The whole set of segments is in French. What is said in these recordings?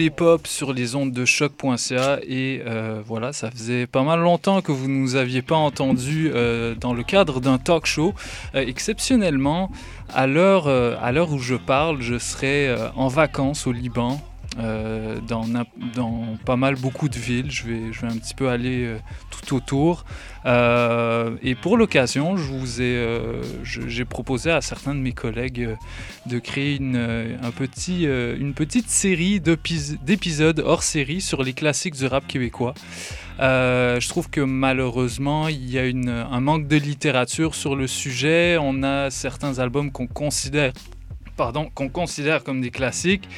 écoutez Paul Hip Hop sur les ondes de choc.ca et euh, voilà, ça faisait pas mal longtemps que vous ne nous aviez pas entendu euh, dans le cadre d'un talk show. Euh, exceptionnellement, à l'heure où je parle, je serai en vacances au Liban euh, dans, pas mal beaucoup de villes. Je vais, un petit peu aller euh, tout autour. Euh, et pour l'occasion, je vous ai, j'ai proposé à certains de mes collègues de créer une, un une petite série d'épisodes hors série sur les classiques du rap québécois. je trouve que malheureusement, il y a un manque de littérature sur le sujet. On a certains albums qu'on considère qu'on considère comme des classiques,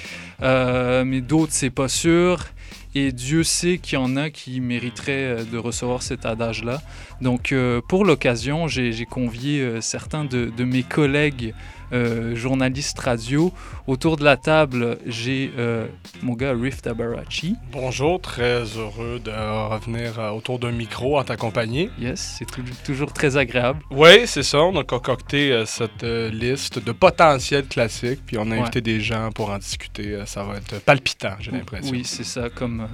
euh, mais d'autres, c'est pas sûr. Et Dieu sait qu'il y en a qui mériteraient euh, de recevoir cet adage-là. Donc, euh, pour l'occasion, j'ai convié certains de, mes collègues euh, journaliste radio. Autour de la table, j'ai euh, mon gars Rift Abarachi. Bonjour, très heureux de revenir euh, autour d'un micro en ta compagnie. Yes, c'est toujours très agréable. Oui, c'est ça. On a concocté cette liste de potentiels classiques, puis on a invité des gens pour en discuter. Ça va être palpitant, j'ai l'impression. Oui, c'est ça. Comme,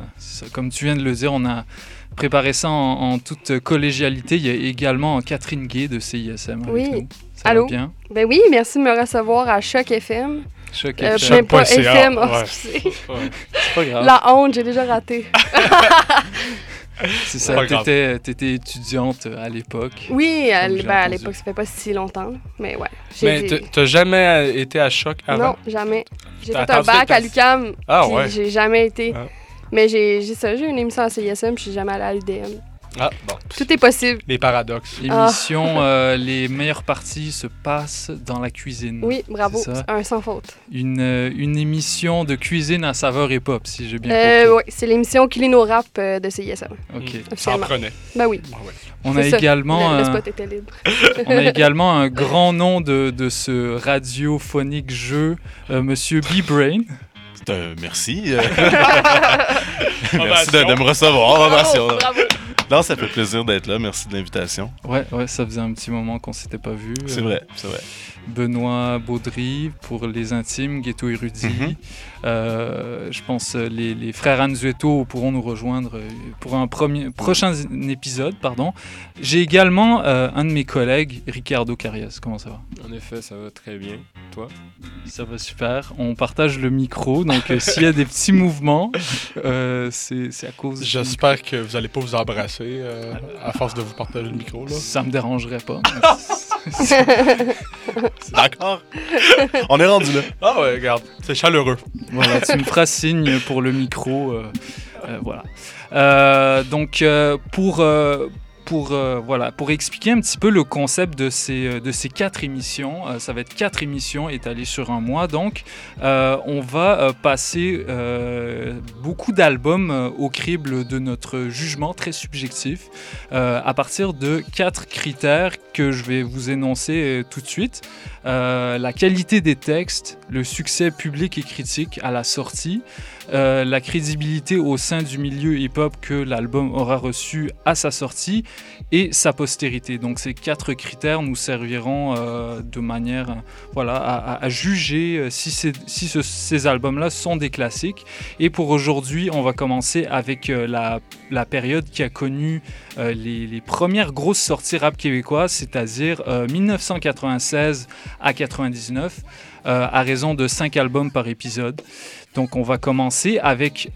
Comme tu viens de le dire, on a préparé ça en, toute collégialité. Il y a également Catherine Gay de CISM avec oui. nous. Allô? bien? Ben oui, merci de me recevoir à Choc FM. Choc euh, FM. pas FM, oh, C'est pas grave. La honte, j'ai déjà raté. C'est ça, t'étais, étais étudiante à l'époque. Oui, à, ben, à l'époque, ça fait pas si longtemps, mais ouais. Mais t'as jamais été à Choc avant? Non, jamais. J'ai fait un bac à l'UQAM, ah, ouais. j'ai jamais été. Ah. Mais j'ai ça, j'ai une émission à CISM, je suis jamais allée à l'UDM. Ah, bon. Tout est possible. Les paradoxes. L'émission, ah. euh, les meilleures parties se passent dans la cuisine. Oui, bravo. Un sans faute. Une, euh, une émission de cuisine à saveur et pop, si j'ai bien euh, compris. Oui, c'est l'émission Culino Rap de CISM. OK. Ça en prenait. Ben oui. Ah on a, également, le, spot était libre. on a également un grand nom de, de ce radiophonique jeu, Monsieur B-Brain. Merci. merci de, me recevoir. Bravo, bravo. Non, ça fait plaisir d'être là. Merci de l'invitation. Ouais, ouais, ça faisait un petit moment qu'on s'était pas vu. C'est vrai, c'est vrai. Benoît Baudry pour les intimes, Ghetto Érudit. Euh, je pense euh, les, les frères Anzueto pourront nous rejoindre euh, pour un premier, prochain épisode. pardon. J'ai également un de mes collègues, Ricardo Carias. Comment ça va? En effet, ça va très bien. Toi? Ça va super. On partage le micro, donc s'il y a des petits mouvements, c'est à cause. J'espère que vous n'allez pas vous embrasser à force de vous partager le micro. Là? Ça me dérangerait pas. D'accord. On est rendu là. Ah ouais, regarde, c'est chaleureux. Voilà, tu me feras signe pour le micro. Euh, euh, voilà. Euh, donc, pour pour, euh, voilà, pour expliquer un petit peu le concept de ces, euh, de ces quatre émissions. Euh, ça va être quatre émissions étalées sur un mois. Donc, on va passer beaucoup d'albums au crible de notre jugement très subjectif à partir de quatre critères que je vais vous énoncer tout de suite. la qualité des textes, le succès public et critique à la sortie, la crédibilité au sein du milieu hip-hop que l'album aura reçu à sa sortie et sa postérité. Donc ces quatre critères nous serviront euh, de manière voilà, à, juger euh, si, ces albums-là sont des classiques. Et pour aujourd'hui, on va commencer avec euh, la, la, période qui a connu les, les, premières grosses sorties rap québécoises, c'est-à-dire 1996 à 99. À raison de 5 albums par épisode. Donc on va commencer avec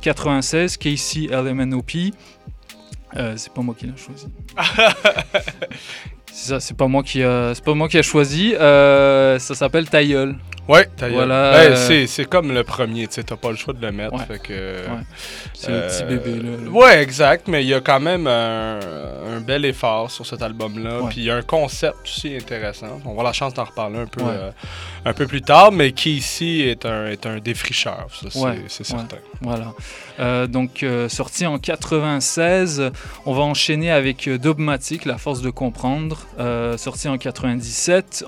96, Casey LMNOP, euh, c'est pas moi qui l'ai choisi. c'est ça, c'est pas moi qui a, c'est pas moi qui a choisi. Euh, ça s'appelle Tailleul. Ouais, Voilà. Euh, c'est comme le premier, tu sais, t'as pas le choix de le mettre. Fait que, C'est le petit bébé, là, Ouais, exact, mais il y a quand même un, bel effort sur cet album-là. Puis il y a un concept aussi intéressant. On va avoir la chance d'en reparler un peu, un peu plus tard, mais qui ici est un, est un défricheur, c'est certain. Voilà. Euh, donc, euh, sorti en 96, on va enchaîner avec euh, Dogmatic, La force de comprendre, sorti en 97.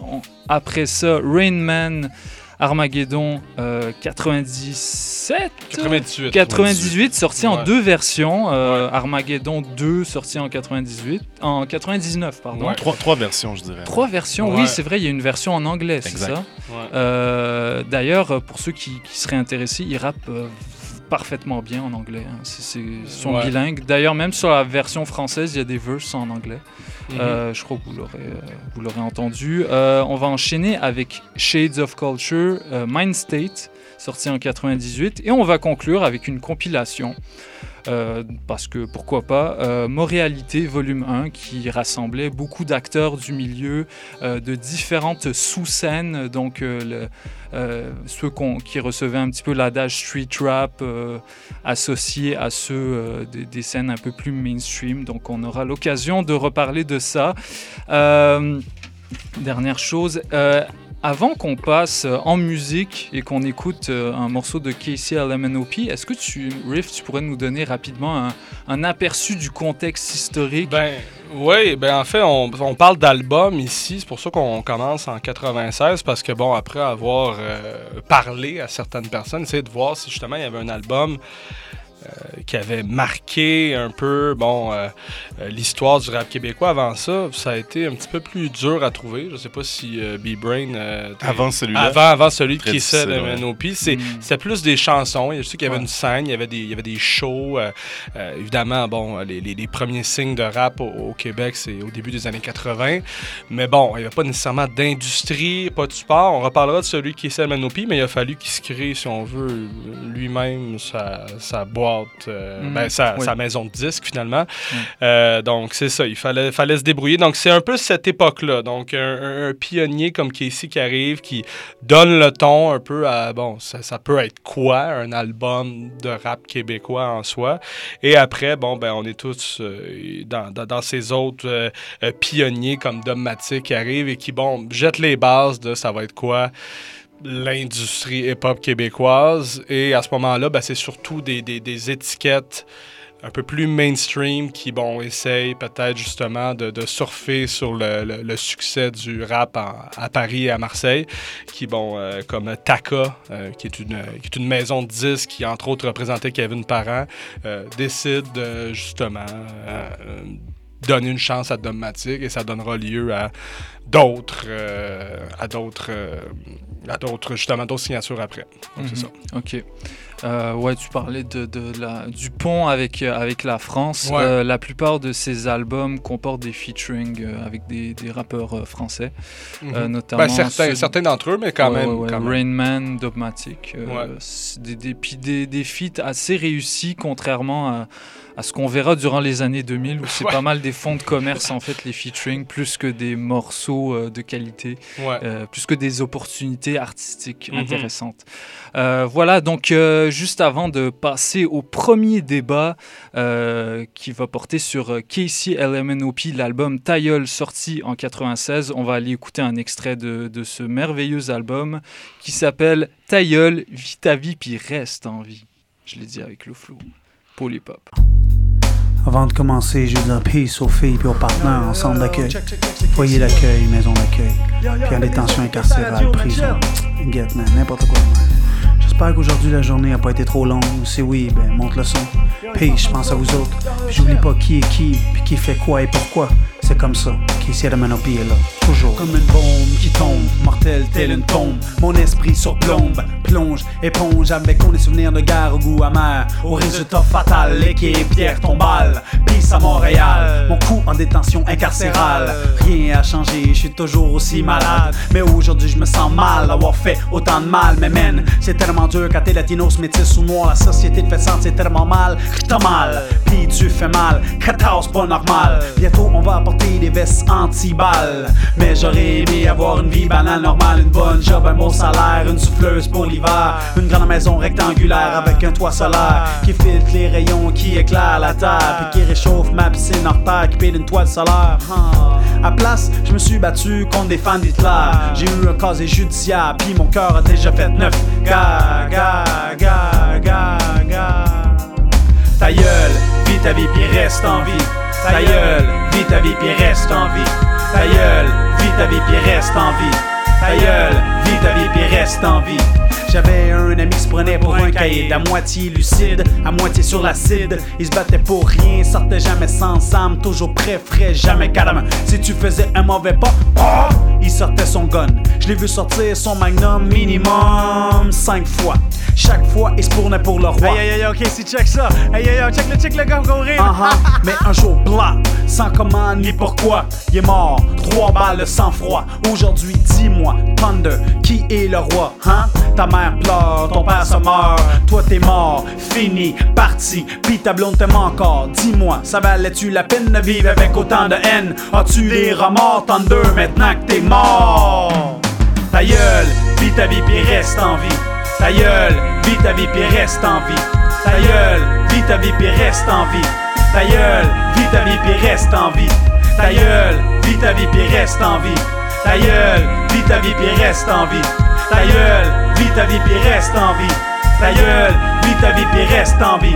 après ça, Rain Man Armageddon 97 98. 98, sorti en deux versions. Armageddon 2 sorti en 98, en 99 pardon. Trois, trois, versions je dirais. Trois versions, oui c'est vrai, il y a une version en anglais, c'est ça? D'ailleurs, pour ceux qui, qui, seraient intéressés, il rappe parfaitement bien en anglais. Hein. C'est, sont bilingues. D'ailleurs, même sur la version française, il y a des verses en anglais. Mhm. Euh, je crois que vous l'aurez, euh, vous l'aurez entendu. Euh, on va enchaîner avec Shades of Culture, Mind State, sorti en 98. Et on va conclure avec une compilation euh, parce que pourquoi pas, euh, Moréalité volume 1 qui rassemblait beaucoup d'acteurs du milieu euh, de différentes sous-scènes, donc ceux qui recevaient un petit peu l'adage street rap associé à ceux des, scènes un peu plus mainstream. Donc on aura l'occasion de reparler de ça. dernière chose, avant qu'on passe euh, en musique et qu'on écoute euh, un morceau de Casey LMNOP, est-ce que tu, Riff, tu pourrais nous donner rapidement un, aperçu du contexte historique? Ben, oui, ben en fait, on, parle d'album ici, c'est pour ça qu'on commence en 96, parce que bon, après avoir euh, parlé à certaines personnes, essayer de voir si justement il y avait un album qui avait marqué un peu bon l'histoire du rap québécois avant ça, ça a été un petit peu plus dur à trouver. Je sais pas si B-Brain avant celui-là. Avant, avant celui qui essaie de MNOP, c'est c'était plus des chansons. Je sais qu'il y avait une scène, il y avait des il y avait des shows. évidemment, bon, les, premiers signes de rap au, Québec, c'est au début des années 80. Mais bon, il n'y avait pas nécessairement d'industrie, pas de sport. On reparlera de celui qui de MNOP, mais il a fallu qu'il se crée, si on veut, lui-même sa, sa boîte euh, mhm. ben, sa, maison de disques finalement. Euh, donc c'est ça, il fallait, fallait se débrouiller. Donc c'est un peu cette époque-là. Donc un, pionnier comme Casey qui arrive, qui donne le ton un peu à, bon, ça, peut être quoi un album de rap québécois en soi? Et après, bon, ben on est tous euh, dans, dans, ces autres pionniers comme Dogmatic qui arrivent et qui, bon, jettent les bases de ça va être quoi l'industrie hip-hop québécoise. Et à ce moment-là, ben, c'est surtout des, des, étiquettes un peu plus mainstream qui, bon, essayent peut-être justement de, de, surfer sur le, le, succès du rap à Paris et à Marseille, qui, bon, euh, comme Taka, euh, qui, est une, qui est une maison de disques qui, entre autres, représentait Kevin Parent, euh, décide justement donner une chance à Dogmatic et ça donnera lieu à d'autres euh, à d'autres euh, à d'autres justement d'autres signatures après. Donc c'est mhm. ça. OK. Euh, ouais, tu parlais de, de la, du pont avec, avec la France. la plupart de ces albums comportent des featuring avec des, des rappeurs français, mhm. notamment. Ben, certains, certains d'entre eux, mais quand même. Quand Rain Man, Dogmatic. des, des, des, des feats assez réussis, contrairement à à ce qu'on verra durant les années 2000 où c'est pas mal des fonds de commerce en fait les featuring plus que des morceaux euh, de qualité, euh, plus que des opportunités artistiques mhm. intéressantes. Euh, voilà donc juste avant de passer au premier débat qui va porter sur Casey LMNOP, l'album Tailleul sorti en 96, on va aller écouter un extrait de, de ce merveilleux album qui s'appelle Tailleul, vit ta vie puis reste en vie. Je l'ai dit avec le flou. Polypop. Avant de commencer, je veux dire peace aux filles et aux partenaires en centre d'accueil. Foyer d'accueil, maison d'accueil. Puis en détention incarcérale, prison. Get man, n'importe quoi. J'espère qu'aujourd'hui la journée a pas été trop longue. Si oui, ben monte le son. Peace, je pense à vous autres. j'oublie pas qui est qui, puis qui fait quoi et pourquoi. C'est comme ça qu'ici la manopie est là. Toujours. Comme une bombe qui tombe, mortelle telle une tombe. Mon esprit surplombe, plonge, éponge avec on les souvenirs de guerre au goût amer. Au résultat fatal, l'équipe pierre tombale. Peace à Montréal, mon coup en détention incarcérale. Rien a changé, je suis toujours aussi malade. Mais aujourd'hui, je me sens mal d'avoir fait autant de mal. Mais man, c'est tellement dur quand t'es latinos, métis ou noir. La société te fait sentir tellement mal. T'as mal, puis tu fais mal. 14, pas normal. Bientôt, on va apporter des vestes anti-balles. Mais j'aurais aimé avoir une vie banale, normale, une bonne job, un bon salaire, une souffleuse pour l'hiver, une grande maison rectangulaire avec un toit solaire qui filtre les rayons, qui éclaire la terre, puis qui réchauffe ma piscine hors terre, qui paye d'une toile solaire. À place, je me suis battu contre des fans d'Hitler. J'ai eu un casier judiciaire, puis mon cœur a déjà fait neuf. Ga, ga, ga, ga, ga. Ta gueule, vis ta vie, puis reste en vie. Ta gueule, vis ta vie puis reste en vie. Ta gueule, vis ta vie puis reste en vie. Ta vis ta vie puis reste en vie. J'avais un ami qui se prenait pour un caïd, à moitié lucide, à moitié sur l'acide. Il se battait pour rien, sortait jamais sans âme, toujours prêt, frais, jamais calme. Si tu faisais un mauvais pas, oh, il sortait son gun. Je l'ai vu sortir son magnum minimum cinq fois. Chaque fois, il se tournait pour le roi. Hey, hey, hey, ok, si check ça. Hey, hey, hey, check le check le gars courir. Uh-huh. Mais un jour blanc, sans commande ni pourquoi, il est mort. Trois balles sans froid. Aujourd'hui, dis-moi, Thunder, qui est le roi, hein? Ta mère pleure, ton père se meurt. Toi, t'es mort, fini, parti. Puis ta blonde t'aime encore. Dis-moi, ça valait-tu la peine de vivre avec autant de haine? As-tu les remords, Thunder, maintenant que t'es mort? Ta gueule, vis ta vie, puis reste en vie. Ta gueule, vis ta vie puis reste en vie. Ta gueule, vis ta vie puis reste en vie. Ta gueule, vis ta vie puis reste en vie. Ta gueule, vis ta vie puis reste en vie. Ta gueule, vis ta vie puis reste en vie. Ta gueule, vis ta vie puis reste en vie. Ta gueule, vis ta vie puis reste en vie.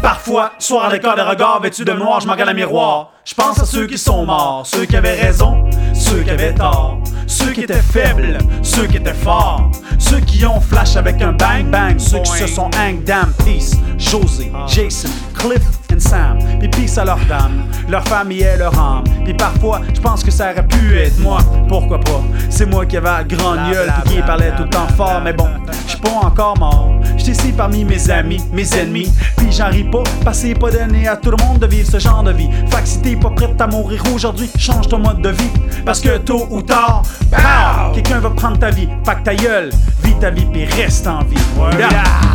Parfois, soir à l'école de regard vêtu de noir, je me regarde à miroir. Je pense à ceux qui sont morts, ceux qui avaient raison, ceux qui avaient tort, ceux qui étaient faibles, ceux qui étaient forts, ceux qui ont flash avec un bang bang, ceux qui se sont hang damn peace, José, Jason, Cliff and Sam, puis peace à leur dame, leur famille et leur âme. Puis parfois, je pense que ça aurait pu être moi, pourquoi pas? C'est moi qui avais la grande gueule puis qui parlait tout le temps fort, mais bon, je suis pas encore mort. J'étais ici parmi mes amis, mes ennemis, puis j'en ris pas, parce que c'est pas donné à tout le monde de vivre ce genre de vie. Fait que si t'es pas prête à mourir aujourd'hui, change ton mode de vie, parce que tôt ou tard, quelqu'un va prendre ta vie. Fait que ta gueule, vis ta vie puis reste en vie.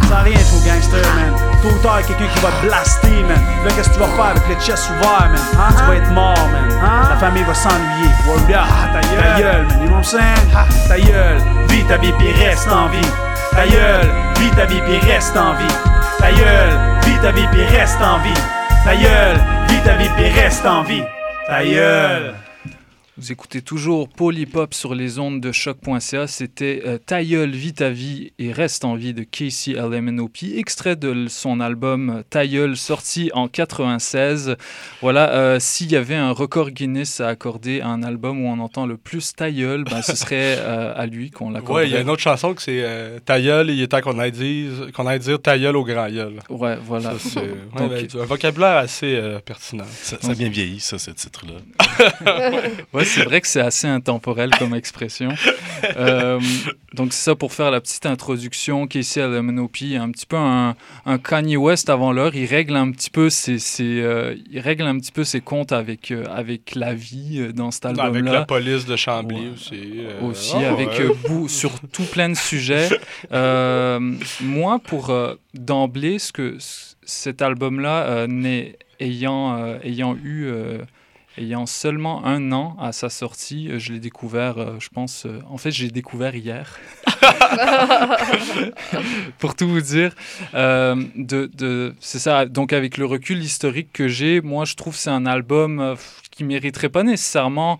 Ça rien trop gangster, man. Tôt ou tard, quelqu'un qui va te blaster, man. Là, qu'est-ce que tu vas faire avec le chest ouvert, man? Hein? Tu vas être mort, man. Hein? Ta famille va s'ennuyer. Up. Ta gueule. ta gueule, man. You know what I'm saying? Ta gueule, vis ta vie puis reste en vie. Ta gueule, vis ta vie puis reste en vie. Ta gueule, vis ta vie puis reste en vie. Ta gueule, vis ta vie puis reste en vie. Ta gueule. Vous écoutez toujours Polypop sur les ondes de choc.ca. C'était euh, Ta gueule, vis ta vie et reste en vie de Casey LMNOP, extrait de son album euh, Ta gueule, sorti en 96. Voilà, euh, s'il y avait un record Guinness à accorder à un album où on entend le plus Ta gueule, ben, ce serait euh, à lui qu'on l'accorderait. Ouais, il y a une autre chanson que c'est euh, Ta gueule, il est temps qu'on aille dire, qu'on aille dire Ta gueule au grand gueule. Ouais, voilà. Ça, c'est Donc, ouais, ben, un vocabulaire assez euh, pertinent. Ça, ça a bien vieilli, ça, ce titre-là. Ouais, c'est vrai que c'est assez intemporel comme expression. Euh, donc, c'est ça pour faire la petite introduction. Casey LMNOP, un petit peu un, un Kanye West avant l'heure. Il règle un petit peu ses, ses, euh, il règle un petit peu ses comptes avec, euh, avec la vie dans cet Avec album-là. la police de Chambly Ouais. aussi. aussi ah, avec ouais. euh, bou- sur tout plein de sujets. Moi, pour d'emblée, ce que cet album-là, n'est- ayant, euh, ayant eu, euh, ayant seulement un an à sa sortie, euh, je l'ai découvert, euh, je pense, euh, en fait, j'ai découvert hier. pour tout vous dire, c'est ça. Donc avec le recul historique que j'ai, moi, je trouve que c'est un album qui mériterait pas nécessairement.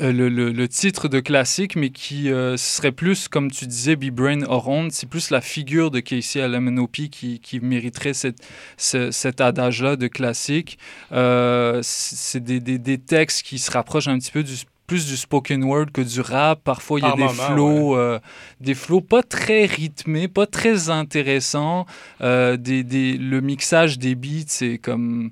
Euh, le, le- le titre de classique, mais qui euh, serait plus, comme tu disais, Be Brain or On. C'est plus la figure de Casey LMNOP qui, qui mériterait cette, ce- cet adage-là de classique. Euh, c'est des, des- des textes qui se rapprochent un petit peu du plus du spoken word que du rap. Parfois, il y a des moment, flows, euh, des flows pas très rythmés, pas très intéressants. Euh, des, des- le mixage des beats, c'est comme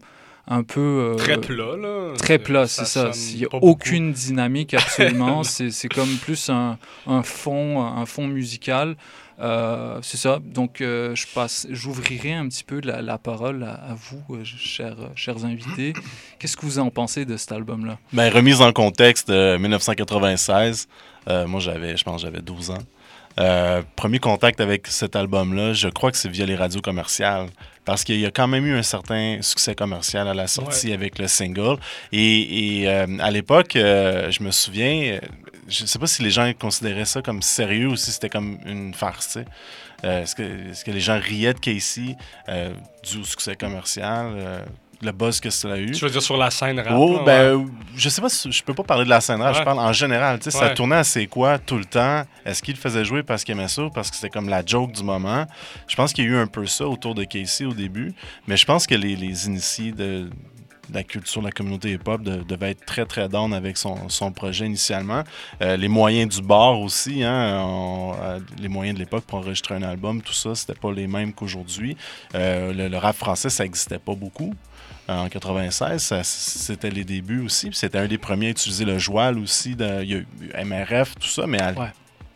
un peu... euh, Très plat, là. Très plat, c'est ça. Il n'y a beaucoup. aucune dynamique absolument. c'est c'est comme plus un, un fond, un fond musical. Euh, c'est ça. Donc, euh, je passe, j'ouvrirai un petit peu la, la parole à, à vous, euh, chers, chers invités. Qu'est-ce que vous en pensez de cet album-là? Ben, remise en contexte, euh, 1996, euh, moi j'avais, je pense que j'avais 12 ans. Euh, premier contact avec cet album-là, je crois que c'est via les radios commerciales. Parce qu'il y a quand même eu un certain succès commercial à la sortie avec le single. Et, et, euh, à l'époque, euh, je me souviens, euh, je sais pas si les gens considéraient ça comme sérieux ou si c'était comme une farce. tu sais. Euh, est-ce, que, est-ce que les gens riaient de Casey au succès commercial, le buzz que ça a eu? Tu veux dire sur la scène rap? Oh, ben, ouais. je sais pas si je peux pas parler de la scène rap, je parle en général. Tu sais, ça tournait à c'est quoi tout le temps? Est-ce qu'il le faisait jouer parce qu'il aimait ça ou parce que c'était comme la joke du moment? Je pense qu'il y a eu un peu ça autour de Casey au début, mais je pense que les, les initiés de, la culture, de la communauté hip-hop devait être très, très down avec son, projet initialement. Euh, les moyens du bar aussi, hein, les moyens de l'époque pour enregistrer un album, tout ça, c'était pas les mêmes qu'aujourd'hui. le, rap français, ça n'existait pas beaucoup en 96. C'était les débuts aussi. C'était un des premiers à utiliser le joual aussi. De, il y a eu MRF, tout ça, mais à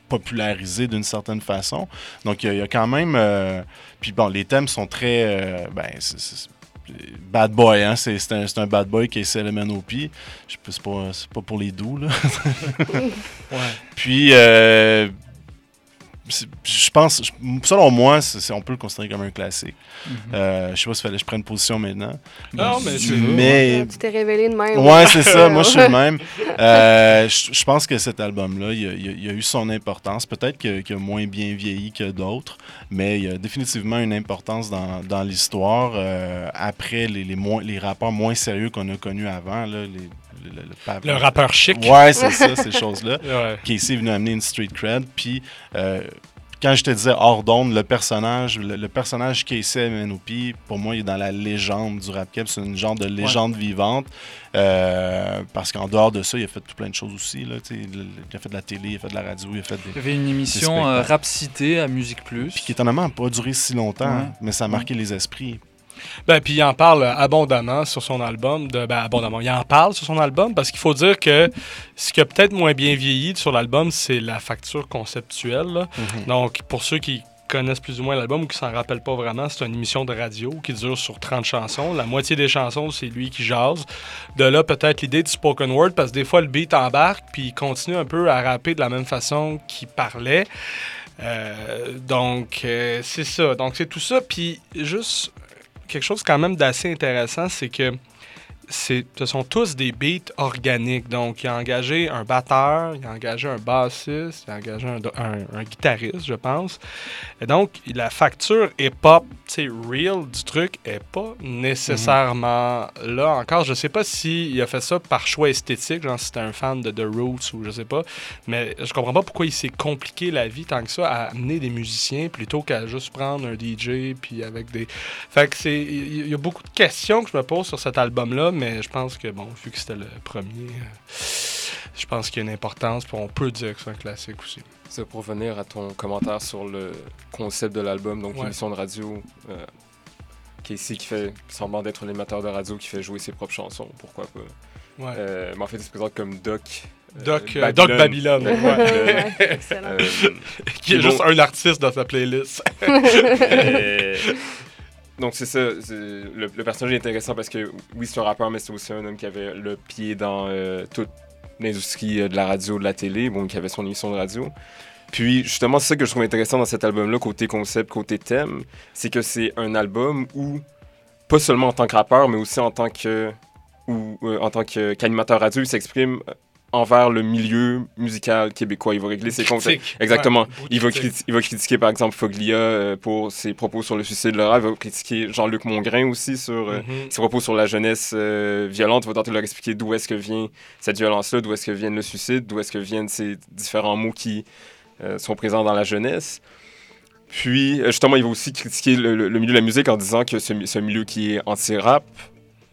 populariser d'une certaine façon. Donc, il y, a, quand même. Euh, puis bon, les thèmes sont très. Euh, ben, bad boy, hein? C'est un, un, bad boy qui est le MNOP. C'est pas, pas pour les doux, là. ouais. Puis. Euh, je pense, selon moi, on peut le considérer comme un classique. Je ne euh, je sais pas s'il fallait que je prenne position maintenant. Non, mais Mais... Tu t'es révélé de même. Ouais, c'est ça. moi, je suis le même. Euh, je, pense que cet album-là, il, a eu son importance. Peut-être qu'il a moins bien vieilli que d'autres, mais il y a définitivement une importance dans, l'histoire. Euh, après les, les, les rapports moins sérieux qu'on a connus avant, là, les, le, rappeur chic. Ouais, c'est ça, ces choses-là. Qui est venu amener une street cred. Puis, euh, quand je te disais hors d'onde, le personnage, le, personnage Casey MNOP, pour moi, il est dans la légende du rap C'est une genre de légende vivante. Euh, parce qu'en dehors de ça, il a fait tout plein de choses aussi. Là, il, a fait de la télé, il a fait de la radio, il a fait des. Il y avait une émission euh, Rap Cité à Musique Plus. Puis qui étonnamment n'a pas duré si longtemps, mais ça a marqué les esprits. Ben, puis il en parle abondamment sur son album. De, ben, abondamment. Il en parle sur son album parce qu'il faut dire que ce qui a peut-être moins bien vieilli sur l'album, c'est la facture conceptuelle. Mhm. Donc, pour ceux qui connaissent plus ou moins l'album ou qui s'en rappellent pas vraiment, c'est une émission de radio qui dure sur 30 chansons. La moitié des chansons, c'est lui qui jase. De là, peut-être l'idée du spoken word, parce que des fois, le beat embarque, puis il continue un peu à rapper de la même façon qu'il parlait. Euh, donc, euh, c'est ça. Donc, c'est tout ça. Puis, juste quelque chose quand même d'assez intéressant, c'est que ce sont tous des beats organiques. Donc, il a engagé un batteur, il a engagé un bassiste, il a engagé un, guitariste, je pense. Et donc, la facture hip-hop, tu sais, real du truc est pas nécessairement là encore. Je sais pas s'il a fait ça par choix esthétique, genre si c'était un fan de The Roots ou je sais pas. Mais je comprends pas pourquoi il s'est compliqué la vie tant que ça à amener des musiciens plutôt qu'à juste prendre un DJ puis avec des. Fait que c'est. Il y a beaucoup de questions que je me pose sur cet album-là mais je pense que, bon, vu que c'était le premier, euh, je pense qu'il y a une importance, puis on peut dire que c'est un classique aussi. C'est pour revenir à ton commentaire sur le concept de l'album, donc l'émission de radio, euh, Casey qui fait semblant d'être l'animateur de radio qui fait jouer ses propres chansons, pourquoi pas. Ouais. Euh, mais en fait, il se présente comme Doc. Euh, Doc, Babylone. Doc Babylon. Ouais. excellent. qui est juste un artiste dans sa playlist. Donc c'est ça, le, personnage est intéressant parce que oui c'est un rappeur mais c'est aussi un homme qui avait le pied dans euh, toute l'industrie euh, de la radio, de la télé, bon qui avait son émission de radio. Puis justement c'est ça que je trouve intéressant dans cet album-là, côté concept, côté thème, c'est que c'est un album où, pas seulement en tant que rappeur mais aussi en tant euh, en tant qu'animateur radio, il s'exprime envers le milieu musical québécois. Il va régler ses comptes. Exactement. il, va il va critiquer, par exemple, Foglia euh, pour ses propos sur le suicide de Laura. Il va critiquer Jean-Luc Mongrain aussi sur euh, mm-hmm. ses propos sur la jeunesse euh, violente. Il va tenter de leur expliquer d'où est-ce que vient cette violence-là, d'où est-ce que vient le suicide, d'où est-ce que viennent ces différents mots qui sont présents dans la jeunesse. Puis, justement, il va aussi critiquer le, milieu de la musique en disant que ce, ce milieu qui est anti-rap,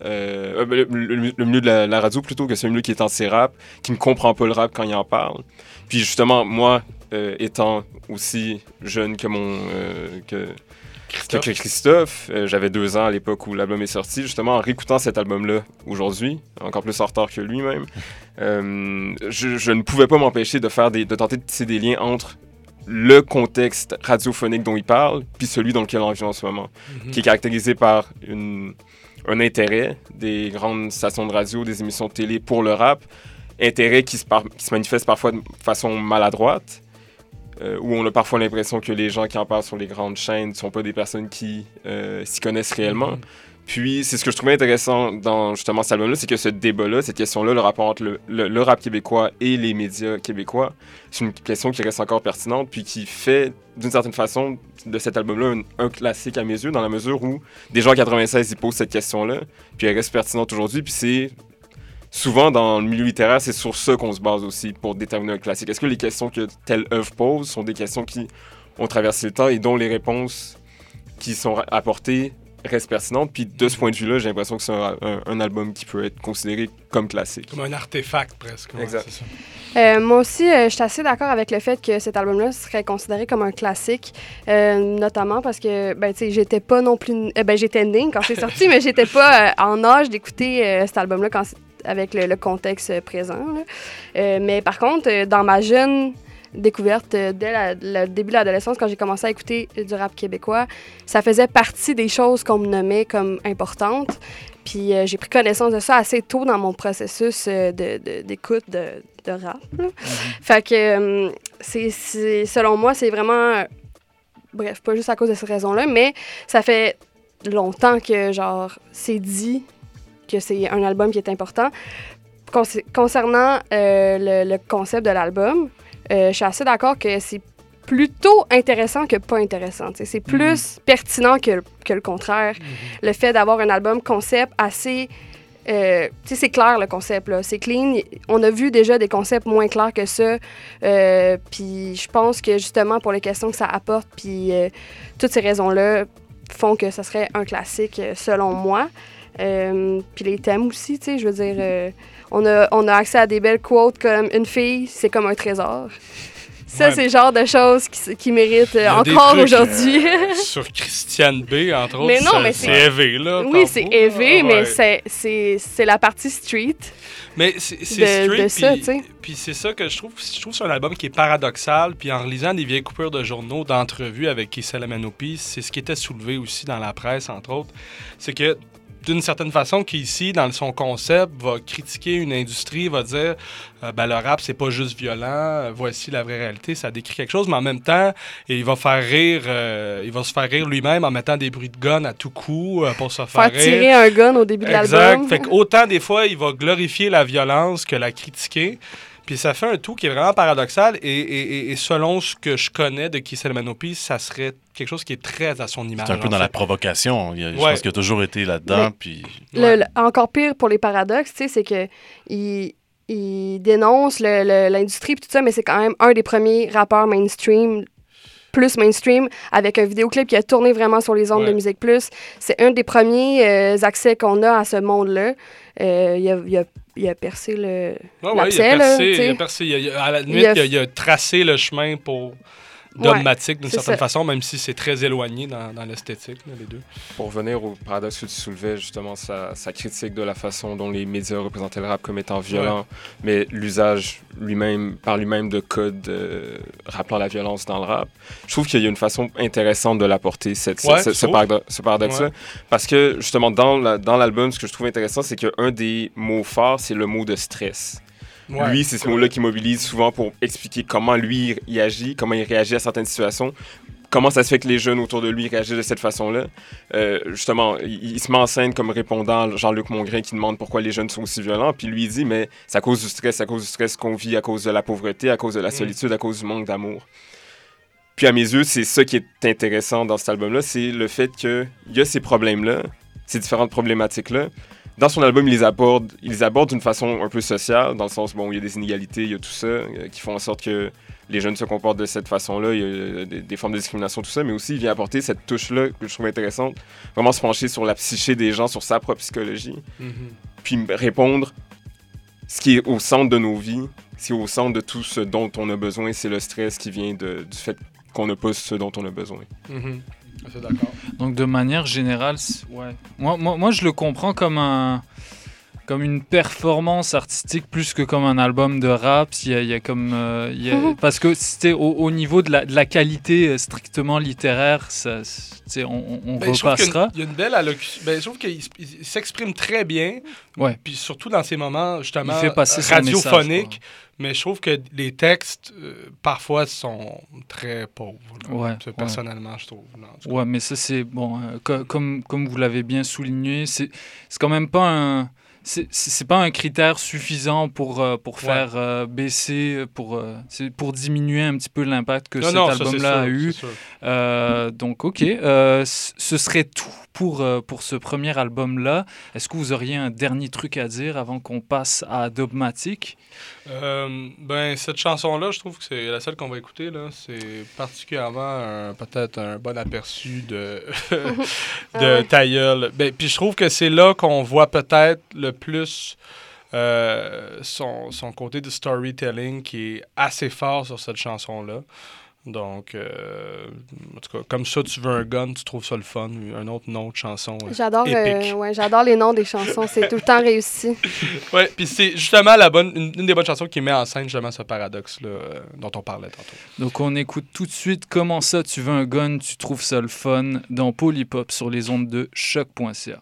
euh, euh, le, milieu de la, radio plutôt que un milieu qui est en rap, qui ne comprend pas le rap quand il en parle. Puis justement, moi, euh, étant aussi jeune que mon que Christophe, que Christophe j'avais deux ans à l'époque où l'album est sorti. Justement, en réécoutant cet album-là aujourd'hui, encore plus en retard que lui-même, je, ne pouvais pas m'empêcher de faire des, de tenter de tisser des liens entre le contexte radiophonique dont il parle, puis celui dans lequel on vit en ce moment, mhm. qui est caractérisé par une un intérêt des grandes stations de radio, des émissions de télé pour le rap, intérêt qui se, manifeste parfois de façon maladroite, euh, où on a parfois l'impression que les gens qui en parlent sur les grandes chaînes ne sont pas des personnes qui euh, s'y connaissent réellement. Mm-hmm. Puis, c'est ce que je trouvais intéressant dans justement cet album-là, c'est que ce débat-là, cette question-là, le rapport entre le, le, rap québécois et les médias québécois, c'est une question qui reste encore pertinente, puis qui fait, d'une certaine façon, de cet album-là un, classique à mes yeux, dans la mesure où gens en 96 ils posent cette question-là, puis elle reste pertinente aujourd'hui, puis c'est souvent dans le milieu littéraire, c'est sur ça qu'on se base aussi pour déterminer un classique. Est-ce que les questions que telle œuvre pose sont des questions qui ont traversé le temps et dont les réponses qui sont apportées reste pertinente. Puis de ce point de vue-là, j'ai l'impression que c'est un, album qui peut être considéré comme classique. Comme un artefact presque. exact. Euh, moi aussi, euh, je suis assez d'accord avec le fait que cet album-là serait considéré comme un classique, euh, notamment parce que, ben, tu sais, j'étais pas non plus... ben, j'étais née quand c'est sorti, mais j'étais pas en âge d'écouter cet album-là avec le, contexte présent. mais par contre, dans ma jeune découverte dès le début de l'adolescence, quand j'ai commencé à écouter du rap québécois, ça faisait partie des choses qu'on me nommait comme importantes. Puis j'ai pris connaissance de ça assez tôt dans mon processus d'écoute de, de rap. Mhm. Fait que, euh, c'est, selon moi, c'est vraiment. bref, pas juste à cause de cette raison-là, mais ça fait longtemps que, genre, c'est dit que c'est un album qui est important. concernant euh, le, concept de l'album, euh, je suis assez d'accord que c'est plutôt intéressant que pas intéressant. C'est plus mhm. pertinent que, que, le contraire. Mhm. Le fait d'avoir un album concept assez euh, c'est clair le concept, là. C'est clean. On a vu déjà des concepts moins clairs que ça. Euh, puis je pense que justement, pour les questions que ça apporte, puis euh, toutes ces raisons-là font que ce serait un classique selon moi. puis les thèmes aussi, tu sais, je veux dire, on, a, on a accès à des belles quotes comme Une fille, c'est comme un trésor. Ça, c'est le genre de choses qui, qui méritent encore aujourd'hui. Euh, sur Christiane B, entre autres. Mais non, mais c'est élevé, là. Oui, c'est élevé, mais c'est la partie street. Mais c'est street, de ça, tu sais. Puis c'est ça que je trouve. Je trouve que c'est un album qui est paradoxal. Puis en lisant des vieilles coupures de journaux, d'entrevues avec Kissel Manopi, c'est ce qui était soulevé aussi dans la presse, entre autres. C'est que d'une certaine façon, qui ici, dans son concept, va critiquer une industrie, va dire euh, ben, le rap, c'est pas juste violent, voici la vraie réalité, ça décrit quelque chose, mais en même temps, il va faire rire, euh, il va se faire rire lui-même en mettant des bruits de gun à tout coup euh, pour se faire, faire tirer un gun au début de l'album. Exact. Fait autant des fois, il va glorifier la violence que la critiquer. Puis ça fait un tout qui est vraiment paradoxal. Et, selon ce que je connais de Kiss Manopi, ça serait quelque chose qui est très à son image. C'est un peu dans la provocation. je pense qu'il a toujours été là-dedans. Puis... encore pire pour les paradoxes, c'est que il, il dénonce l'industrie et tout ça, mais c'est quand même un des premiers rappeurs mainstream plus mainstream, avec un vidéoclip qui a tourné vraiment sur les ondes de Musique Plus. C'est un des premiers euh, accès qu'on a à ce monde-là. Euh, il, a, il, a, il, a, percé le. Ouais, ouais, il a percé, il a percé. à la limite, il a tracé le chemin pour dogmatique d'une certaine façon, même si c'est très éloigné dans, dans l'esthétique, les deux. Pour revenir au paradoxe que tu soulevais, justement, sa, critique de la façon dont les médias représentaient le rap comme étant violent, mais l'usage lui-même, par lui-même de codes euh, rappelant la violence dans le rap, je trouve qu'il y a une façon intéressante de l'apporter, cette, ce, paradoxe-là. Parce que, justement, dans l'album, ce que je trouve intéressant, c'est qu'un des mots forts, c'est le mot de stress. Lui, c'est ce mot-là qui mobilise souvent pour expliquer comment lui il agit, comment il réagit à certaines situations, comment ça se fait que les jeunes autour de lui réagissent de cette façon-là. Euh, justement, il, se met en scène comme répondant Jean-Luc Mongrain qui demande pourquoi les jeunes sont aussi violents. Puis lui, il dit, mais c'est à cause du stress, à cause du stress qu'on vit, à cause de la pauvreté, à cause de la mm. solitude, à cause du manque d'amour. Puis à mes yeux, c'est ça qui est intéressant dans cet album-là, c'est le fait qu'il y a ces problèmes-là, ces différentes problématiques-là, dans son album, il les aborde, il les aborde d'une façon un peu sociale, dans le sens, bon, il y a des inégalités, il y a tout ça, euh, qui font en sorte que les jeunes se comportent de cette façon-là, il y a des, formes de discrimination, tout ça, mais aussi il vient apporter cette touche-là que je trouve intéressante, vraiment se pencher sur la psyché des gens, sur sa propre psychologie, mm-hmm. puis répondre ce qui est au centre de nos vies, ce qui est au centre de tout ce dont on a besoin, c'est le stress qui vient de, du fait qu'on n'a pas ce dont on a besoin. Donc de manière générale, ouais. moi, moi, moi je le comprends comme un comme une performance artistique plus que comme un album de rap. Il y a, comme, euh, parce que c'était au, niveau de la, de la, qualité euh, strictement littéraire, ça, on, on ben, repassera. Il y, a une belle allocution. Ben, je trouve qu'il s'exprime très bien. Ouais. Puis surtout dans ces moments justement radiophoniques. Mais je trouve que les textes, euh, parfois, sont très pauvres. Ouais, personnellement, je trouve. ouais, mais ça, c'est bon. comme, comme vous l'avez bien souligné, c'est quand même pas un c'est pas un critère suffisant pour, euh, pour faire euh, baisser, pour, euh, pour diminuer un petit peu l'impact que cet album-là a eu. Euh, donc, ok. Euh, ce serait tout pour, euh, pour ce premier album-là. Est-ce que vous auriez un dernier truc à dire avant qu'on passe à Dogmatic? ben, cette chanson-là, je trouve que c'est la seule qu'on va écouter. Là. C'est particulièrement peut-être un bon aperçu de, de ah Ben, puis je trouve que c'est là qu'on voit peut-être le plus son, son côté de storytelling qui est assez fort sur cette chanson-là. Donc, euh, en tout cas, comme ça, tu veux un gun, tu trouves ça le fun. Un autre nom de chanson. Euh, j'adore euh, ouais, j'adore les noms des chansons. C'est tout le temps réussi. oui, puis c'est justement la bonne, une, des bonnes chansons qui met en scène justement ce paradoxe-là dont on parlait tantôt. Donc, on écoute tout de suite Comment ça, tu veux un gun, tu trouves ça le fun dans Polypop sur les ondes de choc.ca.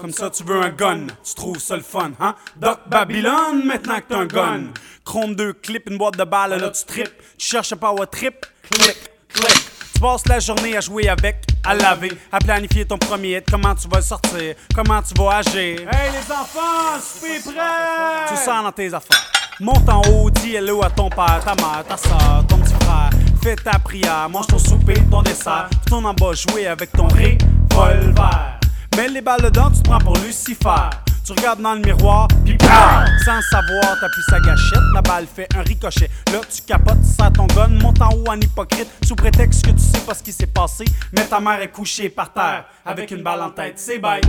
Comme ça, tu veux un gun, tu trouves ça le fun, hein? Doc Babylon, maintenant que t'as un gun. Chrome 2, clip, une boîte de balles, là tu trip. Tu cherches un power trip, clic, clic. Tu passes la journée à jouer avec, à laver, à planifier ton premier hit, comment tu vas le sortir, comment tu vas agir? Hey les enfants, suis prêt! Tu sors dans tes affaires. Monte en haut, dis hello à ton père, ta mère, ta soeur, ton petit frère. Fais ta prière, mange ton souper, ton dessert. Tourne en bas, jouer avec ton revolver. Mets les balles dedans, tu te prends pour Lucifer. Tu regardes dans le miroir, puis Sans savoir, t'appuies sa gâchette, la balle fait un ricochet. Là, tu capotes, ça ton gun, monte en haut en hypocrite, sous prétexte que tu sais pas ce qui s'est passé. Mais ta mère est couchée par terre, avec une balle en tête, c'est bête.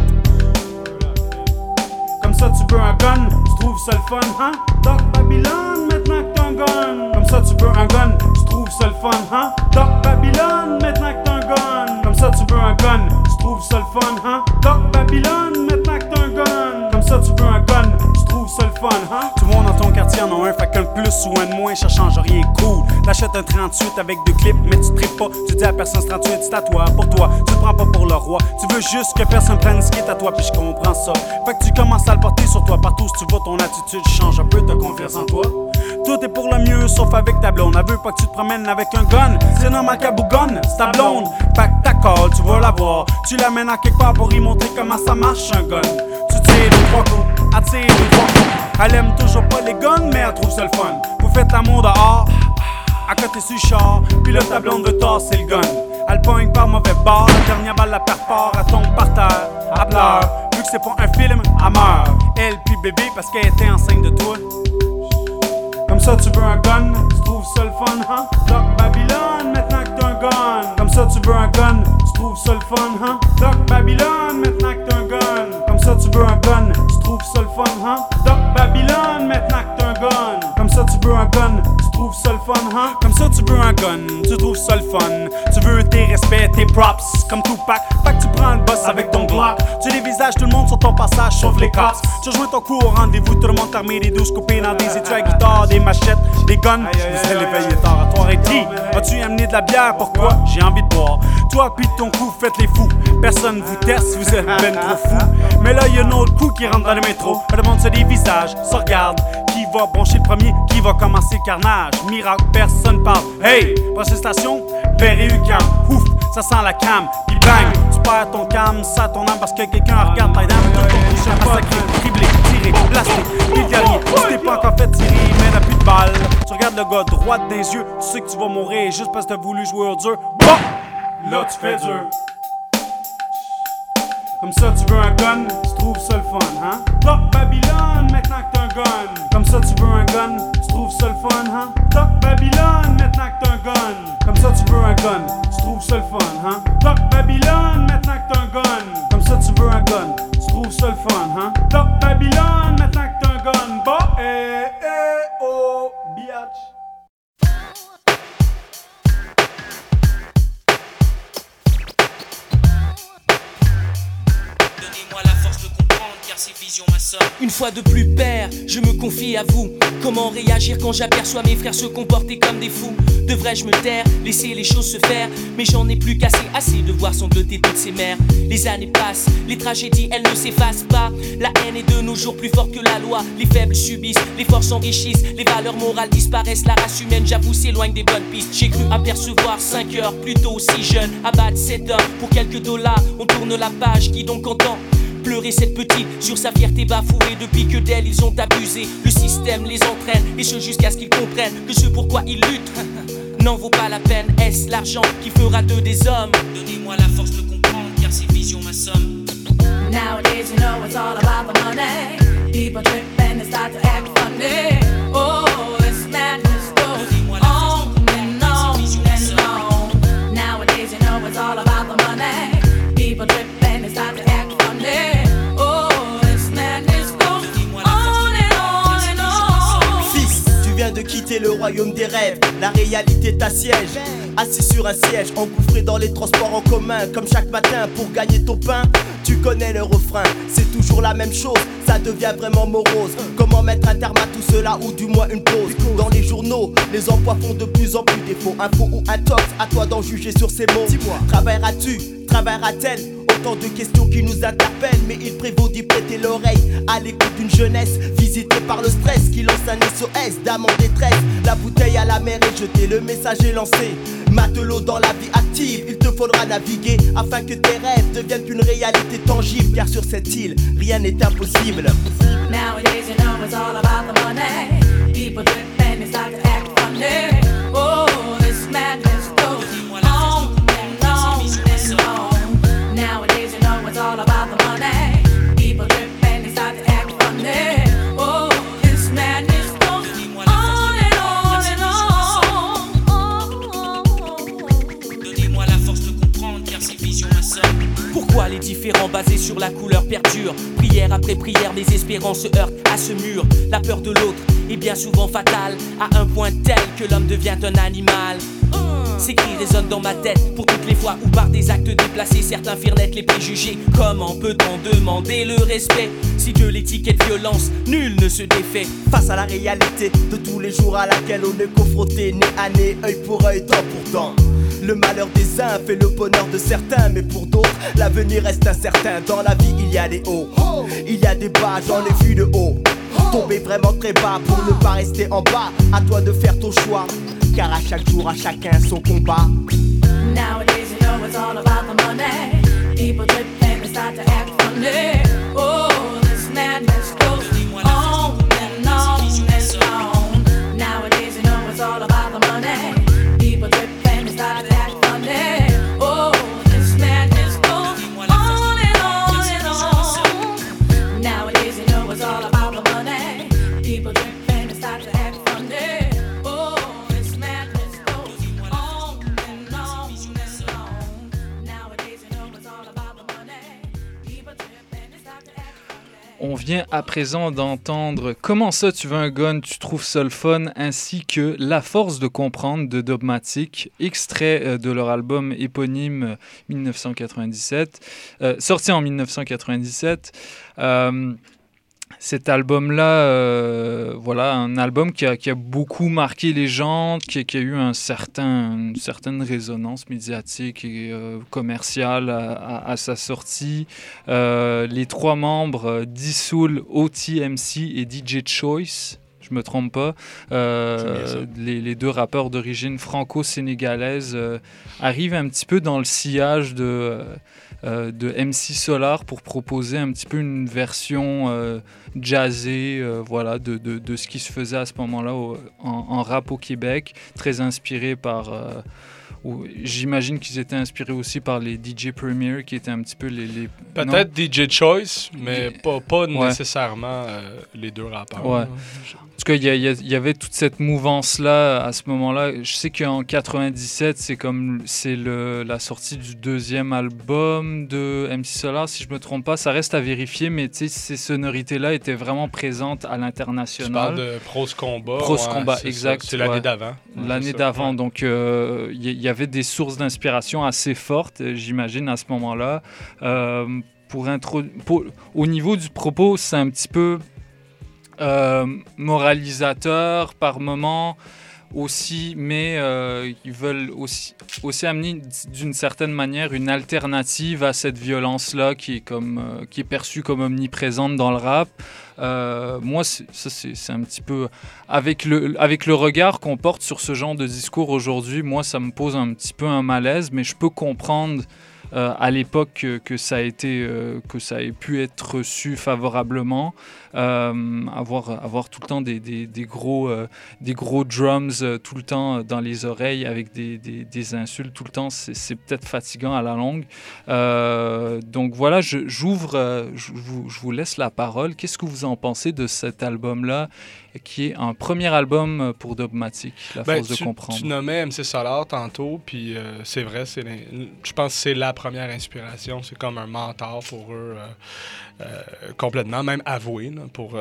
Comme ça, tu veux un gun, tu trouves ça le fun, hein? Doc Babylone, maintenant que un gun. Comme ça, tu veux un gun, tu trouves ça le fun, hein? Doc Babylone, maintenant que un gun. Comme ça, tu veux un gun, trouves ça le fun, hein? Doc Babylone, maintenant t'as un gun. Comme ça, tu veux un gun, tu trouves ça le fun, hein? Tout le monde dans ton quartier en a un, fait qu'un plus ou un de moins, ça change rien, cool. T'achètes un 38 avec deux clips, mais tu tripes pas. Tu dis à personne 38, c'est à toi, pour toi. Tu prends pas pour le roi. Tu veux juste que personne prenne ce qui est à toi, puis je comprends ça. Fait que tu commences à le porter sur toi partout. Si tu vois ton attitude change un peu, de confiance en toi. Tout est pour le mieux, sauf avec ta blonde. Elle veut pas que tu te promènes avec un gun. C'est normal qu'à bougonne, c'est ta blonde. Fait que ta colle, tu vas la voir. Tu l'amènes à quelque part pour y montrer comment ça marche un gun. Tu tires deux trois coups, elle tire deux trois coups. Elle aime toujours pas les guns, mais elle trouve ça le fun. Vous faites l'amour dehors, à côté du char. Puis là, ta blonde veut tasser le gun. Elle pogne par mauvais bord, dernière balle la perfore, elle tombe par terre, elle pleure. Vu que c'est pas un film, elle meurt. Elle puis bébé parce qu'elle était enceinte de toi. Comme ça, tu veux un gun, tu trouves ça le fun, hein? Doc Babylone, maintenant que t'as un gun. Comme ça, tu veux un gun, tu trouves ça le fun, hein? Doc Babylone, maintenant que t'as un gun. Comme ça, tu veux un gun, tu trouves ça le fun, hein? Doc Babylone, maintenant que t'as un gun. Comme ça, tu veux un gun, tu trouves ça le fun, hein? Comme ça, tu veux un gun, tu trouves ça le fun. Tu veux tes respects, tes props, comme Tupac. Fait que tu prends le boss avec ton Glock. Tu dévisages tout le monde sur ton passage, sauf les cops. Tu rejoins ton coup au rendez-vous, tout le monde armé, des douze coupés dans des études à guitare, des machettes, des guns. Vous allez veiller tard à toi et dit As-tu amené de la bière? Pourquoi? J'ai envie de boire. Toi, puis ton coup, faites les fous. Personne vous teste, vous êtes ben trop fou. Mais là, y a un autre coup qui rentre dans le métro. Le monde se dévisage, se regarde. Qui va brancher le premier? Qui va commencer le carnage? Miracle, personne parle. Hey, prochaine station, Perry Ouf, ça sent la cam. Puis bang, tu perds ton cam, ça ton âme parce que quelqu'un regarde ta dame. Tout ton massacré, criblé, tiré, blasté. Puis le dernier, tu t'es pas encore fait tirer, mais n'a plus de balle. Tu regardes le gars droit des yeux, tu sais que tu vas mourir juste parce que t'as voulu jouer au dur. Bon, là tu fais dur. Comme ça, tu veux un gun, tu trouves ça le fun, hein? Doc Babylone, maintenant que t'as un gun. Comme ça, tu veux un gun, tu trouves ça le fun, hein? Doc Babylone, maintenant que t'as un gun. Comme ça, tu veux un gun, tu trouves ça le fun, hein? Doc Babylone, maintenant que t'as un gun. Comme ça, tu veux un gun, tu trouves ça le fun, hein? Doc Babylone, maintenant que t'as un gun. Bah, eh, eh, oh, biatch. Une fois de plus, père, je me confie à vous. Comment réagir quand j'aperçois mes frères se comporter comme des fous? Devrais-je me taire, laisser les choses se faire Mais j'en ai plus qu'assez, assez de voir sangloter toutes ces mères. Les années passent, les tragédies, elles ne s'effacent pas. La haine est de nos jours plus forte que la loi. Les faibles subissent, les forts s'enrichissent, les valeurs morales disparaissent. La race humaine, j'avoue, s'éloigne des bonnes pistes. J'ai cru apercevoir 5 heures, plutôt si jeune. Abattre 7 heures pour quelques dollars. On tourne la page, qui donc entend pleurer cette petite sur sa fierté bafouée depuis que d'elle ils ont abusé. Le système les entraîne et ce jusqu'à ce qu'ils comprennent que ce pourquoi ils luttent. n'en vaut pas la peine. Est-ce l'argent qui fera d'eux des hommes? Donnez-moi la force de comprendre, car ces visions m'assomment. Nowadays, you know it's all about the money. People trip and they start to act funny. Le royaume des rêves. La réalité t'assiège. Assis sur un siège, engouffré dans les transports en commun. Comme chaque matin pour gagner ton pain. Tu connais le refrain, c'est toujours la même chose. Ça devient vraiment morose. Comment mettre un terme à tout cela ou du moins une pause? Dans les journaux, les emplois font de plus en plus défaut. Info ou intox, à toi d'en juger sur ces mots. Dis-moi, travailleras-tu? Travaillera-t-elle Autant de questions qui nous interpellent, mais il prévaut d'y prêter l'oreille à l'écoute d'une jeunesse visitée par le stress qui lance un SOS d'âme en détresse. La bouteille à la mer est jetée, le message est lancé. Matelot dans la vie active, il te faudra naviguer afin que tes rêves deviennent une réalité tangible. Car sur cette île, rien n'est impossible. Basés sur la couleur perdurent Prière après prière, mes espérances se heurtent à ce mur. La peur de l'autre est bien souvent fatale, à un point tel que l'homme devient un animal. Ces cris résonnent dans ma tête pour toutes les fois où par des actes déplacés certains firent naître les préjugés. Comment peut-on demander le respect si de l'étiquette violence nul ne se défait? Face à la réalité de tous les jours à laquelle on est confronté, nez à nez, œil pour œil, temps pour temps. Le malheur des uns fait le bonheur de certains, mais pour d'autres, l'avenir reste incertain. Dans la vie, il y a des hauts, il y a des bas, j'en ai vu de haut. Tomber vraiment très bas pour ne pas rester en bas. À toi de faire ton choix, car à chaque jour, à chacun son combat. Vient à présent d'entendre Comment ça tu veux un gun, tu trouves ça ainsi que La force de comprendre de Dogmatic, extrait euh, de leur album éponyme euh, 1997, euh, sorti en 1997. Euh, cet album-là, euh, voilà, un album qui a, beaucoup marqué les gens, qui, a eu une certaine résonance médiatique et euh, commerciale à, sa sortie. Euh, les trois membres, Dissoul, OTMC et DJ Choice, je me trompe pas, euh, les, les deux rappeurs d'origine franco-sénégalaise euh, arrivent un petit peu dans le sillage de, euh, de MC Solar pour proposer un petit peu une version euh, jazzée euh, voilà, de, de- de ce qui se faisait à ce moment-là en, en rap au Québec, très inspiré par... euh, J'imagine qu'ils étaient inspirés aussi par les DJ Premier qui étaient un petit peu les... Peut-être DJ Choice, mais pas, pas Ouais. nécessairement euh, les deux rappeurs. Ouais. En tout cas, il y, avait toute cette mouvance-là à ce moment-là. Je sais qu'en 97, c'est comme c'est la sortie du deuxième album de MC Solar, si je me trompe pas. Ça reste à vérifier, mais tu ces sonorités-là étaient vraiment présentes à Tu l'international. parles de Prose Combat. Prose ouais, Combat, exact, C'est l'année ouais. d'avant. Ouais, L'année d'avant, ouais. donc euh, il y, il y avait des sources d'inspiration assez fortes, euh, j'imagine, à ce moment-là. Euh, pour au niveau du propos, c'est un petit peu euh, moralisateur par moment aussi, mais euh, ils veulent aussi, aussi amener d'une certaine manière une alternative à cette violence-là qui, est euh, qui est perçue comme omniprésente dans le rap. Euh, moi, ça, c'est un petit peu. Avec le, avec le regard qu'on porte sur ce genre de discours aujourd'hui, moi, ça me pose un petit peu un malaise, mais je peux comprendre euh, à l'époque que, ça a été, euh, que ça ait pu être reçu favorablement. Euh, avoir, avoir tout le temps des, des, gros, des gros drums tout le temps dans les oreilles avec des, des, insultes tout le temps, c'est peut-être fatigant à la longue. Donc voilà, j'ouvre, je vous, je vous laisse la parole. Qu'est-ce que vous en pensez de cet album-là, qui est un premier album pour Dogmatic, La Ben, force tu, de comprendre? tu nommais MC Solar tantôt, puis euh, c'est vrai, c'est je pense que c'est la première inspiration. C'est comme un mentor pour eux, euh, euh, complètement, même avoué, là, pour,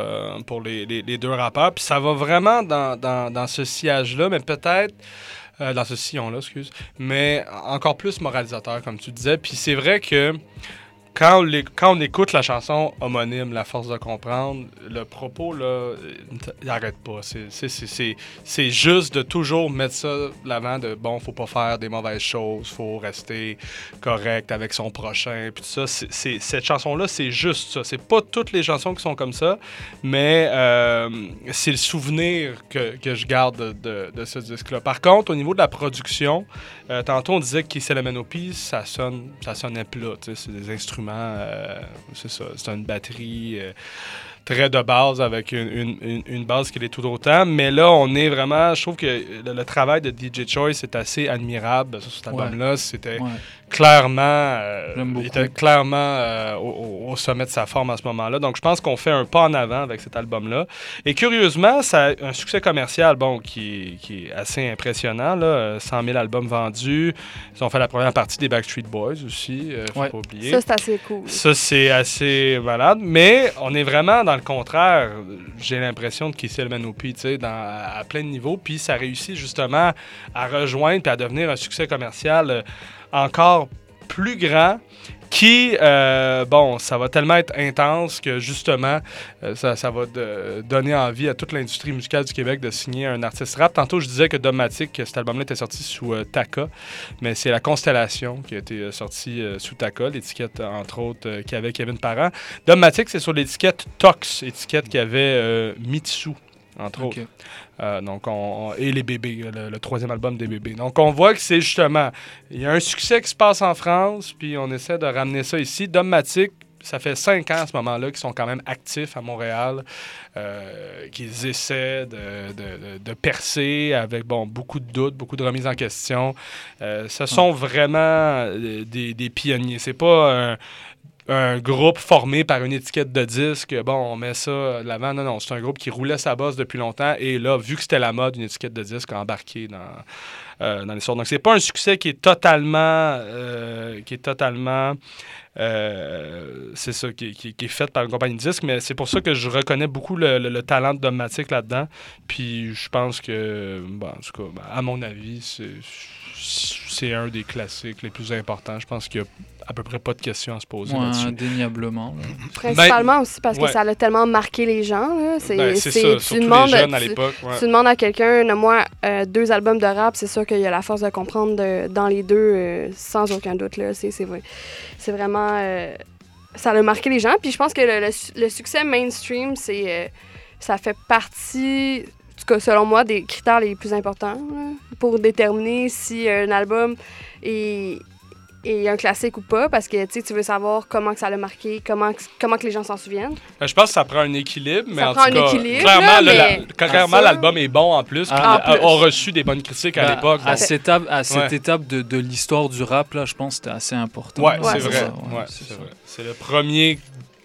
pour les, les- les deux rappeurs. Puis ça va vraiment dans, dans, dans ce sillage-là, mais peut-être. euh, dans ce sillon-là, excuse. Mais encore plus moralisateur, comme tu disais. Puis c'est vrai que quand on, écoute la chanson homonyme, La force de comprendre, le propos, là, euh, il n'arrête pas. C'est- juste de toujours mettre ça l'avant de bon, faut pas faire des mauvaises choses, faut rester correct avec son prochain, puis ça. Cette chanson-là, c'est juste ça. C'est pas toutes les chansons qui sont comme ça, mais euh, c'est le souvenir que, que je garde de, ce disque-là. Par contre, au niveau de la production, euh, tantôt on disait que Cinnamon Peace, ça sonne, ça sonnait plat. C'est des instruments, euh, c'est ça, c'est une batterie. euh, très de base avec une, une- base qui l'est tout autant. Mais là, on est vraiment. Je trouve que le, le travail de DJ Choice est assez admirable sur cet Ouais. album-là. C'était Ouais. Clairement. euh, il était clairement euh, au, sommet de sa forme à ce moment-là. Donc, je pense qu'on fait un pas en avant avec cet album-là. Et curieusement, ça a un succès commercial bon, qui, qui est assez impressionnant. Là. Euh, 100 000 albums vendus. Ils ont fait la première partie des Backstreet Boys aussi. euh, faut Ouais. pas oublier. Ça, c'est assez cool. Ça, c'est assez malade. Mais on est vraiment dans le contraire, j'ai l'impression, de Kissel Manopi, tu sais, à plein de niveaux. Puis ça réussit justement à rejoindre et à devenir un succès commercial euh, encore plus grand. Qui, euh, bon, ça va tellement être intense que justement, euh, ça, ça va de- donner envie à toute l'industrie musicale du Québec de signer un artiste rap. Tantôt, je disais que Domatic, que cet album-là était sorti sous euh, Taka, mais c'est la Constellation qui a été euh, sortie euh, sous Taka, l'étiquette, euh, entre autres, euh, qui avait Kevin Parent. Domatic, c'est sur l'étiquette Tox, étiquette qui avait euh, Mitsu, entre autres. Euh, donc on, on- et les bébés, le, le troisième album des bébés. Donc on voit que c'est justement, il y a un succès qui se passe en France, puis on essaie de ramener ça ici. Domatic, ça fait cinq ans à ce moment-là qu'ils sont quand même actifs à Montréal, euh, qu'ils essaient de, de- de- percer avec bon, beaucoup de doutes, beaucoup de remises en question. Euh, ce sont vraiment euh, des, des pionniers. C'est pas un, un groupe formé par une étiquette de disque. Bon, on met ça de l'avant. Non, non, c'est un groupe qui roulait sa bosse depuis longtemps. Et là, vu que c'était la mode, une étiquette de disque a embarqué dans, euh, dans l'histoire. Donc, c'est pas un succès qui est totalement. euh, qui est totalement. euh, c'est ça, qui, qui- est fait par une compagnie de disques, mais c'est pour ça que je reconnais beaucoup le, le- le talent de Domatic là-dedans. Puis je pense que, bon, en tout cas, ben, à mon avis, c'est, c'est un des classiques les plus importants. Je pense qu'il n'y a à peu près pas de questions à se poser Ouais, là-dessus. indéniablement. là. Principalement aussi parce que ouais. ça a tellement marqué les gens. C'est, Ben, ça, tu surtout les demandes, jeunes à l'époque, ouais. Tu demandes à quelqu'un, moi, deux albums de rap, c'est sûr qu'il y a la force de comprendre de- dans les deux, euh, sans aucun doute. Là. C'est, c'est, vrai. c'est vraiment. euh, ça a marqué les gens. Puis je pense que le, le su- le succès mainstream, c'est, euh, ça fait partie, tout cas selon moi, des critères les plus importants là, pour déterminer si un album est est un classique ou pas parce que tu sais, tu veux savoir comment que ça l'a marqué, comment que, comment que les gens s'en souviennent. Ben, je pense que ça prend un équilibre, mais Ça en prend tout un cas, équilibre, clairement, là, le- la- mais- clairement, ça- l'album est bon en plus, Ah, a, en plus. a reçu des bonnes critiques à Ben, l'époque. À, cette étape, à cette Ouais. étape de, de l'histoire du rap, là, je pense que c'était assez important. Ouais, là. c'est vrai. ça, Ouais, ouais, c'est vrai. C'est le premier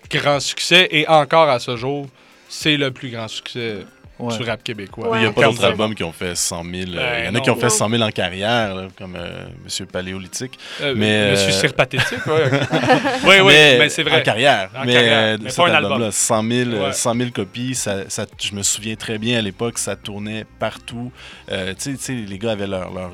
grand succès et encore à ce jour, c'est le plus grand succès Ouais. du rap québécois. Il n'y a pas d'autres albums qui ont fait 100 000. euh, Ben, Il y en a non. qui ont fait Non. 100 000 en carrière, là, comme euh, Monsieur Paléolithique. Euh, mais, Monsieur euh, Cire Pathétique, ouais. oui, oui, mais, c'est vrai. En carrière. En mais carrière, mais cet pas un album-là, album. 100 000, euh, Ouais. 100 000 copies, ça, ça- je me souviens très bien à l'époque, ça tournait partout. Euh, tu sais- les gars avaient leur, leur,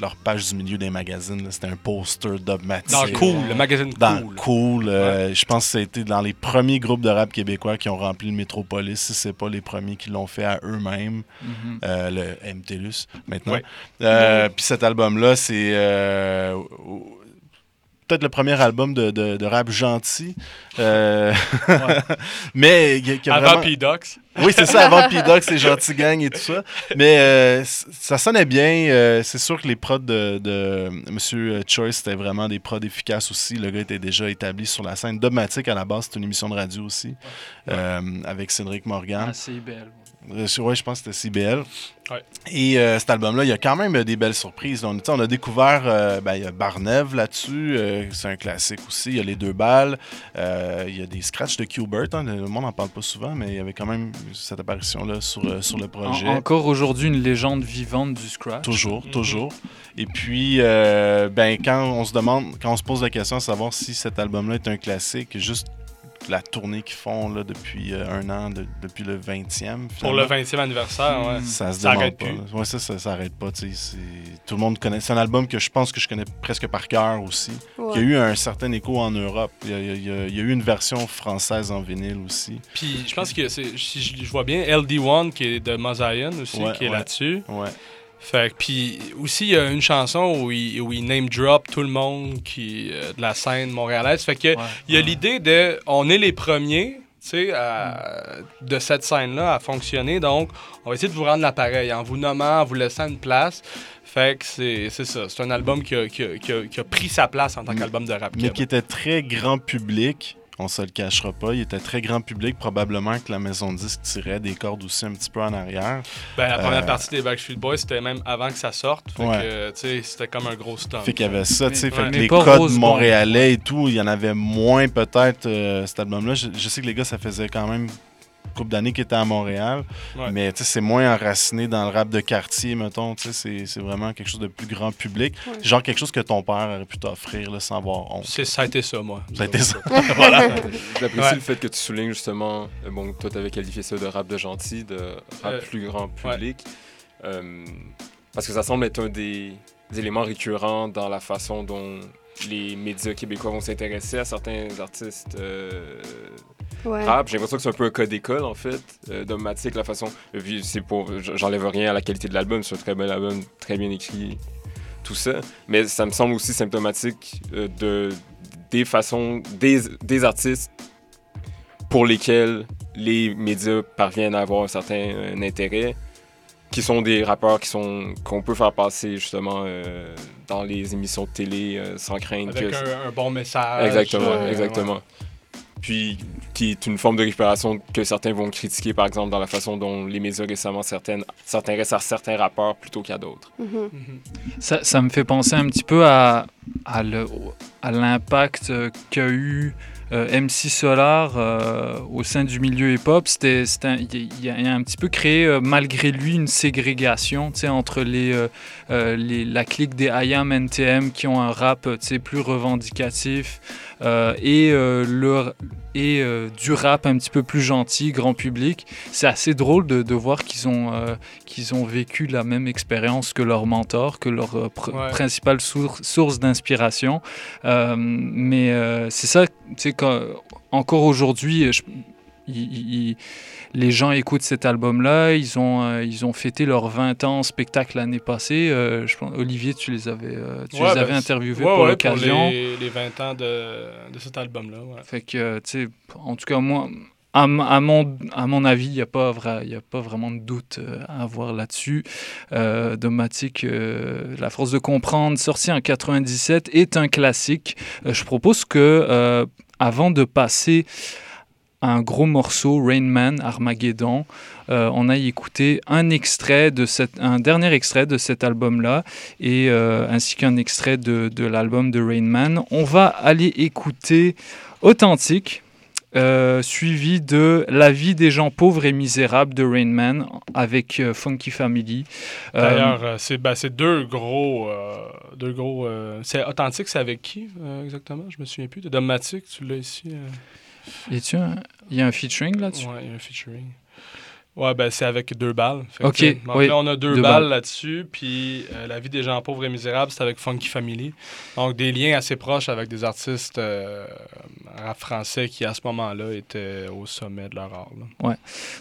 leur page du milieu des magazines. C'était un poster dogmatique. Dans Cool, le magazine Dans Cool. Cool. Je pense que ça a été dans les premiers groupes de rap québécois qui ont rempli le Métropolis, si c'est pas les premiers qui l'ont fait à eux-mêmes. Mhm. Euh, le MTLUS maintenant. Euh, Puis cet album-là, c'est. euh, peut-être le premier album de, de, de rap gentil. Euh, mais a Avant vraiment- P-Dox. Oui, c'est ça, avant P-Dox, les gentils gangs et tout ça. Mais euh, ça sonnait bien. euh, c'est sûr que les prods de, de M. Choice, c'était vraiment des prods efficaces aussi. Le gars était déjà établi sur la scène. Dogmatic, à la base, c'est une émission de radio aussi, avec Cédric Morgan. Ah, c'est belle. Sur- ouais, je pense que c'était CBL. Ouais. Et euh, cet album-là, il y a quand même euh, des belles surprises. On, a découvert, euh, ben, il y a Barnev là-dessus, euh, c'est un classique aussi. Il y a les deux balles. Euh, il y a des scratchs de Qbert. hein, le monde n'en parle pas souvent, mais il y avait quand même cette apparition-là sur, euh, sur le projet. En- encore aujourd'hui, une légende vivante du scratch. Toujours, toujours. Et puis, euh, ben, quand on se demande, quand on se pose la question de savoir si cet album-là est un classique, juste la tournée qu'ils font là, depuis euh, un an, de- depuis le 20e. Pour le finalement, 20e anniversaire, ouais. Ça se Ça demande arrête pas. plus. Ouais, ça, ça s'arrête pas. tu sais, c'est- Tout le monde connaît. C'est un album que je pense que je connais presque par cœur aussi. Ouais. Qui a eu un certain écho en Europe. Il y a, il y a- il y a- il y a eu une version française en vinyle aussi. Puis je pense que c'est, si je, je vois bien, LD1 qui est de Mosaïen aussi, Ouais, qui est ouais. là-dessus. Ouais. Fait puis aussi, il y a une chanson où il, où il name drop tout le monde qui, euh, de la scène montréalaise. Fait que il y a l'idée de on est les premiers. tu sais, à- de cette scène-là à fonctionner. Donc, on va essayer de vous rendre l'appareil en vous nommant, en vous laissant une place. Fait que c'est c'est ça. C'est un album qui a, qui a- qui a- qui a pris sa place en tant qu'album de rap. Mais qui était très grand public. On se le cachera pas. Il était très grand public. Probablement que la maison de disque tirait des cordes aussi un petit peu en arrière. Ben, la première Euh, partie des Backstreet Boys, c'était même avant que ça sorte. Fait Ouais. que, tu sais, c'était comme un gros stunt. Fait qu'il y avait ça, tu sais. Ouais. les codes Rose montréalais et tout, il y en avait moins peut-être euh, cet album-là. Je, je sais que les gars, ça faisait quand même couple d'années qu'ils étaient à Montréal. Ouais. Mais tu sais, c'est moins enraciné dans le rap de quartier, mettons. Tu sais, c'est- c'est vraiment quelque chose de plus grand public. Ouais. Genre quelque chose que ton père aurait pu t'offrir là, sans avoir honte. C'est- Ça a été ça, moi. Ça a été ça. voilà. J'apprécie Ouais. le fait que tu soulignes justement, euh, bon, toi t'avais qualifié ça de rap de gentil, de rap Euh, plus grand public, Euh, parce que ça semble être un des, des éléments récurrents dans la façon dont les médias québécois vont s'intéresser à certains artistes euh, Ouais. rap. J'ai l'impression que c'est un peu un cas d'école en fait, euh, dogmatique, la façon. C'est pour, j'enlève rien à la qualité de l'album, c'est un très bel album, très bien écrit, tout ça. Mais ça me semble aussi symptomatique euh, de des façons, des, des artistes pour lesquels les médias parviennent à avoir un certain euh, intérêt, qui sont des rappeurs qui sont qu'on peut faire passer justement euh, dans les émissions de télé euh, sans craindre Avec que un, un bon message. Exactement, euh, exactement. ouais. Puis, qui est une forme de récupération que certains vont critiquer, par exemple, dans la façon dont les médias récemment certaines, s'intéressent à certains rappeurs plutôt qu'à d'autres. Mhm. Ça, ça me fait penser un petit peu à, à l'impact qu'a eu MC Solar euh, au sein du milieu hip-hop. Il a- un petit peu créé, euh, malgré lui, une ségrégation entre les, euh, euh, la clique des IAM NTM qui ont un rap euh, plus revendicatif euh, et, euh, le, et euh, du rap un petit peu plus gentil, grand public. C'est assez drôle de, de voir qu'ils ont, qu'ils ont vécu la même expérience que leur mentor, que leur pr- Ouais. principale sour- source d'inspiration. Mais c'est ça, tu sais, encore aujourd'hui, il- il- les gens écoutent cet album-là, ils ont, euh, ils ont fêté leurs 20 ans en spectacle l'année passée. Euh, je pense, Olivier, tu les avais, euh, tu Ouais, les avais ben, interviewés ouais, pour ouais, l'occasion. les, les 20 ans de, de cet album-là. Fait que, tu sais, en tout cas, moi, à, à mon, à mon avis, il n'y a, pas vra- y a pas vraiment de doute à avoir là-dessus. Euh, Domatic, euh, La force de comprendre, sorti en 97, est un classique. Euh, je propose que, avant de passer un gros morceau, Rain Man, Armageddon, euh, on aille écouter un extrait de cette, un dernier extrait de cet album-là, et euh, ainsi qu'un extrait de, l'album de Rain Man. On va aller écouter Authentique, euh, suivi de La vie des gens pauvres et misérables de Rain Man avec Funky Family. D'ailleurs, c'est ben, deux gros. gros c'est authentique, c'est avec qui exactement? Je me souviens plus. De tu l'as ici. Y a-tu un- il y a un featuring là-dessus? Ouais, il y a un featuring. Ouais, ben c'est avec deux balles. Fait Ok, donc oui, Là, on a deux, deux balles, balles. là-dessus. Puis euh, La vie des gens pauvres et misérables, c'est avec Funky Family. Donc des liens assez proches avec des artistes euh, rap français qui, à ce moment-là, étaient au sommet de leur art. là.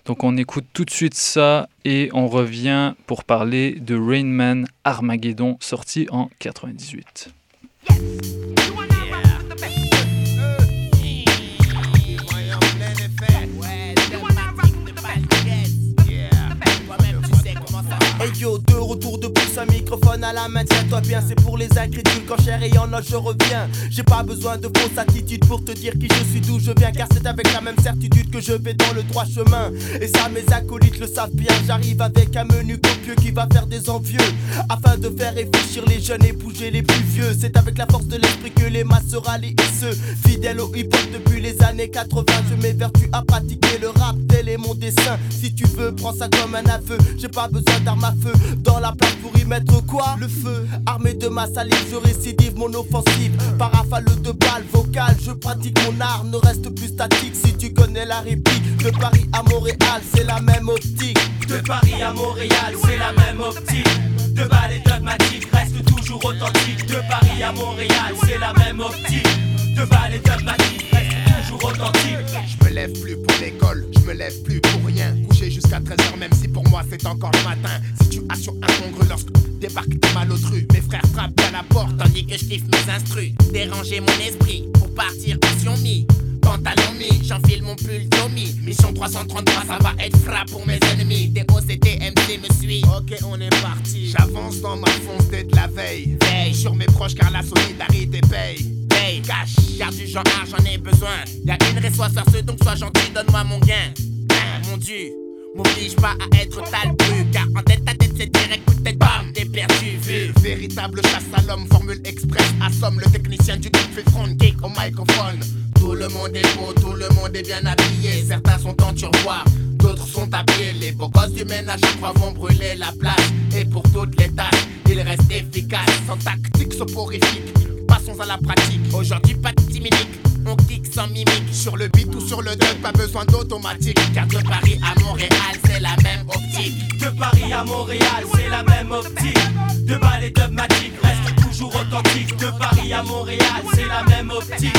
Donc on écoute tout de suite ça et on revient pour parler de Rain Man Armageddon sorti en 98. Yeah. Microphone à la main, tiens-toi bien, c'est pour les incrédules. Quand cher et en je reviens. J'ai pas besoin de fausses attitudes pour te dire qui je suis, d'où je viens, car c'est avec la même certitude que je vais dans le droit chemin. Et ça, mes acolytes le savent bien. J'arrive avec un menu copieux qui va faire des envieux. Afin de faire réfléchir les jeunes et bouger les plus vieux. C'est avec la force de l'esprit que les masses se rallient et ceux fidèles au hip-hop depuis les années 80. Je m'évertue à pratiquer le rap, tel est mon dessin. Si tu veux, prends ça comme un aveu. J'ai pas besoin d'armes feu dans la place pour y mettre quoi? Le feu. Armé de ma salive, je récidive mon offensive. Par rafale de balles vocales, je pratique mon art, ne reste plus statique. Si tu connais la réplique, de Paris à Montréal, c'est la même optique. De Paris à Montréal, c'est la même optique. De balles et dogmatique, reste toujours authentique. De Paris à Montréal, c'est la même optique. De balles et dogmatique, reste toujours authentique. Je me lève plus pour l'école, je me lève plus pour rien. Couché jusqu'à 13h, même si pour moi c'est encore le matin. Situation incongrue lorsque débarque des malotru. Mes frères frappent à la porte tandis que je kiffe mes instrus. Déranger mon esprit pour partir mission mi. Pantalon mi, j'enfile mon pull Tommy. Mission 333, ça va être frappe pour mes ennemis. DOCT, MC me suit. Ok, on est parti. J'avance dans ma fonce dès de la veille. Veille sur mes proches car la solidarité paye. Cash, garde du genre, ah, j'en ai besoin. Y'a une à faire ce, donc sois gentil, donne-moi mon gain. Hein, mon dieu. M'oblige pas à être talbu Car en tête à tête c'est direct coup de tête bam T'es perdu vu Véritable chasse à l'homme Formule express assomme Le technicien du groupe fait front kick au microphone Tout le monde est beau, tout le monde est bien habillé Certains sont en turboire D'autres sont habillés Les beaux gosses du ménage à trois vont brûler la place Et pour toutes les tâches Ils restent efficaces Sans tactique soporifique Passons à la pratique. Aujourd'hui pas de timinique on kick sans mimique. Sur le beat ou sur le dub, pas besoin d'automatique. Car de Paris à Montréal, c'est la même optique. De Paris à Montréal, c'est la même optique. De balles et dogmatique, reste toujours authentique. De Paris à Montréal, c'est la même optique.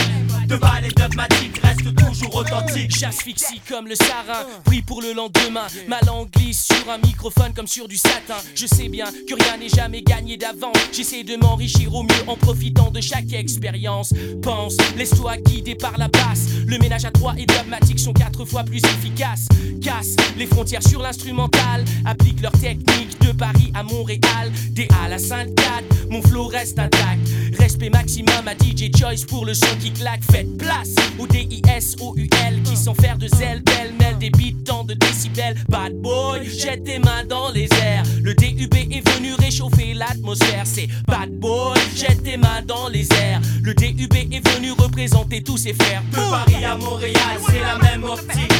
De balles et dogmatique, reste toujours authentique. J'asphyxie comme le sarin, pris pour le lendemain. Ma langue glisse sur un microphone comme sur du satin. Je sais bien que rien n'est jamais gagné d'avant. J'essaie de m'enrichir au mieux en profitant de chaque expérience. Pense, laisse-toi guider par la basse. Le ménage à trois et dogmatique sont quatre fois plus efficaces. Casse les frontières sur l'instrumental. Applique leur technique de Paris à Montréal. Des à la Sainte-Cat, mon flow intact. Respect maximum à DJ Choice pour le son qui claque. Faites place au D-I-S-O-U-L Qui s'en faire de zèle, pêle-mêle Des beats tant de décibels. Bad boy, jette tes mains dans les airs. Le DUB est venu réchauffer l'atmosphère. C'est bad boy, jette tes mains dans les airs. Le DUB est venu représenter tous ses frères. De Paris à Montréal, c'est la même optique.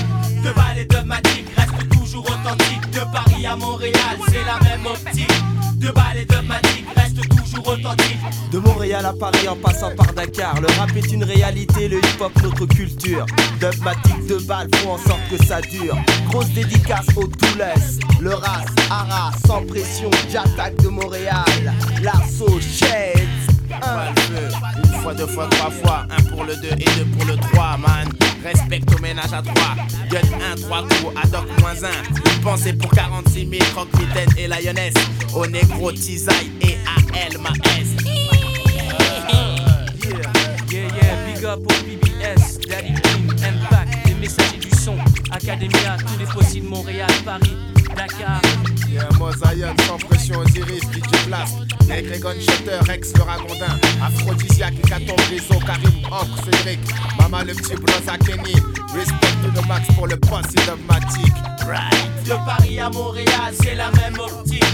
De balles et dogmatique, reste toujours authentique De Paris à Montréal, c'est la même optique De balles et dogmatique, reste toujours authentique De Montréal à Paris en passant par Dakar, le rap est une réalité, le hip-hop notre culture. Dogmatique de balles font en sorte que ça dure. Grosse dédicace aux Toules, le Ras, Ara, sans pression, j'attaque de Montréal. L'assaut Shades. Un. Fois, deux fois, trois fois, un pour le deux et deux pour le trois, man. Respecte au ménage à trois. Gun 1, 3 coups, ad hoc moins 1. Une pensée pour 46 000 croque-mitaine et lioness. Au négro, tisaille et à elle, ma S. Yeah, yeah, big up au BBS, Daddy Impact, les messagers Academia, tous les possibles, Montréal, Paris, Dakar. Yeah, Mosaïon, sans pression, Osiris, DJ Blast. Nègre et Gunshutter, Rex le ragondin. Aphrodisiaque, Hécatombe, Rizzo, Karim, Ocre, Cédric. Mama le petit bros à Kenny. Respect to the max pour le boss dogmatique. Right. De Paris à Montréal, c'est la même optique.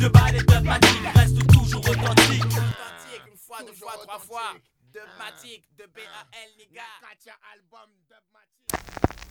De balles et dogmatique, reste toujours authentique. Une fois, deux fois, trois fois. Dogmatique, de B-A-L, nigga. Katia album, dogmatique.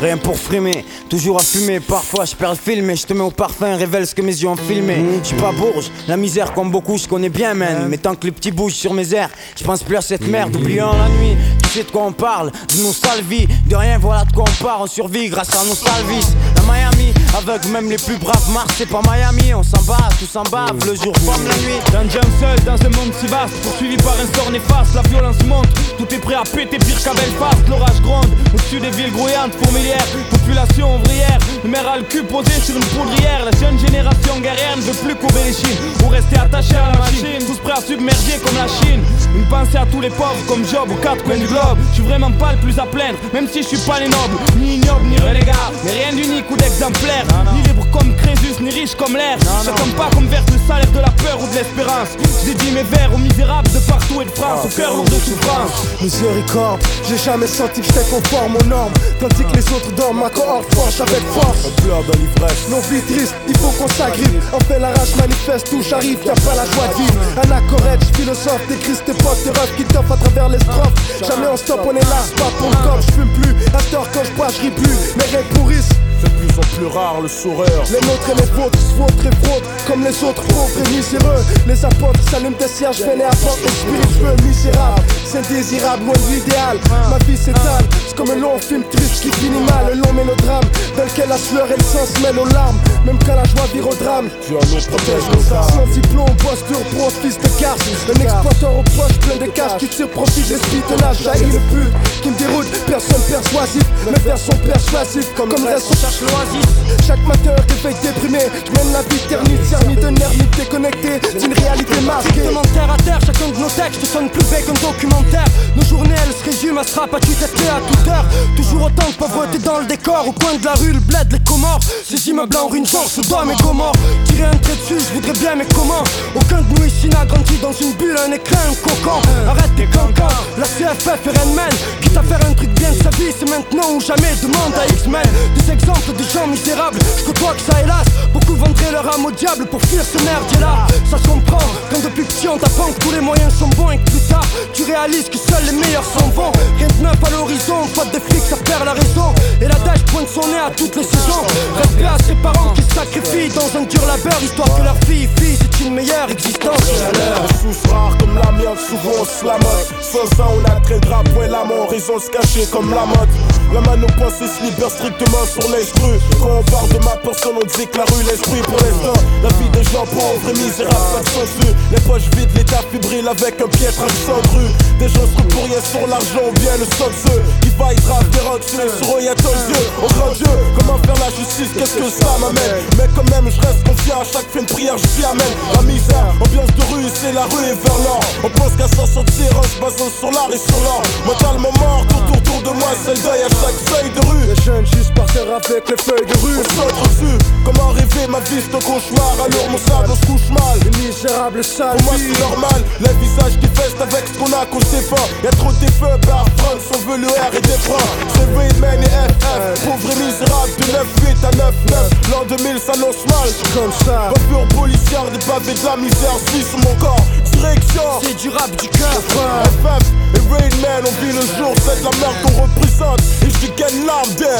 Rien pour frimer, toujours à fumer. Parfois je perds le film et je te mets au parfum, révèle ce que mes yeux ont filmé. Je suis pas bourge, la misère comme beaucoup, je connais bien, man. Mais tant que les petits bougent sur mes airs, je pense plus à cette merde. Oubliant la nuit, sais de quoi on parle, de nos vies. De rien, voilà de quoi on part, on survit grâce à nos sales vices. À Miami, avec même les plus braves, Mars c'est pas Miami. On s'en bat, tout s'en bave, le jour comme la nuit. Dungeon seul dans un monde si vaste, poursuivi par un sort néfaste, la violence monte, tout est prêt à péter pire qu'à Belfast, l'orage gronde, au-dessus des villes grouillantes, fourmilières, population ouvrière, le cul posé sur une poudrière, la jeune génération guerrière ne veut plus courir les chines, ou rester attaché à la machine, tous prêts à submerger comme la Chine. Une pensée à tous les pauvres comme Job aux quatre coins du globe. Je suis vraiment pas le plus à plaindre, même si je suis pas les nobles, ni ignoble, ni relégable, mais rien d'unique ou d'exemplaire. Ni libre comme Crésus, ni riche comme l'air. Je tombe pas comme verse le salaire de la peur ou de l'espérance. J'ai dit mes vers aux misérables de partout et de France, au cœur lourd de souffrance. Miséricorde, j'ai jamais senti que j'étais conforme aux normes. Tandis que les autres dorment, ma cohorte force avec force. On pleure dans l'ivresse. Non, vie triste, il faut qu'on s'agrippe. En fait, la rage manifeste où j'arrive, y'a pas la joie de vivre. Anacorète, philosophe, décris tes potes, tes refs qui t'offrent à travers les strophes. Jamais on stop, on est là, pas pour le corps, je fume plus. À tort, quand je bois, je plus. Mes rêves pourrissent. C'est de plus en plus rare le sourire. Les nôtres et les vôtres se vautrent et comme les autres pauvres et miséreux. Les apôtres s'allument des cierges, à porte et spiritueux, misérable. C'est indésirable, loin de l'idéal. Ma vie s'étale, c'est comme un long film triste qui finit mal. Un long mélodrame dans lequel la sueur et le sang se mêlent aux larmes. Même quand la joie vire au drame. Dieu nous protège nos âmes. Sans diplôme, posture pour un fils de. Un exploiteur aux poches plein de cash qui tire profit de l'espionage. Jaillit le but qui me déroute, personne persuasif. Mes vers sont persuasifs comme, comme le reste, l'oasis. Chaque matin, réveil déprimé, je mène la vie ternite, cernie d'un ermite déconnecté d'une réalité masquée. Demande terre à terre, chacun de nos textes sonne plus bête qu'un documentaire. Nos journées, elles se résument à se rapatrier à toute heure. Toujours autant de pauvreté dans le décor, au coin de la rue, le bled, les comores. Ces immeubles en ruine, genre sous doigt, mes. Tirer un trait dessus, je voudrais bien, mais comment Aucun de nous ici n'a grandi dans une bulle, un écran, un cocon. Arrête tes cancans, la CFF et. Quitte à faire un truc bien de sa vie, c'est maintenant ou jamais. Demande à X-Men des exemples de gens misérables. Je côtoie que ça, hélas. Beaucoup vendraient leur âme au diable pour fuir ce merdier là. Ça se comprend quand depuis petit on t'apprend que tous les moyens sont bons et que plus tard tu réalises que seuls les meilleurs sont bons. Rien de neuf à l'horizon, faute de flics, ça perd la raison. Et la dèche pointe son nez à toutes les saisons. Respect à ses parents qui sacrifient dans un dur labeur, histoire que leur fille, fille, c'est une meilleure existence que la leur. Sous rare comme la mienne, souvent on se la mode. Sans ça, on a très grave, point la mort, raison se cacher comme la mode. La mano pense se libère strictement sur Quand on parle de ma personne, on dit que la rue l'esprit pour l'instant. La vie des gens pauvres et misérables, pas de censure. Les poches vides, l'état fébrile avec un piètre accent cru. Des gens se pour rien sur l'argent bien le de ceux qui vaillent grave des rocs sur eux, y'a ton Dieu. Oh grand Dieu, comment faire la justice, qu'est-ce que ça m'amène? Mais quand même, je reste confiant à chaque fin de prière, je t'y amène. La misère, ambiance de rue, c'est la rue et vers l'or. On pense qu'à s'en sortir en se basant sur l'art et sur l'or. Mentalement mort, tout autour de moi, c'est le deuil à chaque feuille de rue. Les jeunes juste par terre les feuilles de rue. On saute dessus, comment rêver ma vie, c'est un cauchemar. Alors mon sable, on se couche mal. Les misérables sales. Pour moi, c'est normal, les visages qui festent avec ce qu'on a qu'on sait pas. Y'a trop de feux, par France, on veut le R et des freins. C'est Rayman et FF, pauvre et misérable, de 9-8 à 9-9. L'an 2000 s'annonce mal, comme ça. Voiture policière, des pavés de la misère, suis sur mon corps. Direction, c'est du rap du cœur. FF et Rainman, on vit le jour, c'est de la merde qu'on représente. Et je gagne l'arme d'air.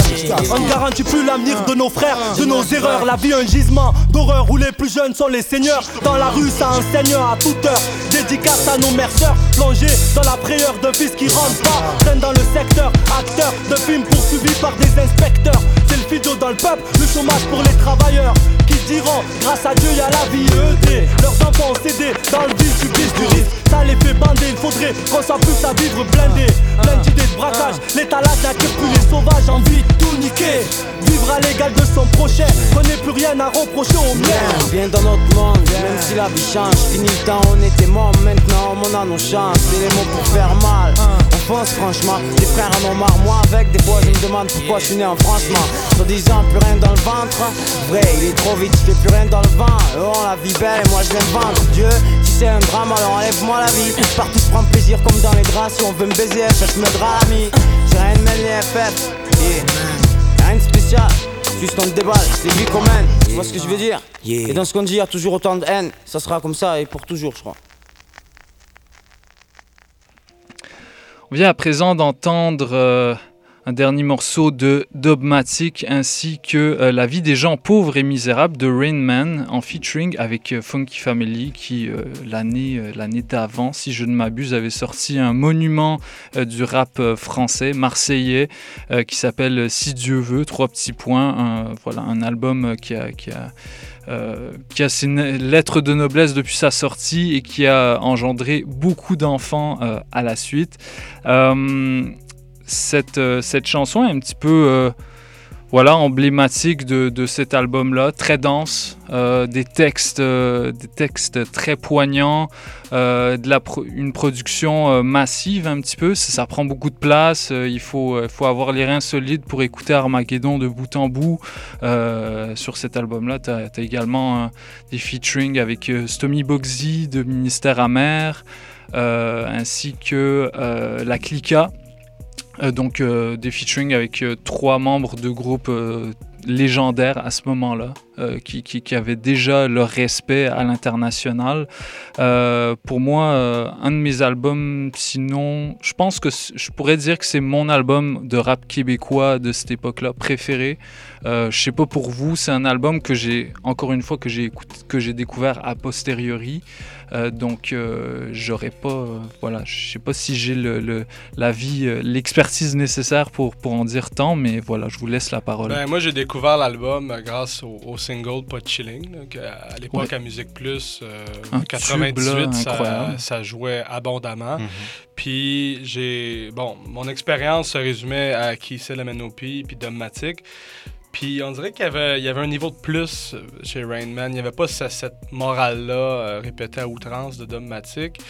On ne garantit plus l'avenir de nos frères, de nos erreurs. La vie un gisement d'horreur où les plus jeunes sont les seigneurs. Dans la rue, ça enseigne à toute heure. Dédicace à nos merceurs, plongés dans la frayeur d'un fils qui rentre pas. Traîne dans le secteur, acteur de films poursuivis par des inspecteurs. C'est le fido dans le peuple, le chômage pour les travailleurs. Qui diront, grâce à Dieu, y a la vie ED. Leurs enfants ont cédé dans le vice du risque. Ça les fait bander, il faudrait qu'on plus à vivre blindé. Plein d'idées de braquage, l'étalage n'attire plus les sauvages, envie de tout niquer. Vivre à l'égal de son prochain, qu'on n'ait plus rien à reprocher au mien. Viens dans notre monde, même si la vie change. Fini le temps, on était mort, maintenant on a nos chances. C'est les mots pour faire mal. On pense franchement, les frères en ont marre. Moi, avec des bois, je me demande pourquoi je suis né en franchement. Soi disant, plus rien dans le ventre. Vrai, il est trop vite, je fais plus rien dans le vent. Ont la vie belle moi je vendre. Dieu, si c'est un drame, alors enlève-moi la vie. Partout je prends plaisir comme dans les draps. Si on veut me baiser, FF me drame. J'ai rien de les FF. Yeah. Rien de spécial. Juste on déballe, c'est lui qu'on mène. Tu vois ce que je veux dire? Et dans ce qu'on dit, il y a toujours autant de haine. Ça sera comme ça et pour toujours, je crois. On vient à présent d'entendre euh, un dernier morceau de Dogmatic ainsi que euh, La vie des gens pauvres et misérables de Rain Man en featuring avec euh, Funky Family qui euh, l'année l'année d'avant, si je ne m'abuse, avait sorti un monument du rap français marseillais qui s'appelle Si Dieu veut, trois petits points, un, voilà un album qui a, qui a qui a ses lettres de noblesse depuis sa sortie et qui a engendré beaucoup d'enfants à la suite. Cette, euh, cette chanson est un petit peu, euh, voilà, emblématique de, de cet album-là, très dense, euh, des, textes, des textes très poignants, de la une production massive un petit peu, ça, prend beaucoup de place, il faut, faut avoir les reins solides pour écouter Armageddon de bout en bout. Sur cet album-là, tu as, également des featuring avec Stomy Boxy de Ministère Amer, ainsi que La Clica. Euh, donc euh, des featuring avec euh, trois membres de groupes légendaires à ce moment-là, euh, qui, qui, avaient déjà leur respect à l'international. Euh, pour moi, euh, un de mes albums, sinon, je pense que je pourrais dire que c'est mon album de rap québécois de cette époque-là préféré. Je sais pas pour vous, c'est un album que j'ai, encore une fois, que j'ai que j'ai découvert a posteriori. Donc, j'aurais pas, voilà, je sais pas si j'ai le, la vie, l'expertise nécessaire pour, pour en dire tant, mais voilà, je vous laisse la parole. Ben, moi, j'ai découvert l'album grâce au single Pas de Chilling. là, que, à l'époque, Ouais. à Musique Plus, euh, en 98, tube, là, ça, jouait abondamment. Mhm. Puis, j'ai. Bon, mon expérience se résumait à Qui c'est le Manopi puis Dogmatic. Puis on dirait qu'il y avait, un niveau de plus chez Rain Man. Il n'y avait pas ce- cette morale-là euh, répétée à outrance de Dogmatic.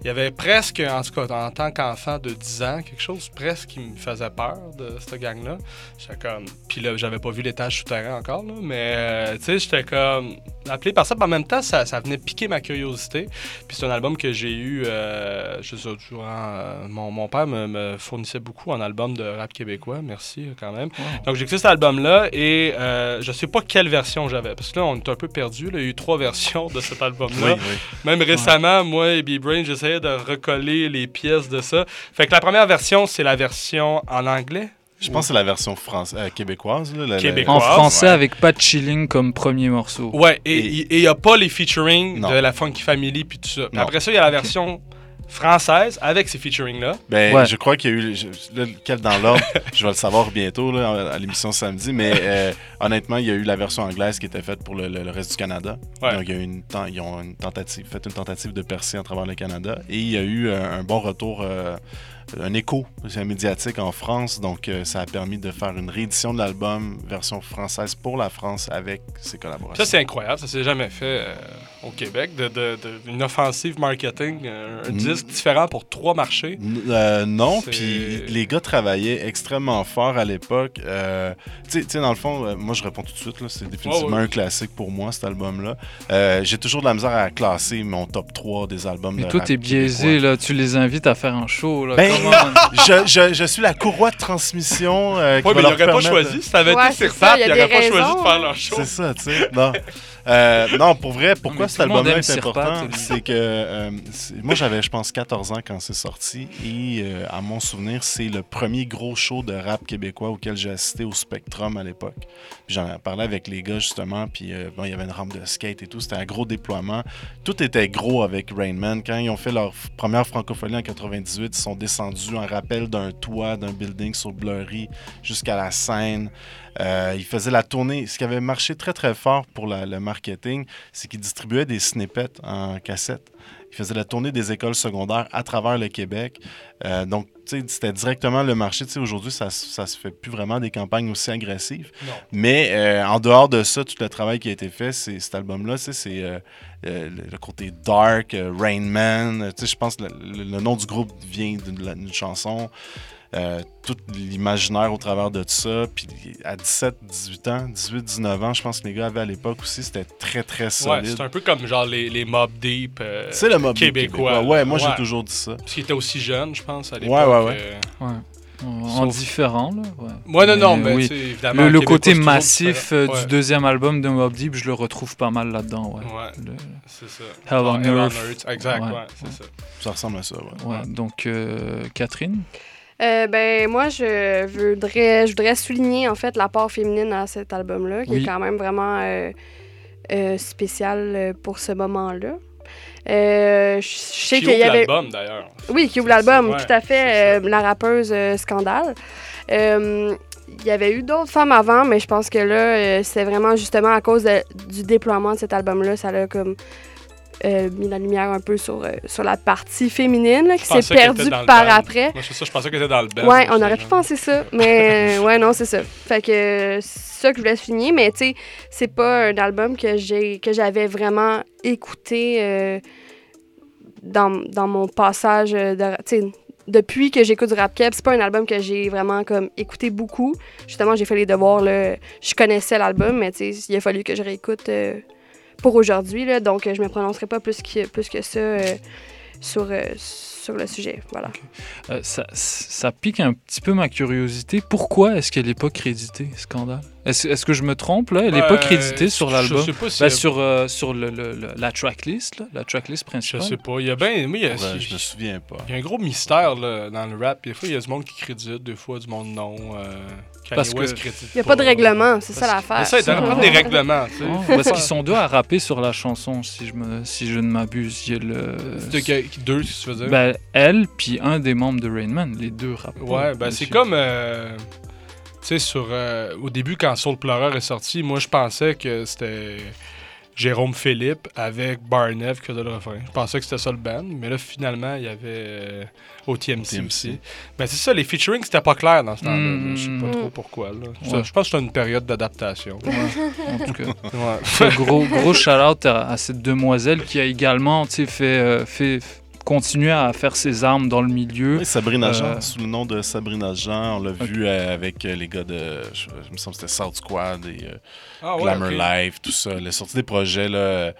Il y avait presque, en tout cas en tant qu'enfant de 10 ans, quelque chose presque qui me faisait peur de cette gang-là. J'étais comme... Puis là, j'avais pas vu l'étage souterrain encore, là, mais euh, tu sais, j'étais comme appelé par ça. Puis en même temps, ça, ça venait piquer ma curiosité. Puis c'est un album que j'ai eu, euh, je sais, durant... euh, mon, mon père me, me fournissait beaucoup en album de rap québécois. Merci euh, quand même. Donc j'ai écouté cet album-là et euh, je sais pas quelle version j'avais. Parce que là, on est un peu perdu. Il y a eu trois versions de cet album-là. Oui, oui. Même récemment, moi et B-Brain, j'essayais de recoller les pièces de ça. Fait que la première version, c'est la version en anglais. Je pense que c'est la version France, euh, québécoise. Là, la- la- Québécoise. en français, ouais. avec Pat Chilling comme premier morceau. Ouais, et il n'y a pas les featuring Non. de la Funky Family puis tout ça. Après ça, il y a la version française avec ces featuring-là. Ben, Ouais. je crois qu'il y a eu. je- là, lequel dans l'ordre, je vais le savoir bientôt là, à l'émission samedi, mais euh, honnêtement, il y a eu la version anglaise qui était faite pour le, le- le reste du Canada. Ouais. Donc, il y a eu une, ils ont une tentative, fait une tentative de percer à travers le Canada et il y a eu un, un bon retour. euh, un écho médiatique en France, donc euh, ça a permis de faire une réédition de l'album version française pour la France avec ses collaborations. Ça, c'est incroyable. Ça s'est jamais fait euh, au Québec. De, de- de- une offensive marketing, euh, un Mm. disque différent pour trois marchés. N- euh, non, puis les gars travaillaient extrêmement fort à l'époque. Euh, tu sais- dans le fond, euh, moi je réponds tout de suite, c'est définitivement un classique pour moi, cet album-là. Euh, J'ai toujours de la misère à classer mon top 3 des albums Mais de toi, rap t'es biaisé, là. Tu les invites à faire un show, là. Ben. je, je- je suis la courroie de transmission. euh, va mais il leur aurait pas choisi. de- Si été ça, Rap, il y a il des aurait pas choisi de faire hein. leur show. C'est ça, tu sais. Non. Euh, non, pour vrai, pourquoi cet album-là est important? C'est que euh, moi, j'avais, je pense, 14 ans quand c'est sorti. Et euh, à mon souvenir, c'est le premier gros show de rap québécois auquel j'ai assisté au Spectrum à l'époque. J'en ai parlé avec les gars, justement. Puis euh, bon, il y avait une rampe de skate et tout. C'était un gros déploiement. Tout était gros avec Rain Man. Quand ils ont fait leur première francophonie en 98, ils sont descendus en rappel d'un toit d'un building sur Blurry jusqu'à la scène. Euh, ils faisaient la tournée. Ce qui avait marché très très fort pour le marketing, c'est qu'ils distribuaient des snippets en cassette. Ils faisaient la tournée des écoles secondaires à travers le Québec. Euh, donc, tu sais, c'était directement le marché. Tu sais, aujourd'hui, ça, ça se fait plus vraiment des campagnes aussi agressives. Non. Mais euh, en dehors de ça, tout le travail qui a été fait, c'est cet album-là, c'est euh, euh, le, côté dark, Rain Man. Tu sais, je pense que le, nom du groupe vient d'une chanson. Euh, tout l'imaginaire au travers de tout ça. Puis à 17, 18 ans, 18, 19 ans, je pense que les gars avaient à l'époque aussi, c'était très, très Ouais, solide. c'est un peu comme genre les, les Mob Deep euh, C'est le Deep québécois. québécois. Ouais, moi, j'ai toujours dit ça. Parce qu'il était aussi jeune, je pense, à l'époque. Ouais, ouais, ouais. euh, Ouais. En Sauf- différent, là. Ouais, Ouais, non, non, mais évidemment, Le, côté massif euh, Ouais. du deuxième album de Mob Deep, je le retrouve pas mal là-dedans, ouais. Ouais, Le- c'est ça. Hell on Earth. Earth, exact, ouais, c'est ça. Ça ressemble à ça, ouais. Ouais, donc, euh, Catherine? Euh, ben moi je voudrais je voudrais souligner en fait la part féminine à cet album là qui Oui. est quand même vraiment euh, euh, spécial euh, pour ce moment-là. Je sais Qui qu'il y avait l'album, d'ailleurs. Oui, qui ouvre l'album, ouais, tout à fait la rappeuse Scandale. Il y avait eu d'autres femmes avant, mais je pense que là, c'est vraiment justement à cause de- du déploiement de cet album-là, ça l'a comme euh, mis la lumière un peu sur, euh, sur la partie féminine là, qui s'est perdue par band. après. Moi, c'est ça, je pensais qu'elle était dans le band. Ouais, on aurait pu penser ça, mais ouais, non, c'est ça. Fait que c'est ça que je voulais souligner, mais tu sais, c'est pas un album que j'ai que j'avais vraiment écouté euh, dans, dans mon passage de, depuis que j'écoute du rap keb, c'est pas un album que j'ai vraiment comme écouté beaucoup. Justement, j'ai fait les devoirs là, je connaissais l'album, mais tu sais, il a fallu que je réécoute pour aujourd'hui donc euh, je me prononcerai pas plus que plus que ça euh, sur euh, sur le sujet, voilà. Euh, ça, ça pique un petit peu ma curiosité. Pourquoi est-ce qu'elle n'est pas créditée, Scandale? Est-ce est-ce que je me trompe là? Elle n'est pas créditée sur je l'album? sais pas si Ben, elle- sur, euh, sur le, le- le- la tracklist, là, la tracklist Je principale. sais pas. Il y a bien. moi, il y a- Ouais, je me souviens pas. Il y a un gros mystère là, dans le rap. Des fois, il y a du monde qui crédite, des fois, du monde non. Euh, Parce que- Il y a pas de règlement, c'est ça l'affaire. Mais ça, il y a pas des règlements, tu sais. Oh, parce qu'ils sont deux à rapper sur la chanson, si je, me, si je ne m'abuse. Il y a le... C'est deux, si tu veux dire. Ben, elle, puis un des membres de Rain Man, les deux rappent. Ouais, ben c'est comme. euh, tu sais, sur. euh, au début, quand Soul Pleureur est sorti, moi, je pensais que c'était Jérôme Philippe avec Barnev qui faisait le refrain. Je pensais que c'était ça le band, mais là, finalement, il y avait euh, OTMC, aussi. Ben, c'est ça, les featuring, c'était pas clair dans ce temps-là. là. Je sais pas Mm. trop pourquoi. Là. Ça, Ouais. Je pense que c'était une période d'adaptation. en tout cas. Ouais. Gros, gros shout-out à, à cette demoiselle qui a également tu sais, fait, euh, fait continuer à faire ses armes dans le milieu. Oui, Sabrina Euh, Jean, sous le nom de Sabrina Jean, on l'a vu euh, avec euh, les gars de, je, je me semble que c'était South Squad et euh, Ah ouais, Glamour ok. Life, tout ça. Elle a sorti des projets là,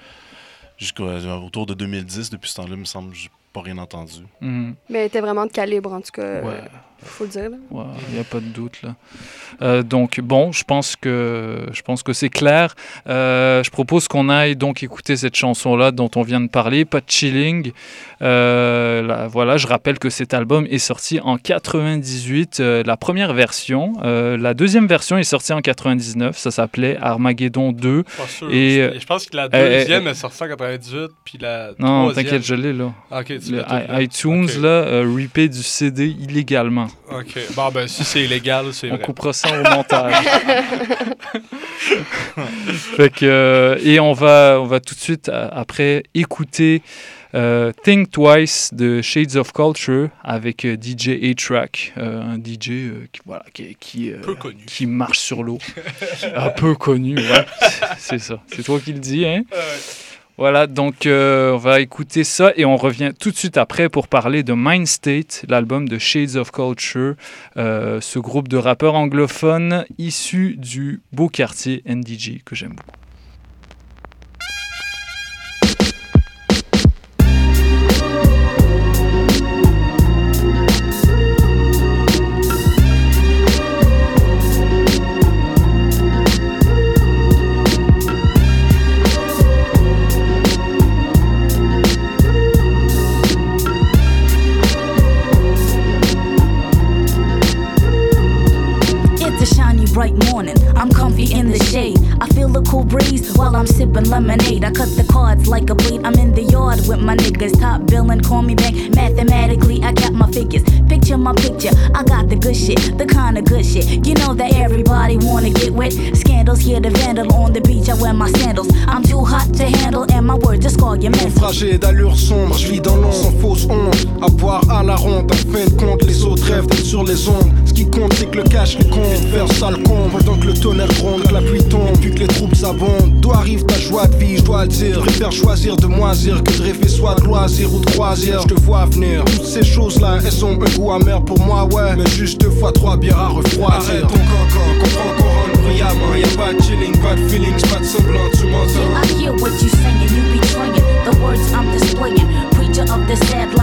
jusqu'au autour de 2010. Depuis ce temps-là, il me semble que j'ai pas rien entendu. Mhm. Mais elle était vraiment de calibre, en tout cas. Ouais. Faut le dire. Il n'y a pas de doute là. Euh, donc bon, je pense que je pense que c'est clair. Euh, je propose qu'on aille donc écouter cette chanson là dont on vient de parler, pas de chilling. Euh, là, voilà, je rappelle que cet album est sorti en 98, euh, la première version. Euh, la deuxième version est sortie en 99. Ça s'appelait Armageddon 2. Pas sûr. Et je pense que la deuxième euh, est sortie en 98, puis la non, troisième... t'inquiète, je l'ai là. Tu Le iTunes Ok. là, euh, ripé du CD illégalement. Ok, bon ben si c'est illégal, c'est On vrai. coupera ça au montage. fait que, euh, et on va, on va tout de suite euh, après écouter euh, Think Twice de Shades of Culture avec euh, DJ A-Track, euh, un DJ qui, voilà, qui, qui, Peu connu. qui marche sur l'eau. un peu connu, ouais. C'est ça. C'est toi qui le dis, hein? Voilà, donc euh, on va écouter ça et on revient tout de suite après pour parler de Mind State, l'album de Shades of Culture, euh, ce groupe de rappeurs anglophones issus du beau quartier NDG que j'aime beaucoup. Cool breeze while I'm sipping lemonade. I cut the cards like a bleed. I'm in the yard with my niggas. Top billing, call me back. Mathematically, I got my figures. Picture my picture. I got the good shit, the kind of good shit. You know that everybody wanna get wet. Scandals here, the vandal on the beach. I wear my sandals. I'm too hot to handle, and my words just call you mental. Naufragé d'allure sombre, je vis dans l'ombre sans fausse honte. À boire à la ronde, en fin de compte, les autres rêvent d'être sur les ondes. Ce qui compte, c'est que le cash qui compte. Faire ça le compte, pendant que le tonnerre gronde, que la pluie tombe, puis que les troupes s'abondent. D'où arrive ta joie de vie, je dois le dire. Je préfère choisir de moisir que de rêver soit de loisir ou de croisière. Je te vois venir. Toutes ces choses-là, elles ont un goût amer pour moi, ouais. Mais juste deux fois trois bières à refroidir. Arrête ton cancan, comprends qu'on rentre bruyamment. Y'a pas de chilling, pas de feelings, pas de semblant, tu m'entends. I hear what you saying, you betraying the words I'm displaying. Preacher of the sad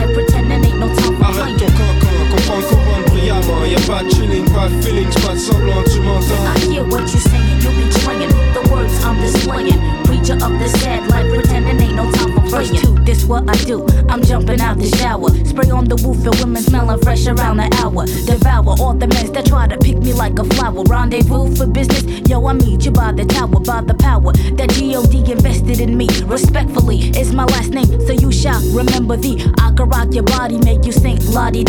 the shower. Around the hour. Devour all the men that try to pick me like a flower. Rendezvous for business. Yo, I meet you by the tower, by the power that GOD invested in me. Respectfully, it's my last name, so you shall remember the. I can rock your body, make you sing la di.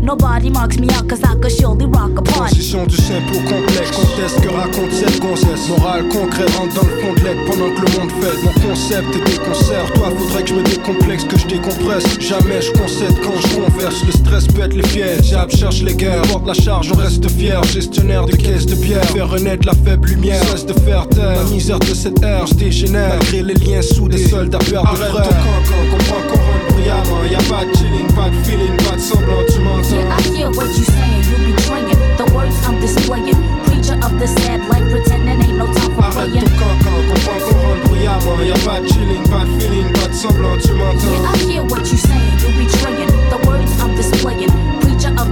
Nobody marks me out, cause I could surely rock a party. Transition du simple au complexe, conteste que raconte cette gonzesse. Morale concrète rentre dans le fond de lettre pendant que le monde fait. Mon concept est des concerts, toi faudrait que je me décomplexe, que je décompresse. Jamais je concède quand je converse, le stress pète les pièges. Jab cherche les guerres, porte la charge, on reste fier. Gestionnaire de caisse de bière, faire renaître la faible lumière. Cesse de faire taire, la misère de cette ère, je dégénère. Malgré les liens sous des soldats perdent de frères. Arrête ton comprends qu'on rentre bruyamment. Y'a pas de chilling, pas de feeling, pas de semblant, tu m'entends. Yeah, I hear what you saying, you betraying the words I'm displaying. Preacher of the sad life, pretending ain't no time for Arrête playing. ton cancan, comprends qu'on rentre bruyamment. Y'a pas de chilling, pas de feeling, pas de semblant, tu m'entends. Yeah, I hear what you saying, you betraying the words I'm displaying.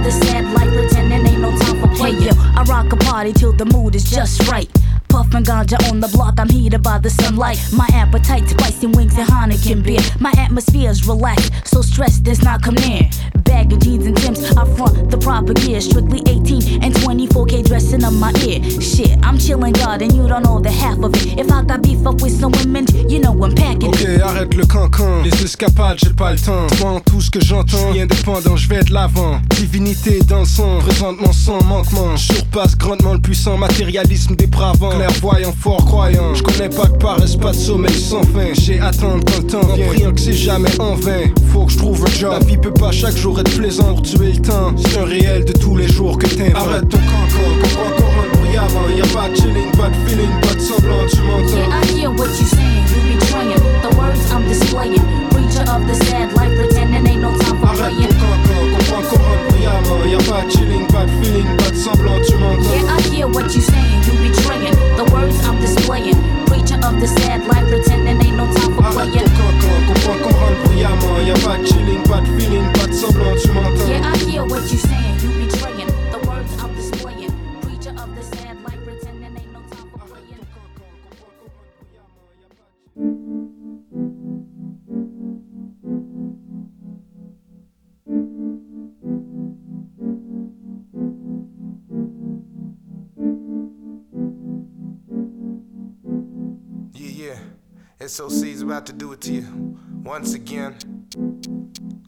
The sad pretending ain't no time for. Hey, yo, I rock a party till the mood is just right. Puffin' ganja on the block, I'm heated by the sunlight. My appetite, spicy wings and Heineken beer. My atmosphere's relaxed, so stress does not come near. Bag of jeans and Tims, I front the proper gear. Strictly 18 and 24k dressing up my ear. Shit, I'm chillin' God and you don't know the half of it. If I got beef up with some women, you know I'm packing Ok, arrête le cancan. Les escapades, j'ai pas le temps. Moi, tout ce que j'entends, je indépendant, je vais de l'avant. Divinité dans le sang, présentement sans manquement. Surpasse grandement le puissant matérialisme dépravant. Clairvoyant, fort croyant. Je connais pas de paresse, pas de sommeil sans fin. J'ai attendre quand le temps vient. Que c'est jamais en vain. Faut que je trouve un job. La vie peut pas chaque jour être plaisant pour tuer le temps. C'est un réel de tous les jours que t'inventes. Arrête ton cancan, comprends qu'on rentre bruyamment. Y'a pas de chilling, pas de feeling, pas de semblant, tu m'entends. Yeah, I hear what you saying, you betraying the words I'm displaying. Preacher of the sad life, pretending ain't no time for Arrête playing. Ton cancan, comprends qu'on rentre bruyamment. Y'a pas de chilling, pas de feeling, pas de semblant, tu m'entends. Yeah, I hear what you saying, you betraying the words I'm displaying. Preacher of the sad life, pretending ain't no time for Arrête playing. comprends qu'on rentre bruyamment. Y'a pas de chilling, pas de feeling, pas de semblant, tu m'entends. Yeah, I hear what you saying, SOC's about to do it to you. Once again.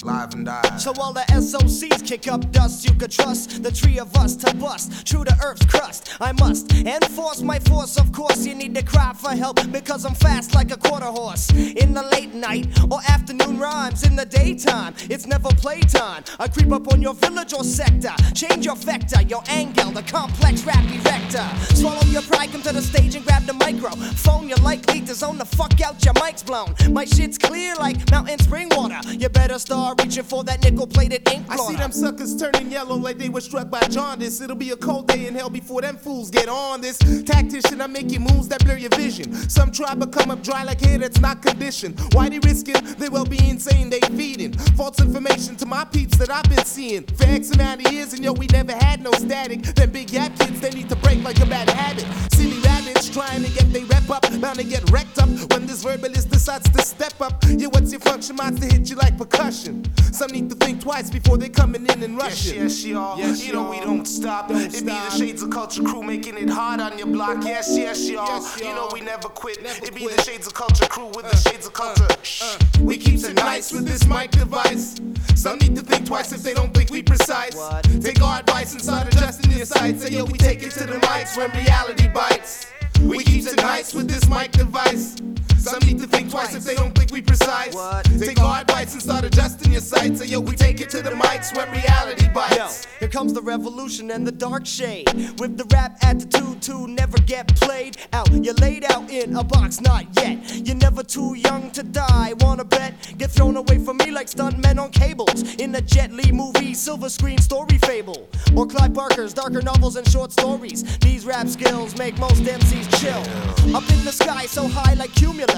Live and die. So all the SOCs kick up dust, you could trust the three of us to bust true to Earth's crust. I must enforce my force, of course. You need to cry for help because I'm fast like a quarter horse. In the late night or afternoon rhymes, in the daytime, it's never playtime. I creep up on your village or sector, change your vector, your angle, the complex rap erector. Swallow your pride, come to the stage and grab the micro. Phone you're likely to zone the fuck out, your mic's blown. My shit's clear like mountain spring water. You better start reaching for that nickel plated ink I see them suckers turning yellow like they were struck by jaundice. It'll be a cold day in hell before them fools get on this. Tactician, I'm making moves that blur your vision. Some try but come up dry like hair that's not conditioned. Why they risking their well being saying they feeding? False information to my peeps that I've been seeing. For X amount of years and yo, we never had no static. Them big yap kids, they need to break like a bad habit. Silly rabbits trying to get they rep up, bound to get wrecked up when this verbalist decides to step up. Yeah, what's your function? Mine's to hit you like percussion. Some need to think twice before they coming in and rushing. Yes, yes, y'all. Yes, you know we don't stop. Don't it be the. Shades of Culture crew making it hard on your block. Yes, yes, y'all. Yes, You y'all. know we never quit. Never it be quit. the Shades of Culture crew with the uh, Shades of uh, Culture. Uh, Shh. We keeps it nice with this mic device. Some need to think twice if they don't think we precise. Take our advice and start adjusting your sights. Say yo, we take it to the mics when reality bites. We keeps it nice with this mic device. Some need to think twice if they don't think we precise. Take our advice and start adjusting your sights. Say yo, we take it to the mics when reality Yo, bites. here comes the revolution and the dark shade. With the rap attitude to never get played out. You're laid out in a box, not yet. You're never too young to die. Wanna bet? Get thrown away from me like stuntmen on cables. In a Jet Li movie, silver screen story fable. or Clive Barker's darker novels and short stories. These rap skills make most MCs chill. Up in the sky, so high like cumulus,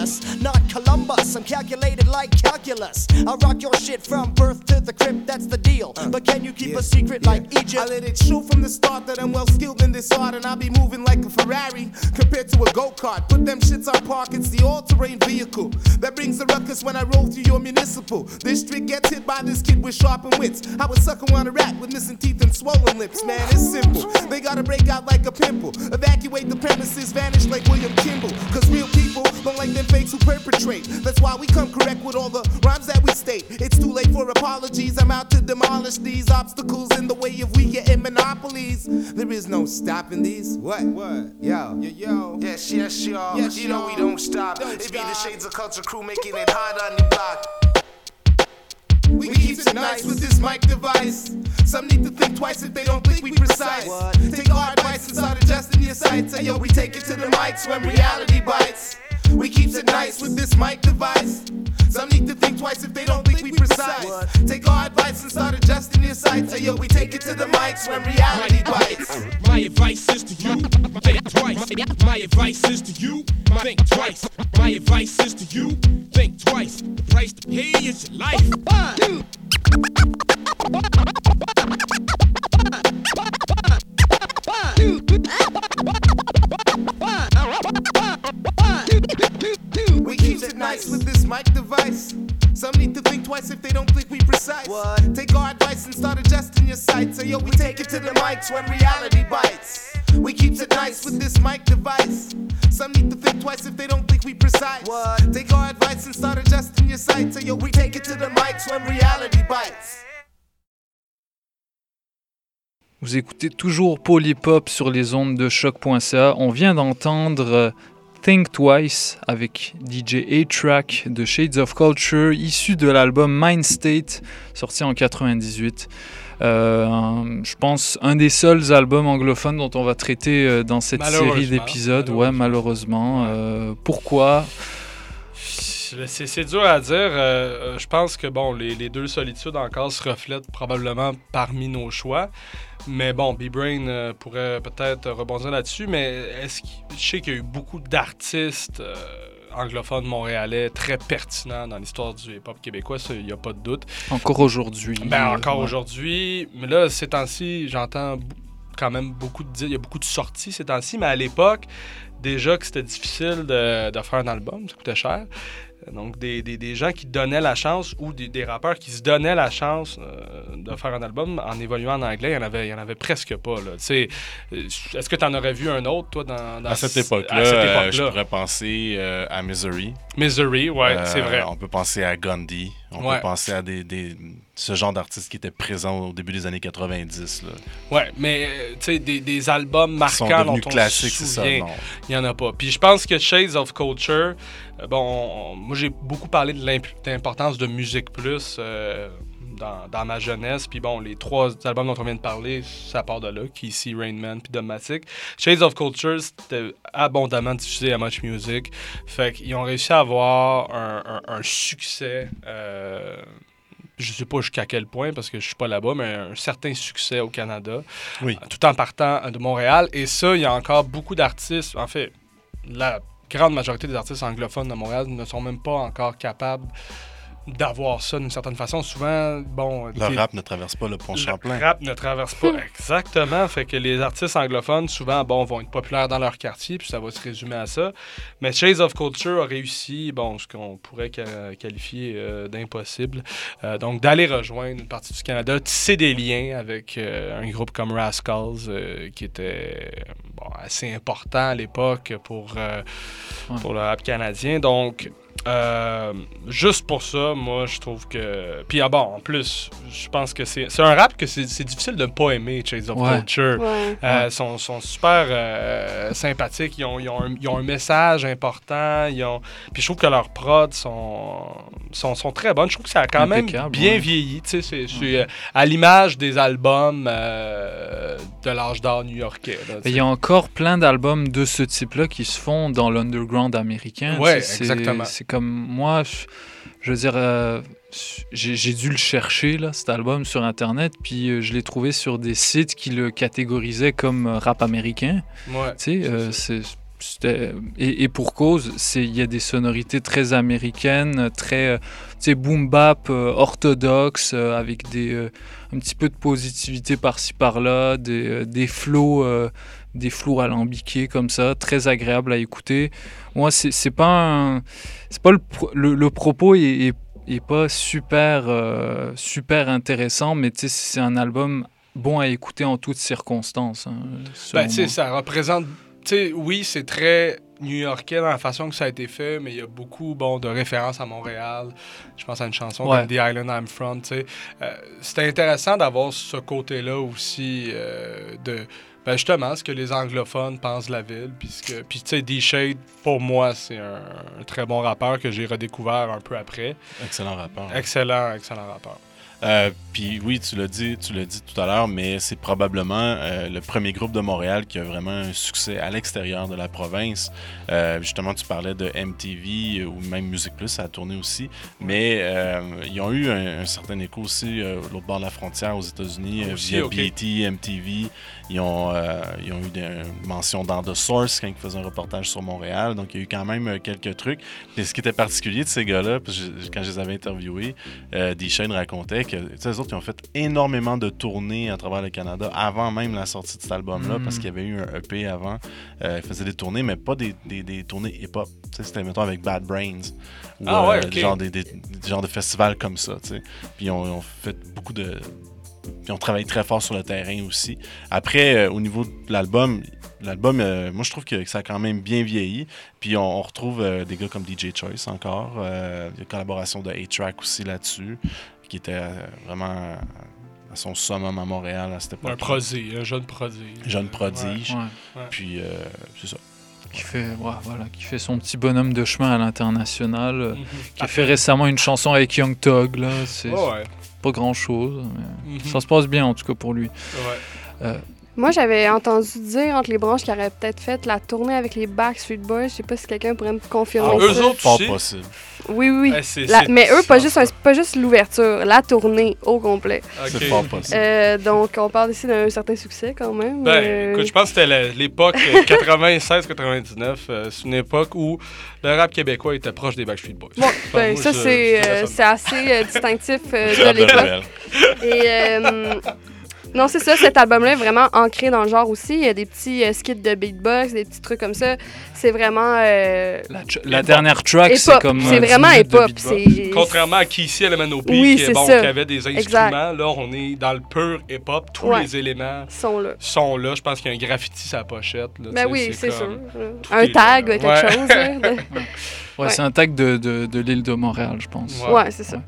not Columbus. I'm calculated like calculus. I rock your shit from birth to the crypt, that's the deal. But can you keep a secret like Egypt? I let it show from the start that I'm well skilled in this art and I'll be moving like a Ferrari compared to a go kart. Put them shits on park, it's the all terrain vehicle that brings the ruckus when I roll through your municipal This district. Gets hit by this kid with sharpened wits. I would sucker on a rat with missing teeth and swollen lips, man. It's simple. They gotta break out like a pimple. Evacuate the premises, vanish like William Kimball. Cause real people don't like them fakes who perpetrate. That's why we come correct with all the rhymes that we state. It's too late for apologies. I'm out to demolish these obstacles in the way if we get in monopolies. There is no stopping these. What? What? Yo. Yo, yo. Yes, yes, y'all. Yes, you know we don't stop. Don't it be the. Shades of Culture crew making it hot on the block. We keep it nice with this mic device. Some need to think twice if they don't think we precise. Take our advice and start adjusting your sights. Say, yo, we take it to the mics when reality bites. We keep it nice with this mic device. Some need to think twice if they don't think we precise. Take our advice and start adjusting your sights. Say, yo, we take it to the mics when reality bites. My advice is to you, think twice. My advice is to you, think twice. My advice is to you, think twice. The price to pay is your life. We keep it nice with this mic device. Some need to think twice if they don't think we precise. Take our advice and start adjusting your sights. So yo, we take it to the mics when reality bites. We keep it nice with this mic device. Some need to think twice if they don't think we precise. Take our advice and start adjusting your sights. So yo, we take it to the mics when reality bites. Vous écoutez toujours Polypop sur les ondes de choc.ca. On vient d'entendre euh, Think Twice avec DJ A-Track de Shades of Culture, issu de l'album Mind State, sorti en 98. Euh, un- je pense un des seuls albums anglophones dont on va traiter euh, dans cette série d'épisodes. Ouais, malheureusement. Euh, pourquoi? C'est dur à dire. euh, euh, je pense que bon, les, les deux solitudes encore se reflètent probablement parmi nos choix. Mais bon, B-Brain euh, pourrait peut-être rebondir là-dessus. Mais est-ce je sais qu'il y a eu beaucoup d'artistes euh, anglophones montréalais très pertinents dans l'histoire du hip-hop québécois, il n'y a pas de doute. Encore aujourd'hui. Ben, encore Ouais. aujourd'hui. Mais là, ces temps-ci, j'entends quand même beaucoup de. Il y a beaucoup de sorties ces temps-ci, mais à l'époque, déjà que c'était difficile de, de faire un album, ça coûtait cher. Donc, des, des- des gens qui donnaient la chance ou des, des rappeurs qui se donnaient la chance euh, de faire un album en évoluant en anglais, il y en avait, il y en avait presque pas. euh, Est-ce que tu en aurais vu un autre, toi, dans, dans À cette ce- époque-là, à cette euh, époque-là? je pourrais penser euh, à Misery. Misery, ouais, c'est vrai. On peut penser à Gandhi. On Ouais. peut penser à des, des- ce genre d'artistes qui étaient présents au début des années 90. Là. Ouais, mais tu sais, des, des albums Qui sont marquants dont on classiques, se c'est ça, souvient, non. Il n'y en a pas. Puis je pense que Shades of Culture, euh, bon, on- moi j'ai beaucoup parlé de l'imp- l'importance de Musique Plus euh, dans, ma jeunesse. Puis bon, les trois albums dont on vient de parler, ça part de là, Kissy, Rain Man, puis Dogmatic. Shades of Culture, c'était abondamment diffusé à Much Music. Fait qu'ils ont réussi à avoir un succès. euh, je sais pas jusqu'à quel point parce que je suis pas là-bas, mais un certain succès au Canada. Oui. Euh, Tout en partant de Montréal. Et ça, il y a encore beaucoup d'artistes. En fait, la grande majorité des artistes anglophones de Montréal ne sont même pas encore capables d'avoir ça d'une certaine façon. Souvent, bon. Le rap ne traverse pas le pont Champlain. le rap ne traverse pas exactement. Fait que les artistes anglophones, souvent, bon, vont être populaires dans leur quartier, puis ça va se résumer à ça. Mais Chase of Culture a réussi, bon, ce qu'on pourrait qualifier euh, d'impossible. Euh, donc, d'aller rejoindre une partie du Canada, tisser des liens avec euh, un groupe comme Rascals, euh, qui était bon, assez important à l'époque pour, euh, pour le rap canadien. Donc, euh, juste pour ça, moi, je trouve que. Puis, ah bon, en plus, je pense que c'est c'est un rap que c'est c'est difficile de ne pas aimer, Chase of Ouais. Culture. Ouais. Euh, Ouais. sont, sont super euh, sympathiques. Ils ont, ils, ont un, ils ont un message important. Ils ont... Puis je trouve que leurs prods sont, sont, sont très bonnes. Je trouve que ça a quand même bien ouais. vieilli. Tu sais, C'est euh, à l'image des albums euh, de l'âge d'or new-yorkais. Il y a encore plein d'albums de ce type-là qui se font dans l'underground américain. C'est- exactement. Comme moi, je- je veux dire, euh, j'ai dû le chercher, là, cet album, sur Internet, puis euh, je l'ai trouvé sur des sites qui le catégorisaient comme euh, rap américain. Ouais, Tu sais, euh, et, et pour cause, c'est- il y a des sonorités très américaines, très, tu sais, boom bap, orthodoxe, avec des, un petit peu de positivité par-ci par-là, des, des flots, des flots alambiqués comme ça, très agréable à écouter. Moi, c'est pas un- c'est pas le, le, le propos est, est- est pas super, euh, super intéressant, mais tu sais, c'est un album bon à écouter en toutes circonstances. hein, Ben, ça représente. Tu sais, oui, c'est très new-yorkais dans la façon que ça a été fait, mais il y a beaucoup bon, de références à Montréal. Je pense à une chanson Ouais. comme The Island I'm From. tu sais. Euh, C'était intéressant d'avoir ce côté-là aussi euh, de. Ben justement, ce que les anglophones pensent de la ville. Puisque, puis, tu sais, D-Shade, pour moi, c'est un, un très bon rappeur que j'ai redécouvert un peu après. Excellent rappeur. Excellent, excellent rappeur. Euh, Puis oui, tu l'as dit, tu l'as dit tout à l'heure, mais c'est probablement euh, le premier groupe de Montréal qui a vraiment un succès à l'extérieur de la province. Euh, justement, tu parlais de MTV ou même Musique Plus, ça a tourné aussi, mais ils ont eu un, un certain écho aussi l'autre bord de la frontière aux États-Unis Aussi, via ok. BET, MTV. Ils ont, euh, ils ont eu des une mention dans The Source quand ils faisaient un reportage sur Montréal, donc il y a eu quand même euh, quelques trucs. Et ce qui était particulier de ces gars-là, que quand je les avais interviewés, euh, D-Shane racontait que tu sais, eux autres, ils ont fait énormément de tournées à travers le Canada avant même la sortie de cet album-là, Mm. parce qu'il y avait eu un EP avant. Euh, ils faisaient des tournées, mais pas des, des, des tournées hip-hop. C'était, mettons, avec Bad Brains. Ou Ah ouais, genre des, des- des de festivals comme ça. tu sais. Puis ils ont, ils ont fait beaucoup de. Puis on travaille très fort sur le terrain aussi. Après, euh, au niveau de l'album, l'album, euh, moi je trouve que ça a quand même bien vieilli. Puis on, on retrouve euh, des gars comme DJ Choice encore. Euh, il y a une collaboration de A-Track aussi là-dessus, qui était euh, vraiment à son summum à Montréal à cette époque. Un prodige, un jeune prodige. Jeune prodige. Ouais. Ouais. Puis euh, c'est ça. qui fait, ouais, voilà, qui fait son petit bonhomme de chemin à l'international, euh, Mhm. qui a fait récemment une chanson avec Young Thug, là, c'est ouais. Pas grand chose, mais Mhm. ça se passe bien en tout cas pour lui. Ouais. Moi, j'avais entendu dire entre les branches qu'il aurait peut-être fait la tournée avec les Backstreet Boys. Je sais pas si quelqu'un pourrait me confirmer Ah, eux ça. autres, Pas possible. Oui, oui. Eh, c'est- La- c'est- mais eux, pas juste, un- pas juste l'ouverture, la tournée au complet. C'est pas possible. Euh, donc, on parle ici d'un certain succès quand même. Ben, Euh, écoute, je pense que c'était la- l'époque euh, 96-99. euh, c'est une époque où le rap québécois était proche des Backstreet Boys. Bon, ben, moi, ça, je- c'est euh, assez distinctif euh, de l'époque. Et euh, non, c'est ça, cet album-là est vraiment ancré dans le genre aussi. Il y a des petits euh, skits de beatbox, des petits trucs comme ça. C'est vraiment. euh, la, la dernière track, c'est comme. C'est euh, 10 vraiment hip-hop. Contrairement à Kissy Element OP, Oui, qui, est bon, qui avait des instruments, Exact. là, on est dans le pur hip-hop. Tous Ouais. les éléments sont là. sont là. Je pense qu'il y a un graffiti sur la pochette. là, Ben oui, c'est sûr. Un tag, là. quelque Ouais. chose. là, de- Ouais, Ouais. c'est un tag de, de, de l'île de Montréal, je pense. Ouais, c'est ça.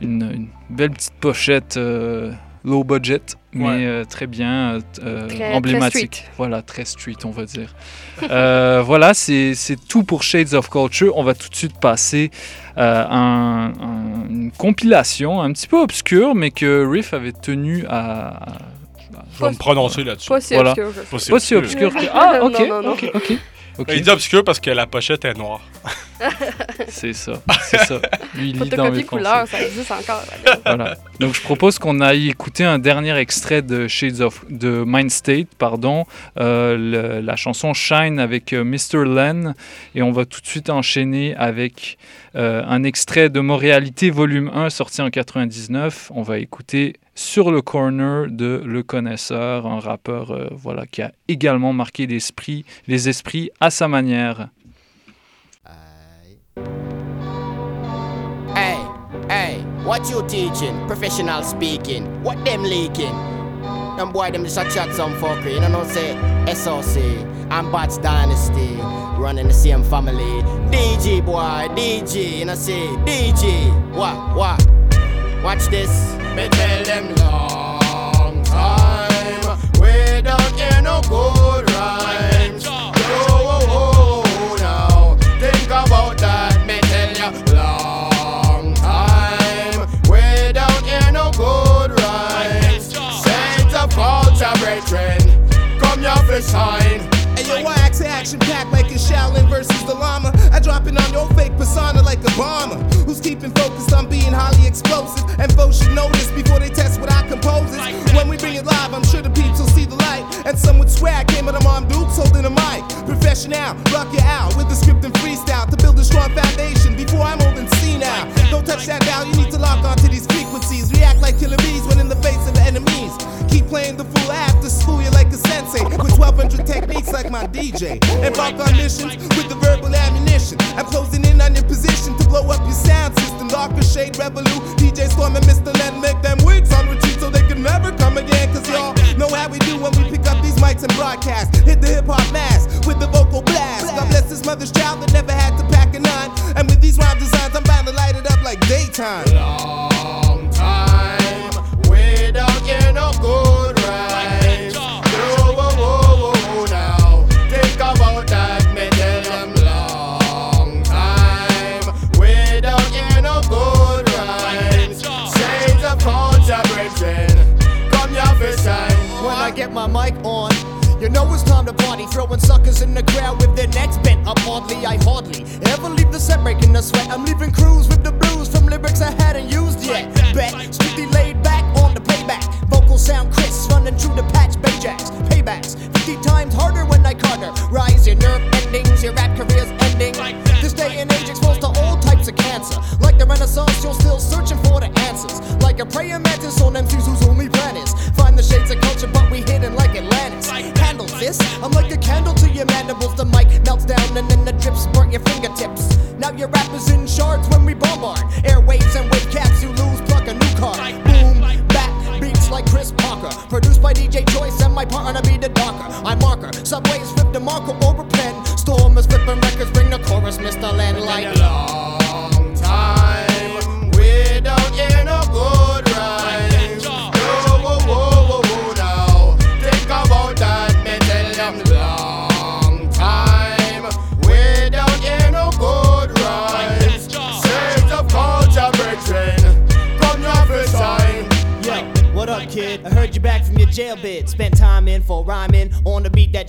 Une, une belle petite pochette euh, low budget, mais Ouais. euh, très bien, euh, euh, Très- emblématique. Voilà, très street, on va dire. Euh, voilà, c'est c'est tout pour Shades of Culture. On va tout de suite passer euh, à un- un- une compilation un petit peu obscure, mais que Riff avait tenu à. à- Je vais me prononcer là-dessus. Pas si Voilà. obscur. Pas si Pas si obscur. que. Ah, ok, Non, non, non. ok, ok. Il dit obscur parce que la pochette est noire. C'est ça, c'est ça. Lui, il lit dans mes couleur, ça existe encore. Voilà. Donc je propose qu'on aille écouter un dernier extrait de Shades of de Mind State, pardon, euh, le- la chanson Shine avec euh, Mr. Len, et on va tout de suite enchaîner avec euh, un extrait de Montréalité volume 1 sorti en 99. On va écouter Sur le corner de Le Connaisseur, un rappeur euh, voilà qui a également marqué l'esprit, les esprits à sa manière. Hey, hey, what you teaching? Professional speaking. What them leaking? Them boy them just a chat some fuckery. You know what I'm say? SOC and Bats Dynasty. Running the same family. DJ boy, DJ, you know say DJ. What, what? Watch this. Me tell them long Sign. And your wax action packed like a Shaolin versus the llama. I dropping on your fake persona like Obama. Who's keeping focused on being highly explosive? And folks should notice before they test what I compose. When we bring it live, I'm sure the peeps will see the light. And some would swear I came with a mom dukes holding a mic. Professional, rock you out with the script and freestyle to build a strong foundation before I'm old and senile. Don't touch that dial, you need to lock onto these frequencies. DJ. Embark on missions with the verbal ammunition. I'm closing in on your position to blow up your sound system. Darker shade, revolute. DJ Storm and Mr. Len make them wigs on retreat so they can never come again. Cause y'all know how we do when we pick up these mics and broadcast. Hit the hip hop mass with the vocal blast. God bless his mother's child that never had to pack a nine. And with these rhyme designs, I'm bound to light it up like daytime. My mic on, you know it's time to party. Throwing suckers in the crowd with their necks bent up oddly. I hardly ever leave the set breaking the sweat. I'm leaving crews with the blues from lyrics I hadn't used yet. Bet,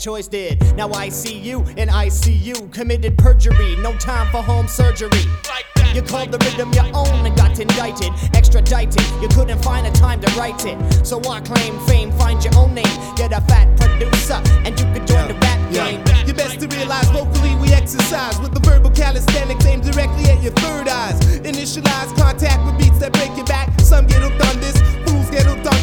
Choice did. Now I see you in ICU. Committed perjury, no time for home surgery. You called the rhythm your own and got indicted, extradited. You couldn't find a time to write it. So I claim fame, find your own name. Get a fat producer, and you could join the rap game. You best to realize vocally we exercise with the verbal calisthenics aimed directly at your third eyes. Initialize contact with beats that break your back. Some get hooked on this,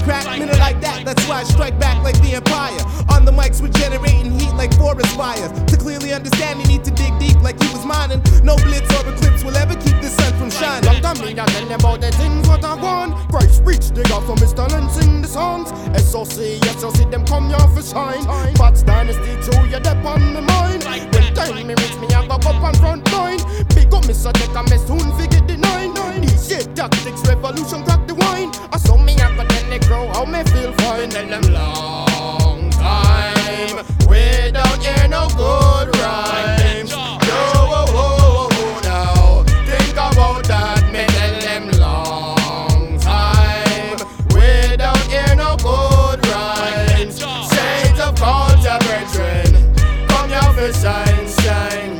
crack. Minute like that, that's why I strike back like the Empire. On the mics, we're generating heat like forest fires. Clearly understand, you need to dig deep like he was mining. No blitz or eclipse will ever keep the sun from shining. Long time me not tell them about the things what I want. Christ reach dig out from Mr. Len sing the songs. SOC, SOC, them come here for shine. Bats Dynasty too, you dep on my mind. When time me reach me, I go up on front line. Big up Mr. Tech, I me soon forget the nine. These shit tactics, revolution, crack the wine. I saw me, I go tell the crow how me feel fine. Tell them long time without hear no good rhymes. Yo, whoa, whoa, whoa, now. Think about that, me them long time without hear no good rhymes. Saints of culture, brethren, come for shine, shine.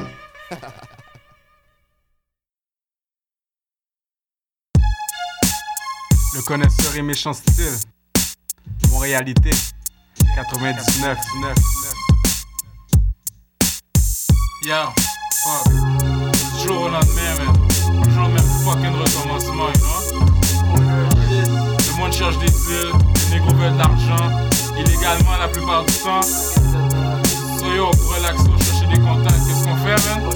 Le connaisseur et méchant style. Montréalité. 99. Fuck. Du jour au lendemain, man. Toujours le même fucking recommencement, you know? Le monde cherche des deals, les négros veulent de l'argent, illégalement la plupart du temps. So yo, pour relaxer, chercher des contacts, qu'est-ce qu'on fait, man?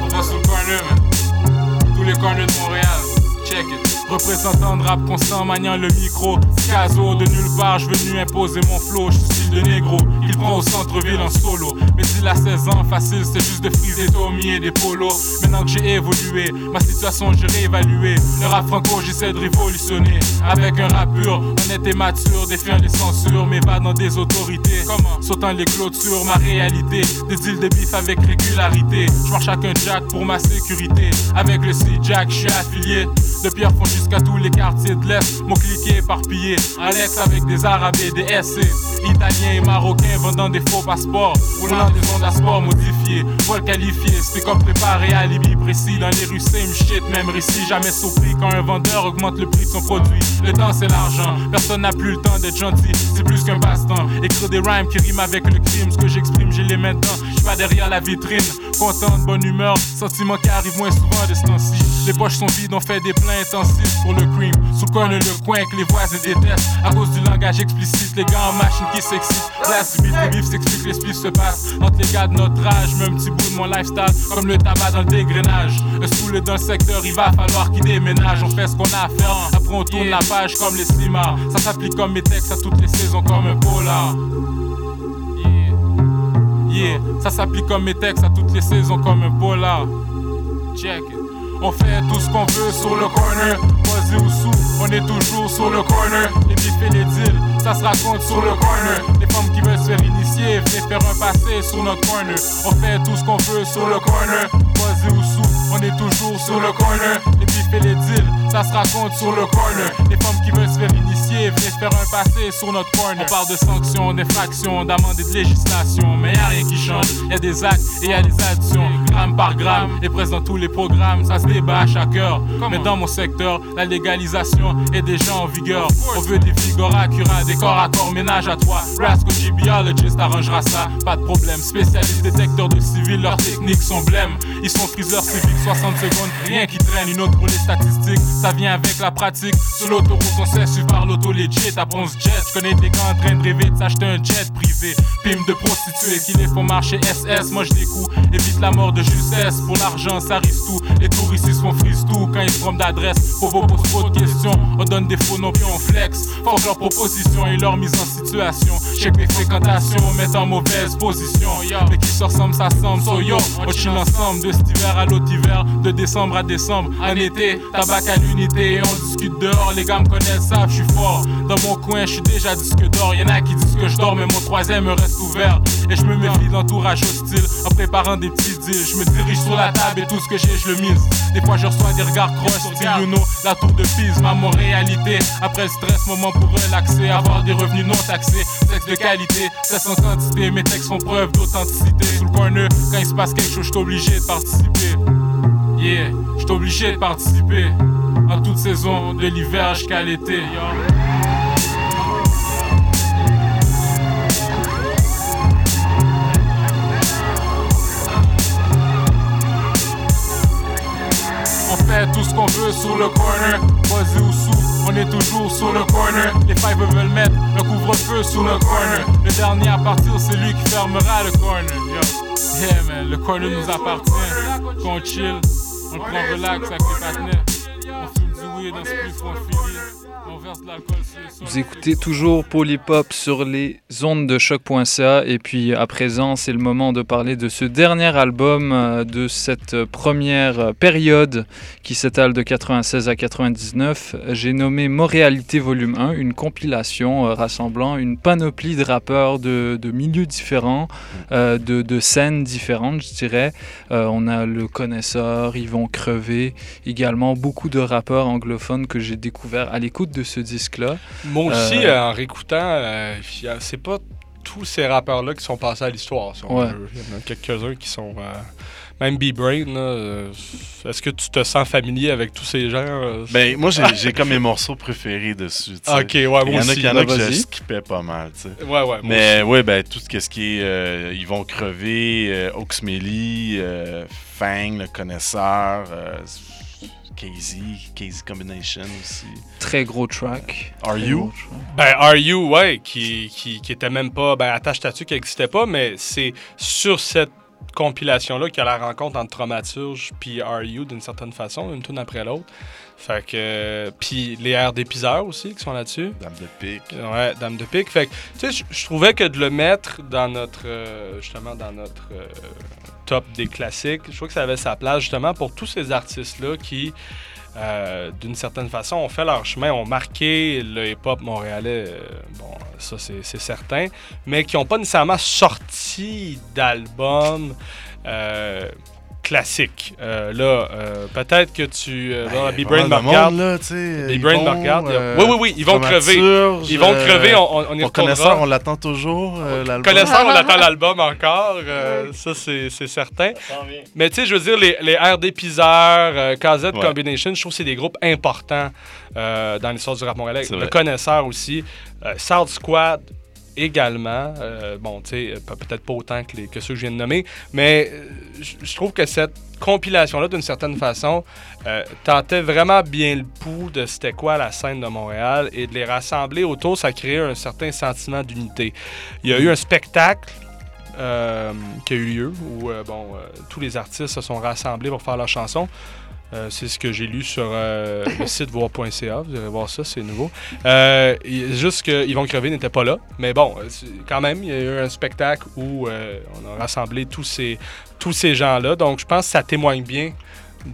On va sur le corner, man. Tous les corners de Montréal. Check it. Représentant de rap constant, maniant le micro. Caso de nulle part, je venu imposer mon flow. Je suis style de négro, il prend au centre-ville en solo. Mais il a 16 ans, facile, c'est juste de friser Tommy et des polos. Maintenant que j'ai évolué, ma situation j'ai réévalué. Le rap franco, j'essaie de révolutionner. Avec un rap pur, honnête et mature, défiant les censures, mais pas dans des autorités. Comment? Sautant les clôtures, ma réalité. Des deals de bif avec régularité. Je marche avec un jack pour ma sécurité. Avec le C-Jack, je suis affilié. De Pierrefonds jusqu'à tous les quartiers de l'Est. Mon cliquet éparpillé. Alex avec des Arabes et des SC. Italiens et Marocains vendant des faux passeports. Roulant des ondes à sport modifiés. Vol qualifié. C'était comme préparé à alibi précis. Dans les rues, same shit, même récit. Jamais surpris quand un vendeur augmente le prix de son produit. Le temps, c'est l'argent. Personne n'a plus le temps d'être gentil. C'est plus qu'un passe-temps. Écrire des rhymes qui riment avec le crime. Ce que j'exprime, j'ai les mains dedans. Pas derrière la vitrine. Content, bonne humeur. Sentiment qui arrive moins souvent de ce temps-ci. Les poches sont vides, on fait des plans intensifs pour le cream. Sous corner le coin que les voisins détestent. À cause du langage explicite, les gars en machine qui s'excitent. Place du beat, le bif s'explique, les se passent. Entre les gars de notre âge, même petit bout de mon lifestyle. Comme le tabac dans le dégrenage. Le stool est dans le secteur, il va falloir qu'il déménage. On fait ce qu'on a à faire. Après, on tourne la page comme les slimards. Ça s'applique comme mes textes à toutes les saisons, comme un polar. Ça s'applique comme mes textes à toutes les saisons comme un polar. Check. On fait tout ce qu'on veut sur le corner, posé ou sous, on est toujours sur le corner. Les bifs et les deals, ça se raconte sur le corner. Les femmes qui veulent se faire initier, venez faire un passé sur notre corner. On fait tout ce qu'on veut sur le corner, posé ou sous, on est toujours sur le corner. Les bifs et les deals, ça se raconte sur le corner. Les femmes qui veulent se faire initier, venez faire un passé sur notre corner. On parle de sanctions, d'infractions, d'amendes et de législation, mais y a rien qui change. Y a des actes et y a des actions, gramme par gramme, et présent dans tous les programmes, ça se débat à chaque heure. Mais dans mon secteur, la légalisation est déjà en vigueur. On veut des vigores accurats, des corps à corps, ménage à toi. Rasco Biologist arrangera ça, pas de problème. Spécialiste détecteur de civils, leurs techniques sont blêmes. Ils sont friseurs civiques, 60 secondes, rien qui traîne. Une autre pour les statistiques, ça vient avec la pratique. Sur l'autoroute, on sait suivre par l'auto legit, à Ponce Jet. Je connais des gars en train de rêver de s'acheter un jet privé. Pime de prostituées qui les font marcher SS. Moi je découpe, évite la mort de justesse. Pour l'argent, ça risque tout. Les touristes ils se font frise tout quand ils se trompent d'adresse. Pour vos pose trop de questions, on donne des faux noms puis on flex. Force leurs propositions et leur mise en situation. Check les fréquentations, mettre en mauvaise position. Mais qui se ressemble, ça semble. So yo, on chill ensemble de cet hiver à l'autre hiver, de décembre à décembre. En été, tabac à l'unité et on discute dehors. Les gars me connaissent, savent, je suis fort. Dans mon coin, je suis déjà disque d'or. Y'en a qui disent que je dors, mais mon troisième reste ouvert. Et je me méfie de l'entourage hostile en préparant des petits deals. Je me dirige sur la table et tout ce que j'ai, je le mise. Des fois, je reçois des regards croches, style you know, la tour de Pise, ma mon réalité. Après le stress, moment pour relaxer, avoir des revenus non taxés. Sexe de qualité, cesse en quantité, mes textes font preuve d'authenticité. Sous le corner, quand il se passe quelque chose, je obligé de participer. Yeah, je obligé de participer. En toute saison, de l'hiver jusqu'à l'été. Fait tout ce qu'on veut sur le corner, posé ou sous, on est toujours sur le corner. Les fives veulent mettre le couvre-feu sur le corner. Le dernier à partir, c'est lui qui fermera le corner. Yeah man, le corner nous appartient. Qu'on chill, on prend relax avec les partenaires. Vous écoutez toujours Polypop sur les ondes de choc.ca et puis à présent c'est le moment de parler de ce dernier album euh, de cette première période qui s'étale de 96 à 99. J'ai nommé Montréalité Volume 1, une compilation euh, rassemblant une panoplie de rappeurs de, milieux différents, euh, de, scènes différentes je dirais. On a le connaisseur, ils vont crever, également beaucoup de rappeurs que j'ai découvert à l'écoute de ce disque-là. Moi aussi, Euh, euh, en réécoutant, euh, c'est pas tous ces rappeurs-là qui sont passés à l'histoire. si Ouais. Il y en a quelques-uns qui sont. euh, même B-Brain, là, euh, est-ce que tu te sens familier avec tous ces gens euh, Ben, moi, j'ai comme mes morceaux préférés dessus. tu sais. Ok, ouais, moi Il y en a, aussi. qui- il y en a Ben, que je skippais pas mal, tu sais. Ouais, ouais, moi Mais ouais, ben, tout ce ce qui est euh, Ils vont crever, euh, Oxmelly, euh, Fang, le connaisseur, euh, Casey, Casey Combination aussi. Très gros track. Are Très You? track. Ben, Are You, ouais, qui, qui, qui était même pas. Ben, Attache Statue qui n'existait pas, mais c'est sur cette compilation-là qu'il y a la rencontre entre Traumaturge puis Are You d'une certaine façon, une tune après l'autre. Fait que. euh, Puis les airs d'épiseurs aussi qui sont là-dessus. Dame de pique. Ouais, Dame de pique. Fait que, tu sais, je- je trouvais que de le mettre dans notre. euh, justement, dans notre. euh, top des classiques, je trouve que ça avait sa place justement pour tous ces artistes-là qui. euh, d'une certaine façon, ont fait leur chemin, ont marqué le hip-hop montréalais, euh, bon, ça c'est certain, mais qui n'ont pas nécessairement sorti d'album euh, classique. Euh, là, euh, peut-être que tu. Euh, Ben, B-Brain me regarde. là, B-Brain regarde. euh, oui, oui, oui, ils vont crever. Ils vont euh, crever, on, on, on y pour retournera. connaisseur, on l'attend toujours, euh, l'album. Connaisseur, on attend l'album encore. euh, ça, c'est certain. Mais tu sais, je veux dire, les, les RD Piseur, euh, KZ Ouais. Combination, je trouve que c'est des groupes importants euh, dans l'histoire du rap montréalais. Le vrai. Connaisseur aussi. Euh, South Squad également. Euh, bon, tu sais, pe- peut-être pas autant que, ceux que je viens de nommer, mais euh, je trouve que cette compilation-là, d'une certaine façon, euh, tentait vraiment bien le pouls de c'était quoi la scène de Montréal et de les rassembler autour, ça créait un certain sentiment d'unité. Il y a eu un spectacle qui a eu lieu où bon, tous les artistes se sont rassemblés pour faire leur chanson. Euh, c'est ce que j'ai lu sur euh, le site voir.ca. Vous irez voir ça, c'est nouveau. Euh, juste que Yvon Crevé n'était pas là. Mais bon, quand même, il y a eu un spectacle où on a rassemblé tous ces, tous ces gens-là. Donc, je pense que ça témoigne bien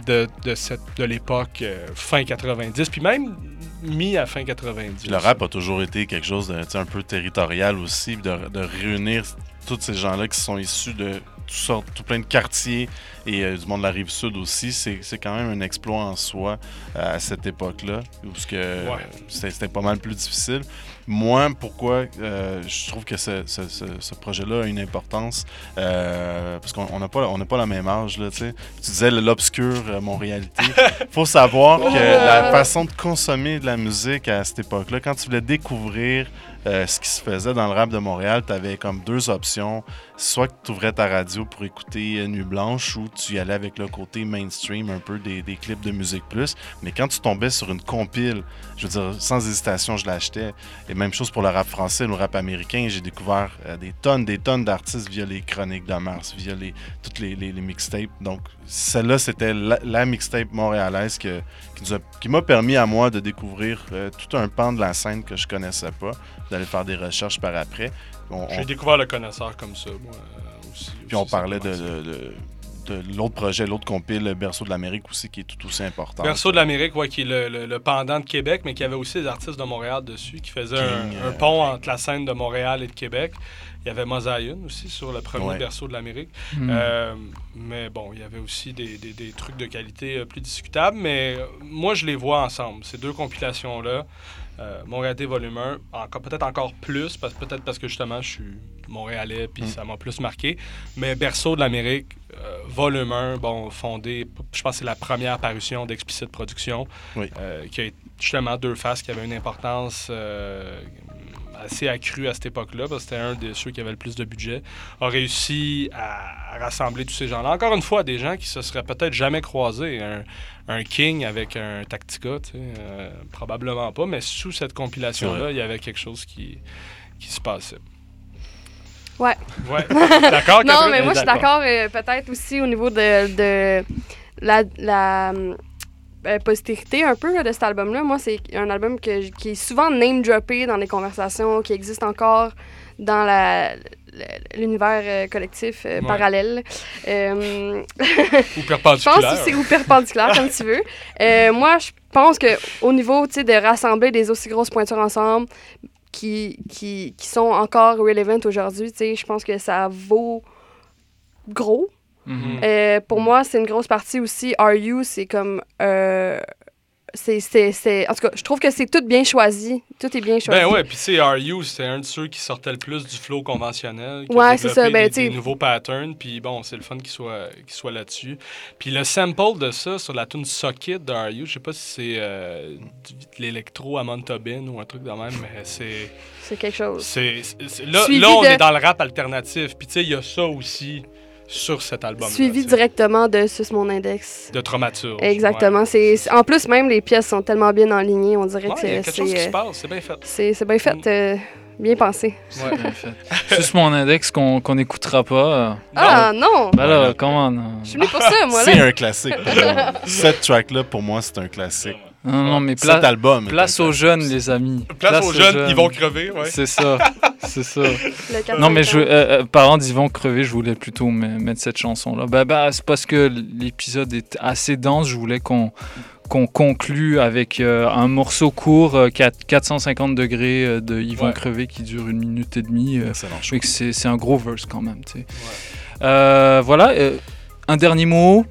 de, de, cette, de l'époque fin 90, puis même mi à fin 90. Puis le rap a toujours été quelque chose de un peu territorial aussi, de, de réunir tous ces gens-là qui sont issus de tout plein de quartiers et euh, du monde de la rive sud aussi. C'est quand même un exploit en soi euh, à cette époque-là, où ce que, Ouais. c'était pas mal plus difficile. Moi, pourquoi euh, je trouve que ce, ce- ce- ce projet-là a une importance, parce qu'on on n'a pas, on pas la même âge, là, tu sais. Tu disais l'obscure euh, Montréalité. faut savoir que la façon de consommer de la musique à cette époque-là, quand tu voulais découvrir ce qui se faisait dans le rap de Montréal, tu avais comme deux options. Soit que tu ouvrais ta radio pour écouter euh, Nuit Blanche ou tu y allais avec le côté mainstream un peu des, clips de musique plus. Mais quand tu tombais sur une compile, je veux dire, sans hésitation, je l'achetais. Et même chose pour le rap français, le rap américain. J'ai découvert euh, des tonnes, des tonnes d'artistes via les chroniques de Mars, via les, toutes les, mixtapes. Donc, celle-là, c'était la, mixtape montréalaise qui m'a permis à moi de découvrir euh, tout un pan de la scène que je connaissais pas, d'aller faire des recherches par après. On- J'ai on- découvert le connaisseur comme ça, moi euh, aussi. puis on parlait de, simplement. de- de- de l'autre projet, l'autre compile, le Berceau de l'Amérique aussi, qui est tout aussi important. Berceau de l'Amérique, ouais, qui est le, le- le pendant de Québec, mais qui avait aussi des artistes de Montréal dessus, qui faisaient un, King, un euh, pont entre la scène de Montréal et de Québec. Il y avait Mosaïen aussi sur le premier Ouais. Berceau de l'Amérique. Mm. Euh, mais bon, il y avait aussi des, des- des trucs de qualité euh, plus discutables. Mais euh, moi, je les vois ensemble, ces deux compilations-là. Euh, Montréal volume 1, encore, peut-être encore plus, parce, peut-être parce que justement, je suis montréalais, puis Mm. ça m'a plus marqué. Mais Berceau de l'Amérique, euh, volume 1, bon, fondé, je pense que c'est la première parution d'Explicit Production, Oui. euh, qui a justement deux faces, qui avait une importance euh, assez accrue à cette époque-là, parce que c'était un de ceux qui avait le plus de budget, a réussi à, à rassembler tous ces gens-là. Encore une fois, des gens qui se seraient peut-être jamais croisés. Un, un King avec un Tactica, tu sais, euh, probablement pas, mais sous cette compilation-là, il y avait quelque chose qui, qui se passait. Ouais. Ouais. D'accord, Non, mais moi, je suis d'accord euh, peut-être aussi au niveau de, de la, la euh, postérité un peu là, de cet album-là. Moi, c'est un album que, qui est souvent name-droppé dans les conversations, qui existe encore dans la l'univers euh, collectif euh, Ouais. parallèle. Euh, Ou je perpendiculaire. pense aussi, ou perpendiculaire, comme tu veux. Moi, je pense que au niveau de rassembler des aussi grosses pointures ensemble qui, qui, qui sont encore relevant aujourd'hui, je pense que ça vaut gros. Mhm. Euh, pour moi, c'est une grosse partie aussi. Are You, c'est comme. euh, c'est, c'est, c'est- En tout cas, je trouve que c'est tout bien choisi. Tout est bien choisi. Ben ouais, puis tu sais, Are You, c'était un de ceux qui sortait le plus du flow conventionnel. Qui Ouais, a c'est ça, ben, des, des nouveaux patterns, puis bon, c'est le fun qu'il soit, qu'il soit là-dessus. Puis le sample de ça sur la tune Socket de Are You, je sais pas si c'est euh, de l'électro à Montauban ou un truc de même, mais c'est. C'est quelque chose. c'est, c'est- c'est- là, là, on de- est dans le rap alternatif. Puis tu sais, il y a ça aussi sur cet album. Suivi directement de Sus Mon Index. De Traumaturge. Exactement. C'est, c'est- en plus, même les pièces sont tellement bien enlignées, on dirait Ouais, que il y a quelque c'est. chose qui se euh, passe, c'est bien fait. C'est, c'est bien fait, euh, bien pensé. Ouais, bien fait. Juste mon index qu'on qu'on n'écoutera pas. euh. Ah, non! Ben là, comment non? Je suis venu pour ça, moi, là. C'est un classique. Cette track-là, pour moi, c'est un classique. Non, non, mais pla- album place aux jeunes, les amis. Place aux jeunes, ils vont crever, ouais. C'est ça, c'est ça. Non, mais 4-5 je, euh, d'Yvon vont crever, je voulais plutôt me- mettre cette chanson-là. Bah, bah, c'est parce que l'épisode est assez dense, je voulais qu'on qu'on conclue avec euh, un morceau court, euh, quatre- 450 degrés euh, de Yvon Ouais. crever qui dure une minute et demie. euh, c'est un gros verse quand même, tu sais. Euh, voilà. euh, un dernier mot.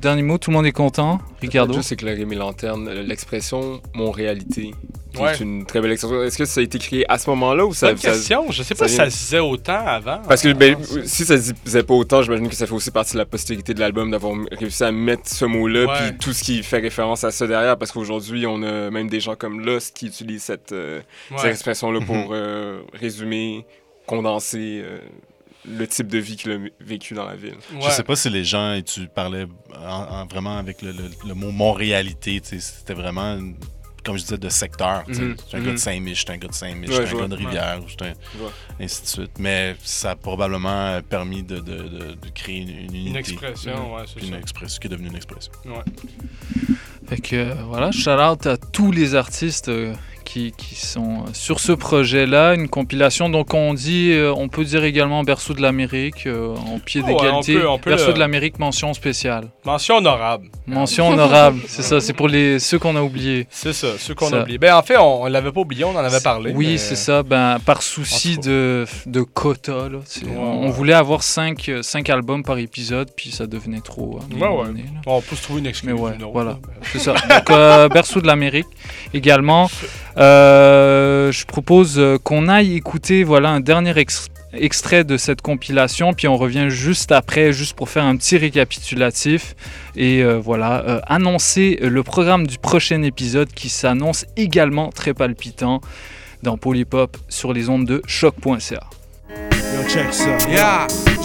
Dernier mot, tout le monde est content. Ricardo? Juste éclairer mes lanternes. L'expression mon réalité. Ouais. est une très belle expression. Est-ce que ça a été créé à ce moment-là ou ça Bonne question. Je sais pas si vient- ça se disait autant avant. Parce que Euh, ben, si ça se disait pas autant, j'imagine que ça fait aussi partie de la postérité de l'album d'avoir réussi à mettre ce mot-là, Ouais. puis tout ce qui fait référence à ça derrière. Parce qu'aujourd'hui, on a même des gens comme Lost qui utilisent cette, euh, Ouais. cette expression-là pour euh, résumer, condenser euh, le type de vie qu'il a vécu dans la ville. Je sais pas si les gens, et tu parlais en- en- vraiment avec le, le- le mot Montréalité, c'était vraiment, une- comme je disais, de secteur. sais. Mhm. J'étais un gars de Saint-Mich, j'étais un gars de Saint-Mich, Ouais, j'étais un gars de Rivière, Ouais. j'étais un- ainsi de suite. Mais ça a probablement permis de, de- de- de créer une, une unité. expression, ouais, c'est Une expression qui est devenue une expression. Ouais. Fait que euh, voilà, shout out à tous les artistes euh, qui, qui sont euh, sur ce projet-là. Une compilation, donc on dit, euh, on peut dire également Berceau de l'Amérique euh, en pied ouais, d'égalité. on peut- on peut Berceau le- de l'Amérique, mention spéciale. Mention honorable. Mention honorable, c'est ça, c'est pour les, ceux qu'on a oubliés. C'est ça, ceux qu'on a oubliés. Ben, en fait, on, on l'avait pas oublié, on en avait parlé. Oui, mais- c'est ça. Ben, par souci de, de quota, là, c'est- Ouais, on, ouais. voulait avoir 5 cinq, albums par épisode, puis ça devenait trop. hein, donné. On peut se trouver une excuse. Mais ouais, une autre, voilà, là. c'est ça. Donc, euh, Berceau de l'Amérique également. Euh, je propose euh, qu'on aille écouter voilà, un dernier ex- extrait de cette compilation, puis on revient juste après, juste pour faire un petit récapitulatif et euh, voilà, annoncer le programme du prochain épisode qui s'annonce également très palpitant dans Polypop sur les ondes de choc.ca.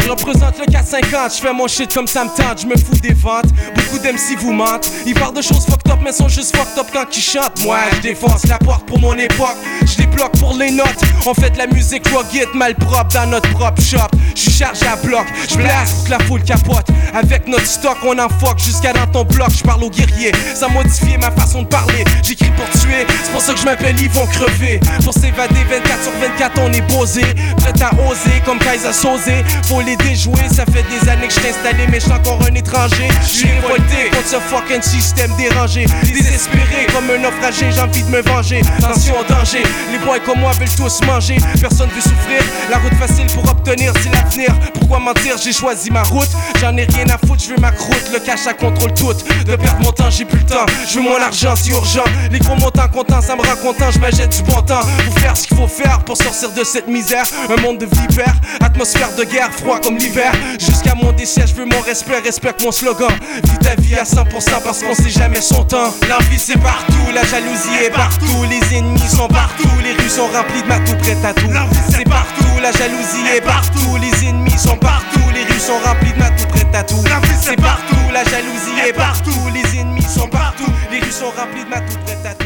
Je représente le 450, je fais mon shit comme ça me tente, je me fous des ventes. Beaucoup d'MC vous mentent. Ils parlent de choses fucked up, mais sont juste fucked up quand ils chantent. Moi, je défonce la porte pour mon époque. Je débloque pour les notes. On fait de la musique rugged, mal propre dans notre propre shop. Je suis à bloc, je blast pour que la foule capote. Avec notre stock, on en fuck jusqu'à dans ton bloc. Je parle aux guerriers, ça modifie ma façon de parler. J'écris pour tuer, c'est pour ça que je m'appelle ils vont crever. Pour s'évader 24 sur 24, on est posé. Prêt à oser comme Kaiser Sosé. Faut les déjouer, ça fait des années que je t'ai installé, mais je suis encore un étranger. Je suis révolté contre ce fucking système dérangé. Désespéré comme un naufragé, j'ai envie de me venger. Attention au danger, les boys comme moi veulent tous manger. Personne veut souffrir, la route facile pour obtenir, c'est l'avenir. Pourquoi mentir, j'ai choisi ma route. J'en ai rien à foutre, je veux ma croûte. Le cash, ça contrôle tout. De perdre mon temps, j'ai plus le temps. Je veux mon argent, c'est urgent. Les gros montants contents, ça me rend content. Je m'achète du bon temps pour faire ce qu'il faut faire pour sortir de cette misère. Un monde de vipères, atmosphère de guerre, froid comme l'hiver. Jusqu'à mon décès, je veux mon respect, respecte mon slogan. Vis ta vie à 100% parce qu'on sait jamais son temps. L'envie c'est partout, la jalousie est partout. Les ennemis sont partout, les rues sont remplies de matou prêt à tout. C'est partout, la jalousie est partout. Les ennemis sont partout, les rues sont remplies de matou prêt à tout. C'est partout, la jalousie est partout. Les ennemis sont partout, les rues sont remplies de matou prêt à tout.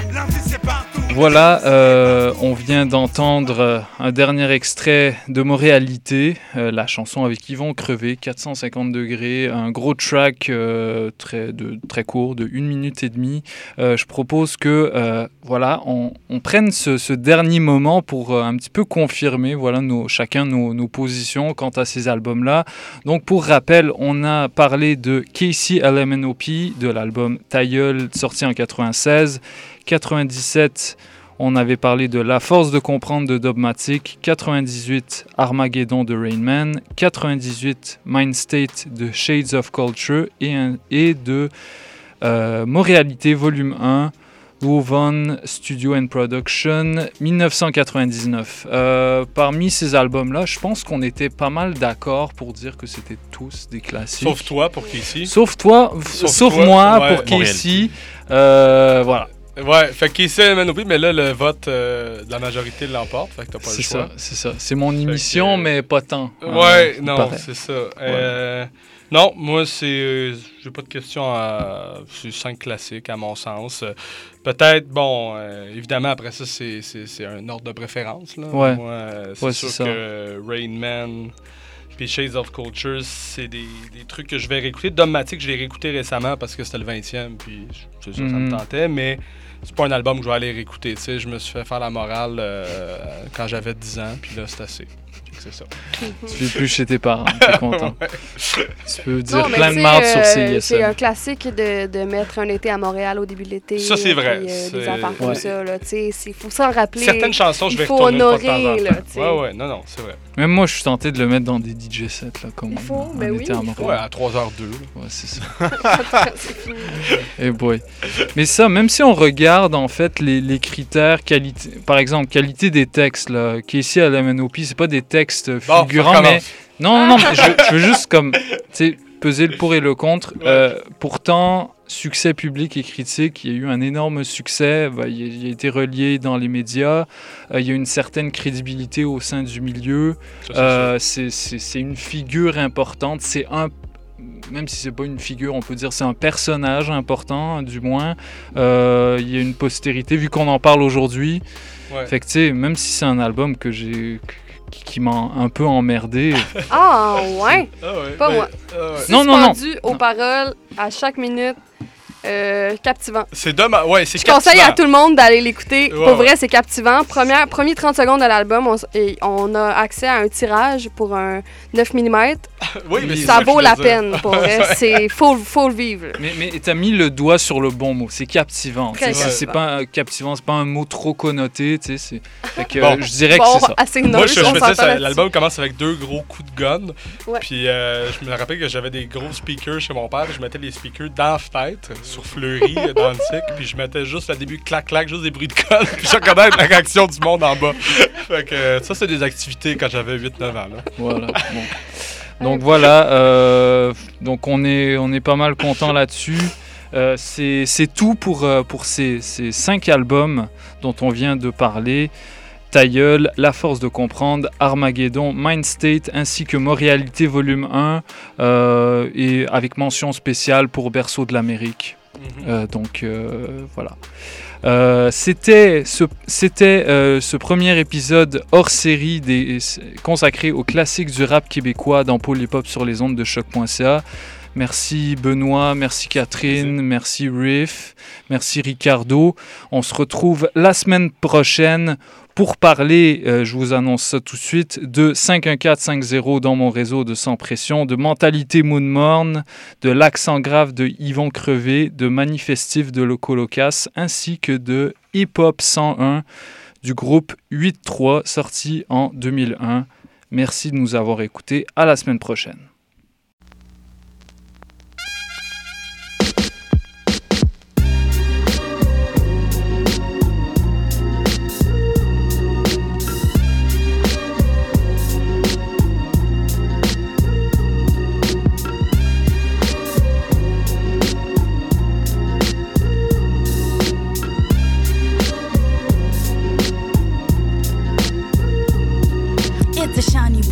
C'est partout. Voilà, euh, on vient d'entendre un dernier extrait de Montréalité, euh, la chanson avec Yvon Crevé, 450 degrés, un gros track euh, très, court, de 1 minute et demie. Je propose que voilà, on, prenne ce, dernier moment pour un petit peu confirmer voilà, nos, chacun nos, nos positions quant à ces albums-là. Donc pour rappel, on a parlé de Casey LMNOP, de l'album Tailleul, sorti en 96. 97, on avait parlé de La force de comprendre de Dogmatic. 98, Armageddon de Rain Man. 98, Mind State de Shades of Culture. Et, un- et de euh, Montréalité Volume 1. Woven Studio and Production 1999. Euh, parmi ces albums-là, je pense qu'on était pas mal d'accord pour dire que c'était tous des classiques. Sauf toi pour Casey. Sauf toi, Sauf sauf, toi, moi ouais. pour Casey. Euh, voilà. Ouais, fait Casey Manopy, mais là, le vote euh, de la majorité l'emporte, fait que t'as pas le C'est choix. ça, c'est ça. C'est mon émission, mais pas tant. Ouais, Euh, il non, c'est ça. Euh, non, moi, c'est. euh, J'ai pas de questions à. C'est cinq classiques, à mon sens. Euh, Peut-être, bon, euh, évidemment, après ça, c'est- c'est c'est un ordre de préférence. Là. Ouais. Moi, euh, c'est Ouais, sûr c'est ça. que Rain Man. Puis Shades of Culture, c'est des, des trucs que je vais réécouter. Dogmatic, je l'ai réécouté récemment parce que c'était le 20e, puis c'est ça, ça me Mhm. tentait, mais c'est pas un album que je vais aller réécouter. Tu sais, je me suis fait faire la morale euh, quand j'avais 10 ans, puis là, c'est assez. C'est ça. Tu vis plus chez tes parents, t'es content. Ouais. Tu peux dire Non, plein de marde euh, sur C'est CISM. un classique de, de mettre un été à Montréal au début de l'été. Ça, c'est vrai. puis, euh, des C'est- affaires comme Ouais. ça, là. Tu sais, il faut s'en rappeler. Certaines chansons, je Il vais faut retourner fois de temps en honorer, temps. là, tu sais. Ouais, ouais, non, non, c'est vrai. Même moi, je suis tenté de le mettre dans des DJ sets, là, comme Il faut, on, ben on oui, était à Montréal. Ouais, à 3h02. Ouais, c'est ça. Eh boy. Mais ça, même si on regarde en fait les, les critères qualité, par exemple qualité des textes là, qui est ici à la MNOP, c'est pas des textes figurants, mais non, non, mais je, je veux juste comme, tu sais, peser le pour et le contre. Euh, pourtant, succès public et critique, il y a eu un énorme succès. bah, il, a, il a été relié dans les médias. Euh, il y a une certaine crédibilité au sein du milieu. Euh, c'est une figure importante. C'est un même si c'est pas une figure, on peut dire c'est un personnage important, du moins. Euh, Il y a une postérité, vu qu'on en parle aujourd'hui. Ouais. Fait que tu sais, même si c'est un album que j'ai qui, qui m'a un peu emmerdé. Ah, ouais. Ah ouais, Pas ben, moi. ah ouais. Non, non, non. Aux paroles à chaque minute. Euh, captivant. C'est dommage. Ouais, c'est Je conseille captivant. à tout le monde d'aller l'écouter. Ouais, Pour vrai, ouais. c'est captivant. Première, premier 30 secondes de l'album, on, s- et on a accès à un tirage pour un 9 mm. Oui, mais ça vaut la dire. peine, pour vrai. C'est faut, faut le vivre. Mais, mais t'as mis le doigt sur le bon mot. C'est captivant. C'est c'est captivant. pas un- captivant, c'est pas un mot trop connoté. Tu sais, c'est. Fait que Bon. euh, je dirais Bon, que c'est ça. assez Moi, je, je l'album commence avec deux gros coups de gun. Ouais. Puis euh, je me rappelle que j'avais des gros speakers chez mon père. Je mettais les speakers dans la fenêtre, sur Fleury, euh, dans le tic. Puis je mettais juste le début clac-clac, juste des bruits de gun. Puis je regardais la réaction du monde en bas. Fait que euh, ça, c'est des activités quand j'avais 8-9 ans. Là. Voilà. bon. Donc voilà, euh, donc on est, on est pas mal content là-dessus. Euh, c'est tout pour, euh, pour ces, ces cinq albums dont on vient de parler. Ta gueule, La force de comprendre, Armageddon, Mind State ainsi que Montréalité volume 1 euh, et avec mention spéciale pour Berceau de l'Amérique. Euh, donc euh, voilà. Euh, c'était ce, c'était, ce premier épisode hors série des, consacré aux classiques du rap québécois dans Hop sur les ondes de choc.ca. Merci Benoît, merci Catherine, merci Riff, merci Ricardo. On se retrouve la semaine prochaine pour parler, euh, je vous annonce ça tout de suite, de 51450 dans mon réseau de Sans Pression, de Mentalité Moonmorn, de L'accent grave de Yvon Crevé, de Manifestif de Locolocas, ainsi que de Hip Hop 101 du groupe 8-3 sorti en 2001. Merci de nous avoir écoutés. À la semaine prochaine.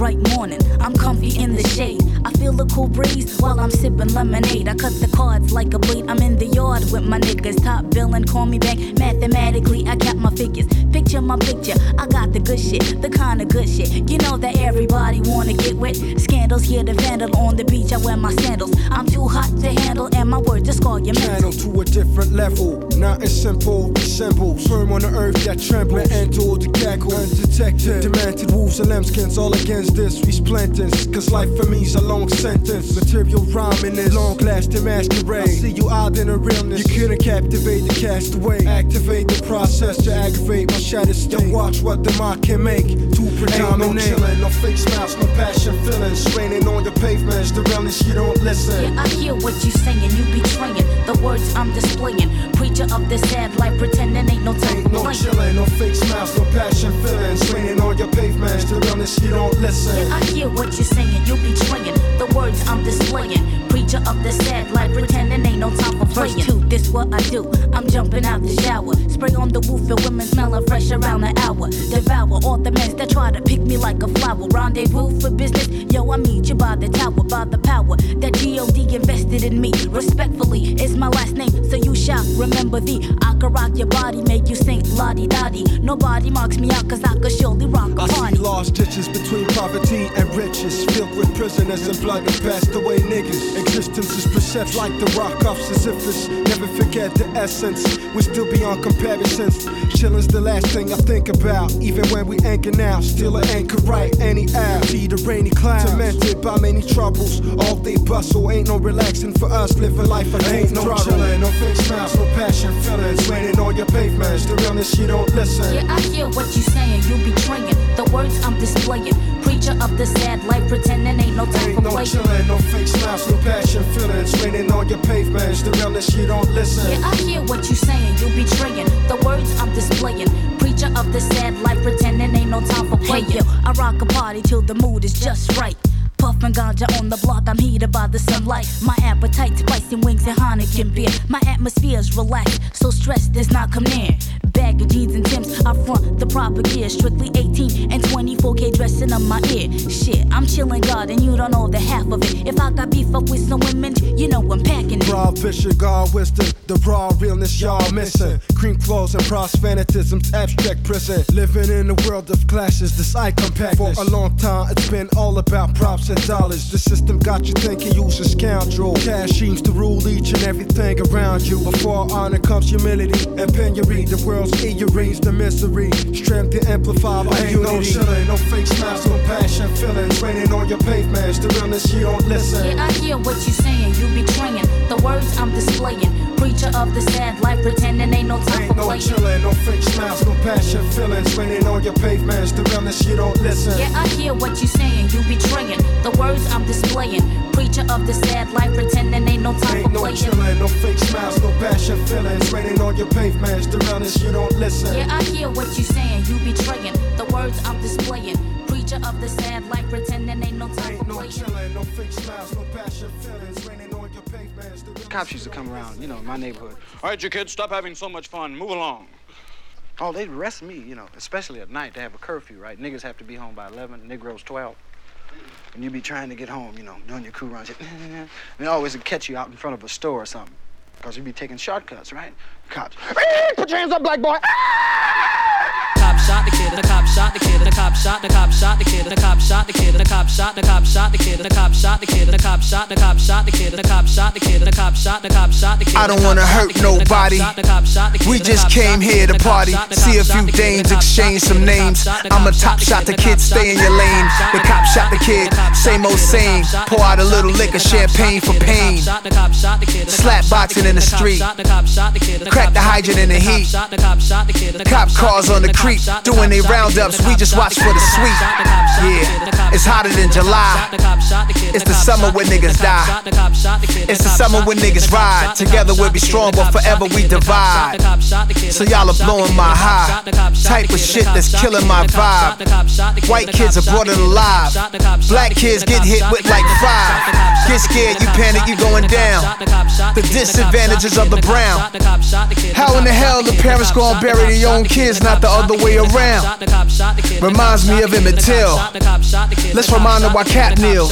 Bright morning. I'm comfy in the shade. I feel the cool breeze while I'm sipping lemonade. I cut the cards like a blade. I'm in the yard with my niggas. Top billing, call me back. Mathematically, I got my figures. Picture my picture. I got the good shit, the kind of good shit. You know that everybody wanna get wet. Scandals here to vandal on the beach. I wear my sandals. I'm too hot to handle, and my words just call your Channel to a different level. Nothing simple, the symbols. Firm on the earth that trembles. Man, endure the cackle. Undetected. Demented wolves and lambskins. All against this We resplendence. Cause life for me's a long sentence. Material rhyming is long lasting masquerade. I see you out in the realness. You couldn't captivate the castaway. Activate the process to aggravate my shattered state. Yo, watch what the mind can make. To predominate. Ain't no chillin', no fake smiles, no passion feelings. Raining on the pavements. The realness you don't listen. Yeah, I hear what you saying, you betraying the words I'm displaying. Preacher of the sad life, pretending ain't no time for No playing. chillin', no fake smiles, no passion feelings. Raining on your pavements. The realness you don't listen. Yeah, I hear what you're saying, you be betraying the words I'm displaying. Preacher of the sad life, pretending ain't no time for playing. Verse two, this what I do. I'm jumping out the shower, spray on the roof and women smelling fresh around the hour. Devour all the men that try to pick me like a flower. Rendezvous for business, yo, I meet you by the tower, by the power that God invested in me. Respectfully, it's my last name, so you shall remember thee. I can rock your body, make you sing la di da di. Nobody marks me out, cause I could surely rock a I party. I see lost ditches between poverty and riches, filled with prisoners and blood and passed away niggas. Existence is perceived like the rock of Sisyphus. Never forget the essence. We still beyond comparisons. Chilling's the last thing I think about. Even when we anchor now, still an anchor right any hour. See the rainy clouds, tormented by many troubles. All day bustle, ain't no relaxing for us. Living life I ain't no chillin', no fake smiles, no passion, feelings. Raining on your pavements, the realness you don't listen. Yeah, I hear what you saying, You be betraying the words I'm displaying. Preacher of the sad life, pretending ain't no time Ain't for no playing. chillin', no fake smiles, no passion, feelings. Raining on your pavements, the realness you don't listen. Yeah, I hear what you saying, You be betraying the words I'm displaying. Preacher of the sad life, pretending ain't no time for playing. Hey, yo, I rock a party till the mood is just right. Puffin' ganja on the block, I'm heated by the sunlight. My appetite, spicy wings and Heineken beer. My atmosphere's relaxed, so stress does not come near. Bag of jeans and Tims, I front the proper gear. Strictly 18 and 24k dressing up my ear. Shit, I'm chillin' God, and you don't know the half of it. If I got beef up with some women, you know I'm packing it. Raw vision, God wisdom, the raw realness y'all missing. Cream clothes and prosphenitism's abstract prison. Living in a world of clashes, this icon pack. For a long time, it's been all about props and dollars. The system got you thinking you's a scoundrel. Cash seems to rule each and everything around you. Before honor comes humility and penury. The world's earrings, the misery. Strength to amplify by Ain't unity. no chillin', no fake smiles, no passion, feelings. Raining on your pavements, the realness you don't listen. Yeah, I hear what you're saying, you betraying the words I'm displaying. Preacher of the sad life, pretending ain't no time Ain't for no playing. chillin', no fake smiles, no passion, feelings. Raining on your pavements, the realness you don't listen. Yeah, I hear what you saying, you betraying the words I'm displaying. Preacher of the sad life, pretending ain't no time Ain't for no playing. chillin', no fake smiles, no passion, feelings. Raining on your pavements, the realness you don't listen. Yeah, I hear what you saying, you betraying the words I'm displaying. Preacher of the sad life, pretending ain't no time for No playing. chillin', no fake smiles, no passion, feelings. Cops used to come around, you know, in my neighborhood. All right, you kids, stop having so much fun. Move along. Oh, they'd arrest me, you know, especially at night. They have a curfew, right? Niggas have to be home by 11, Negroes 12. And you be trying to get home, you know, doing your crew runs. And they always would catch you out in front of a store or something. Because you be taking shortcuts, right? Cops. Put your hands up, black boy. Cop shot the kid, the cop shot the kid, the cop shot, the cop shot the kid, the cop shot the kid, the cop shot, the cop shot the kid, the cop shot the kid, the cop shot, the cop shot the kid, the cop shot the kid, the cop shot, the cop shot the kid. I don't wanna hurt nobody. We just came here to party, see a few dames, exchange some names. I'm a top shot, the kid, stay in your lane. The cop shot the kid, same old same. Pour out a little liquor, champagne for pain. Slap boxing in the street, crack the hydrant in the heat. Cop cars on the creek, doing they roundups. We just watch for the sweet. Yeah, it's hotter than July. It's the summer when niggas die. It's the summer when niggas ride. Together we'll be strong, but forever we divide. So y'all are blowing my high. Type of shit that's killing my vibe. White kids are brought in alive. Black kids get hit with like five. Get scared, you panic, you going down. The disadvantages of the brown. How in the hell the parents gonna bury their own kids, not the other way around? Reminds me of Emmett Till. Let's remind them why Cat kneels.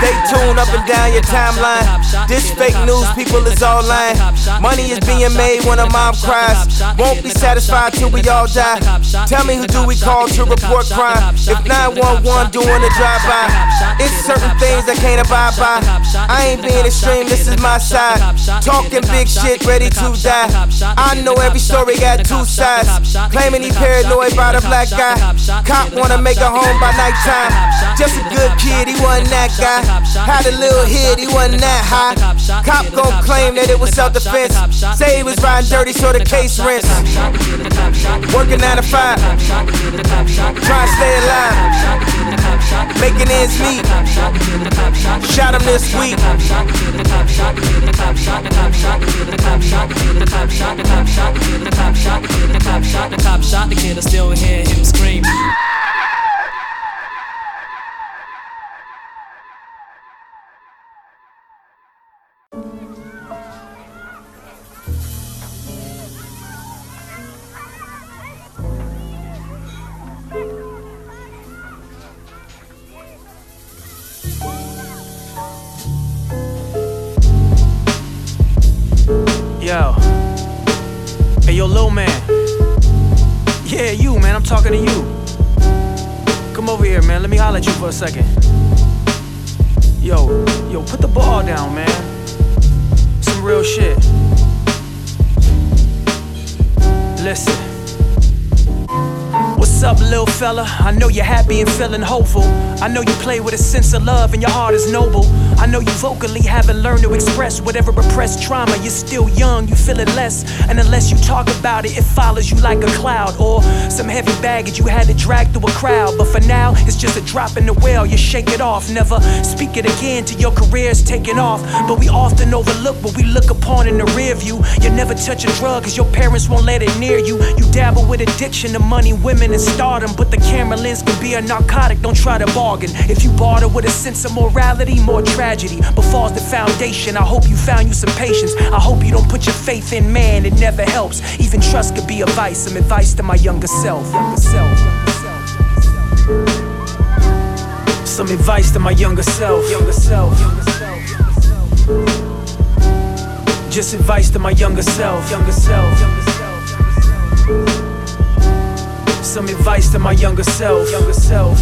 Stay tuned up and down your timeline. This fake news, people is all lying. Money is being made when a mom cries. Won't be satisfied till we all die. Tell me who do we call to report crime? If 911 doing a drive-by, it's certain things I can't abide by. I ain't being extreme, this is my side. Talking big shit, ready to die. I know every story got two sides. Claiming he paranoid by the black guy. Cop wanna make a home by nighttime. Just a good kid, he wasn't that guy. Had a little hit, he wasn't that high. Cop gon' claim that it was self defense. Say he was riding dirty, so the case rents. Working 9 to 5. Trying to stay alive. Making ends meet. Shot him this week. The cop shot the kid, I still hear him scream. Yo. Hey, yo, little man. Yeah, you, man. I'm talking to you. Come over here, man. Let me holler at you for a second. Yo, yo, put the ball down, man. Some real shit. Listen. What's up, little fella? I know you're happy and feeling hopeful. I know you play with a sense of love and your heart is noble. I know you vocally haven't learned to express whatever repressed trauma. You're still young, you feel it less. And unless you talk about it, it follows you like a cloud. Or some heavy baggage you had to drag through a crowd. But for now, it's just a drop in the well. You shake it off, never speak it again till your career's taking off. But we often overlook what we look upon in the rear view. You never touch a drug cause your parents won't let it near you. You dabble with addiction to money, women, and stardom, but the camera lens can be a narcotic. Don't try to bargain. If you barter with a sense of morality, more tragedy befalls the foundation. I hope you found you some patience. I hope you don't put your faith in man. It never helps. Even trust could be a vice. Some advice to my younger self. Younger self. Some advice to my younger self. Younger self. Just advice to my younger self. Younger self. Some advice to my younger self. Younger self.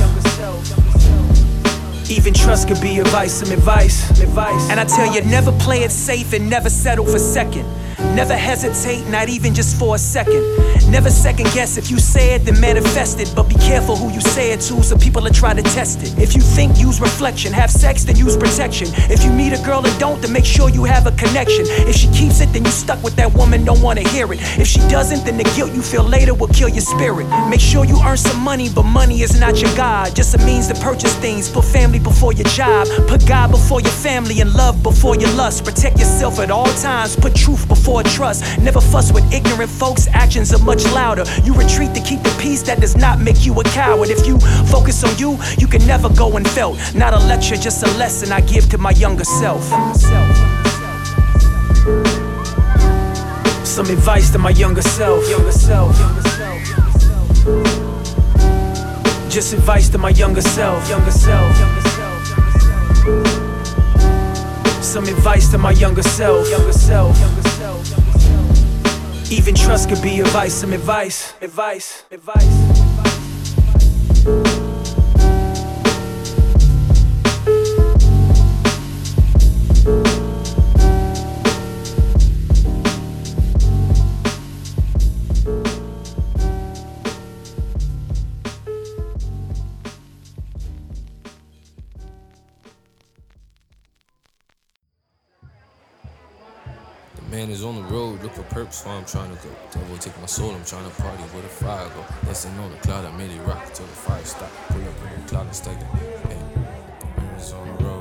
Even trust could be advice, some advice, advice. And I tell you, never play it safe and never settle for second. Never hesitate, not even just for a second. Never second guess if you say it, then manifest it. But be careful who you say it to, so people are trying to test it. If you think, use reflection. Have sex, then use protection. If you meet a girl and don't, then make sure you have a connection. If she keeps it, then you stuck with that woman, don't wanna hear it. If she doesn't, then the guilt you feel later will kill your spirit. Make sure you earn some money, but money is not your God. Just a means to purchase things. Put family before your job. Put God before your family and love before your lust. Protect yourself at all times. Put truth before trust. Never fuss with ignorant folks, actions are much louder. You retreat to keep the peace, that does not make you a coward. If you focus on you, you can never go unfelt. Not a lecture, just a lesson I give to my younger self. Some advice to my younger self. Younger self. Just advice to my younger self. Younger self. Some advice to my younger self. Younger self. Even trust could be advice. Some advice. Advice. Advice. Man is on the look for purpose, why I'm trying to go. Devil take my soul, I'm trying to party with the fire go. Dancing on the cloud, I made it rock till the fire stop. Pull up in the cloud and stack it. Hey, the road.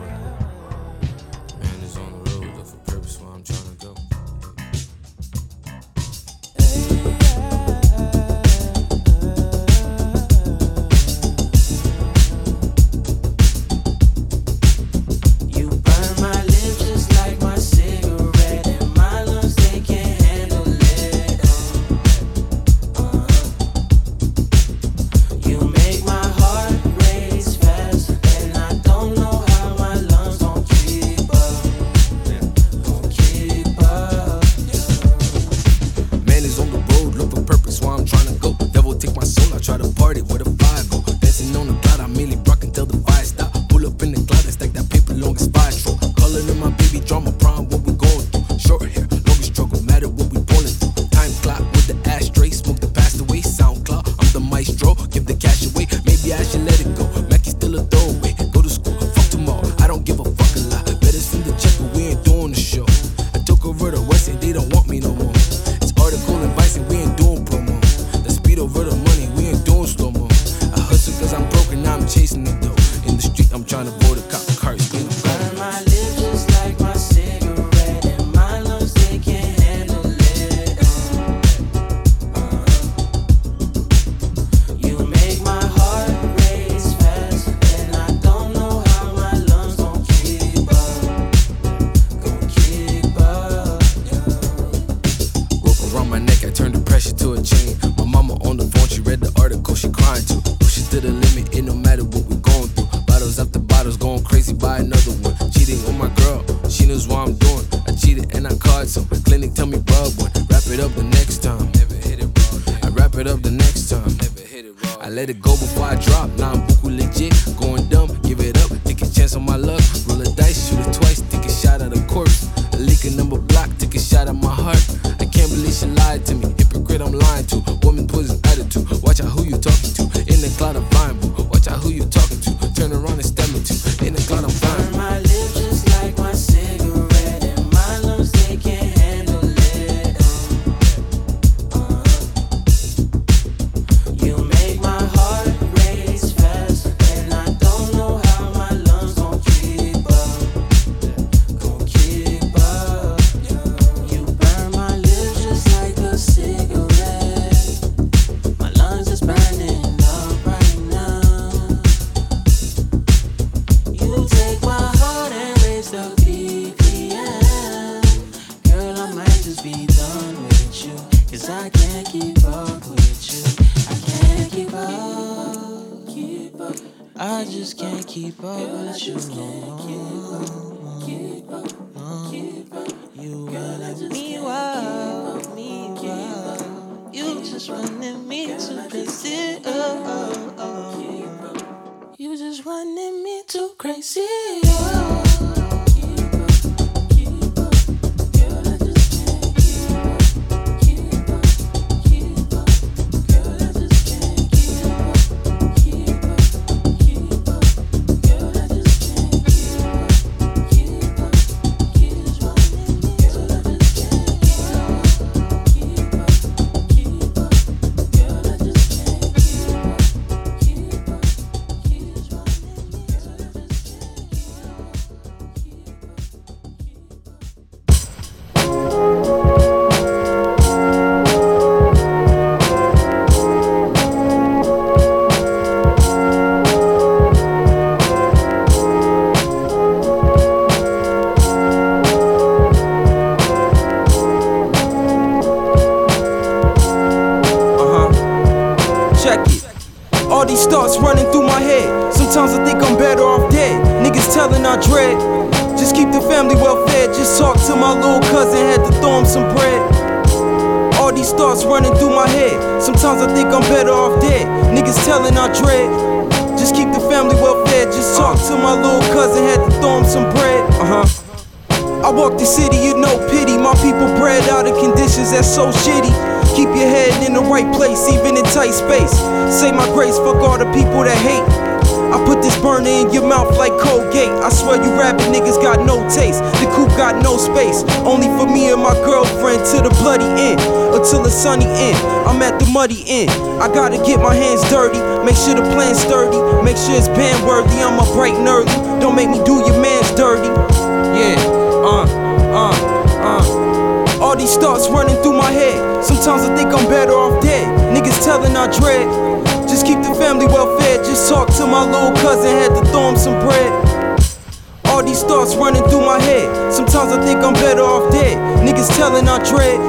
I dread.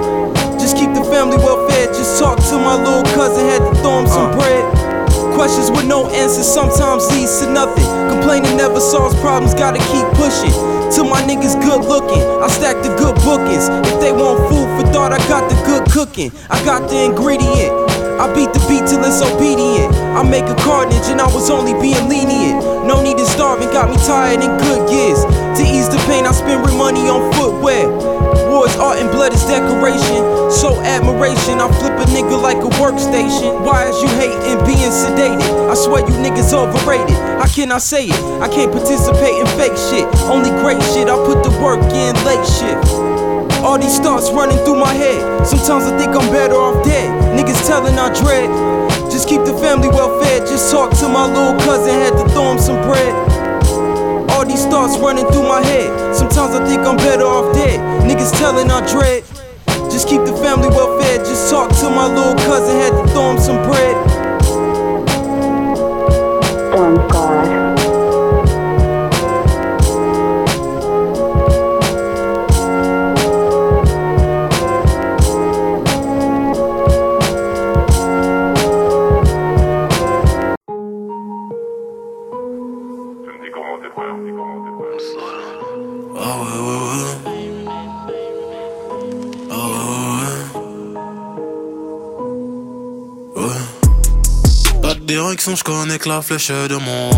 Just keep the family well fed. Just talk to my little cousin, had to throw him some uh. bread. Questions with no answers sometimes leads to nothing. Complaining never solves problems, gotta keep pushing. Till my niggas good looking, I stack the good bookings. If they want food for thought, I got the good cooking. I got the ingredient. I beat the beat till it's obedient. I make a carnage and I was only being lenient. No need to starving, got me tired in good years. To ease the pain, I spend with money on footwear. Wars, art, and blood is decoration. So admiration, I flip a nigga like a workstation. Why is you hating being sedated? I swear you niggas overrated. I cannot say it. I can't participate in fake shit. Only great shit, I put the work in late shit. All these thoughts running through my head. Sometimes I think I'm better off dead. Niggas telling I dread. Just keep the family well fed. Just talk to my little cousin, had to throw him some bread. All these thoughts running through my head. Sometimes I think I'm better off dead. Niggas telling I dread. Just keep the family well fed. Just talk to my little cousin, had to throw him some bread. Don't God. Direction, je connais que la flèche de mon.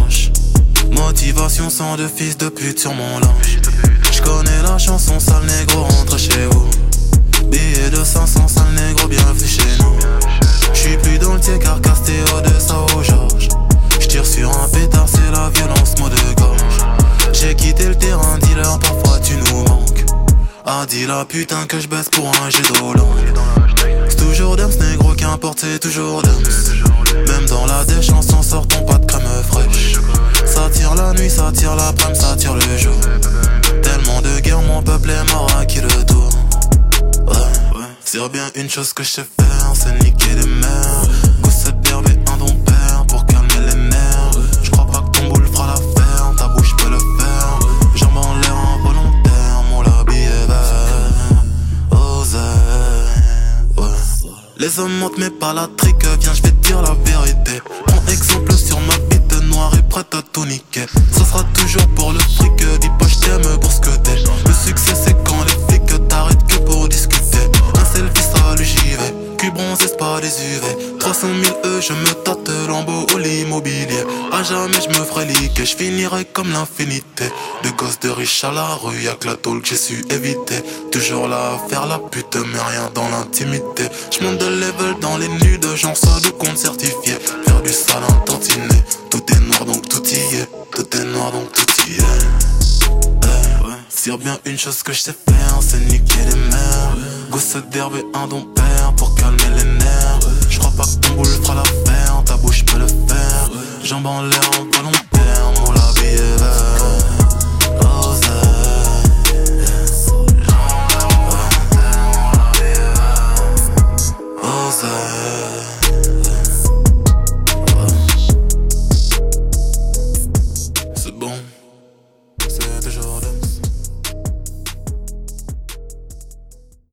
Motivation sans de fils de pute sur mon linge. Je connais la chanson, sale négro, rentre chez vous. Billet de 500, sale négro, bienvenue chez nous. J'suis plus dans le car Castéo de au Georges. J'tire sur un pétard, c'est la violence, mot de gorge. J'ai quitté le terrain, dealer, parfois tu nous manques. Ah, dis la putain que je baisse pour un jet d'eau C'est toujours Dums, négro, qu'importe, c'est toujours Dums. Même dans la déchanson, on sort ton pas de crème fraîche. Ça tire la nuit, ça tire la prime, ça tire le jour. Tellement de guerre, mon peuple est mort à qui le tour? Ouais, ouais. C'est bien une chose que je sais faire, c'est niquer des mères. Goût d'herbe et un don père pour calmer les nerfs. Je crois pas que ton boule fera l'affaire, ta bouche peut le faire. Jambes en l'air involontaire, mon labie est ouais. Les hommes mentent mais pas la trique, viens la vérité. Prends exemple sur ma bite noire et prête à tout niquer. Ça sera toujours pour le fric, dis pas je t'aime pour ce que t'es. Le succès c'est quand les flics t'arrêtent que pour discuter. Un selfie salut j'y vais, cul bronzé c'est pas des UV. 300 000 E, je me tâte lambeau au l'immobilier. À jamais je me ferai liquer, je finirai comme l'infinité. De gosses de riches à la rue, y'a que la tôle que j'ai su éviter. Toujours là à faire la pute, mais rien dans l'intimité. Je monte de level dans les nudes, j'en sors de compte certifié. Faire du sale un tantinet, tout est noir donc tout y est. Tout est noir donc tout y est. Eh, ouais. Sur bien une chose que je sais faire, c'est niquer les mères. Gosse d'herbe et un don père pas ton boule fera l'affaire, ta bouche peut le faire. Jambes en l'air en volontaire, mon labie est vert.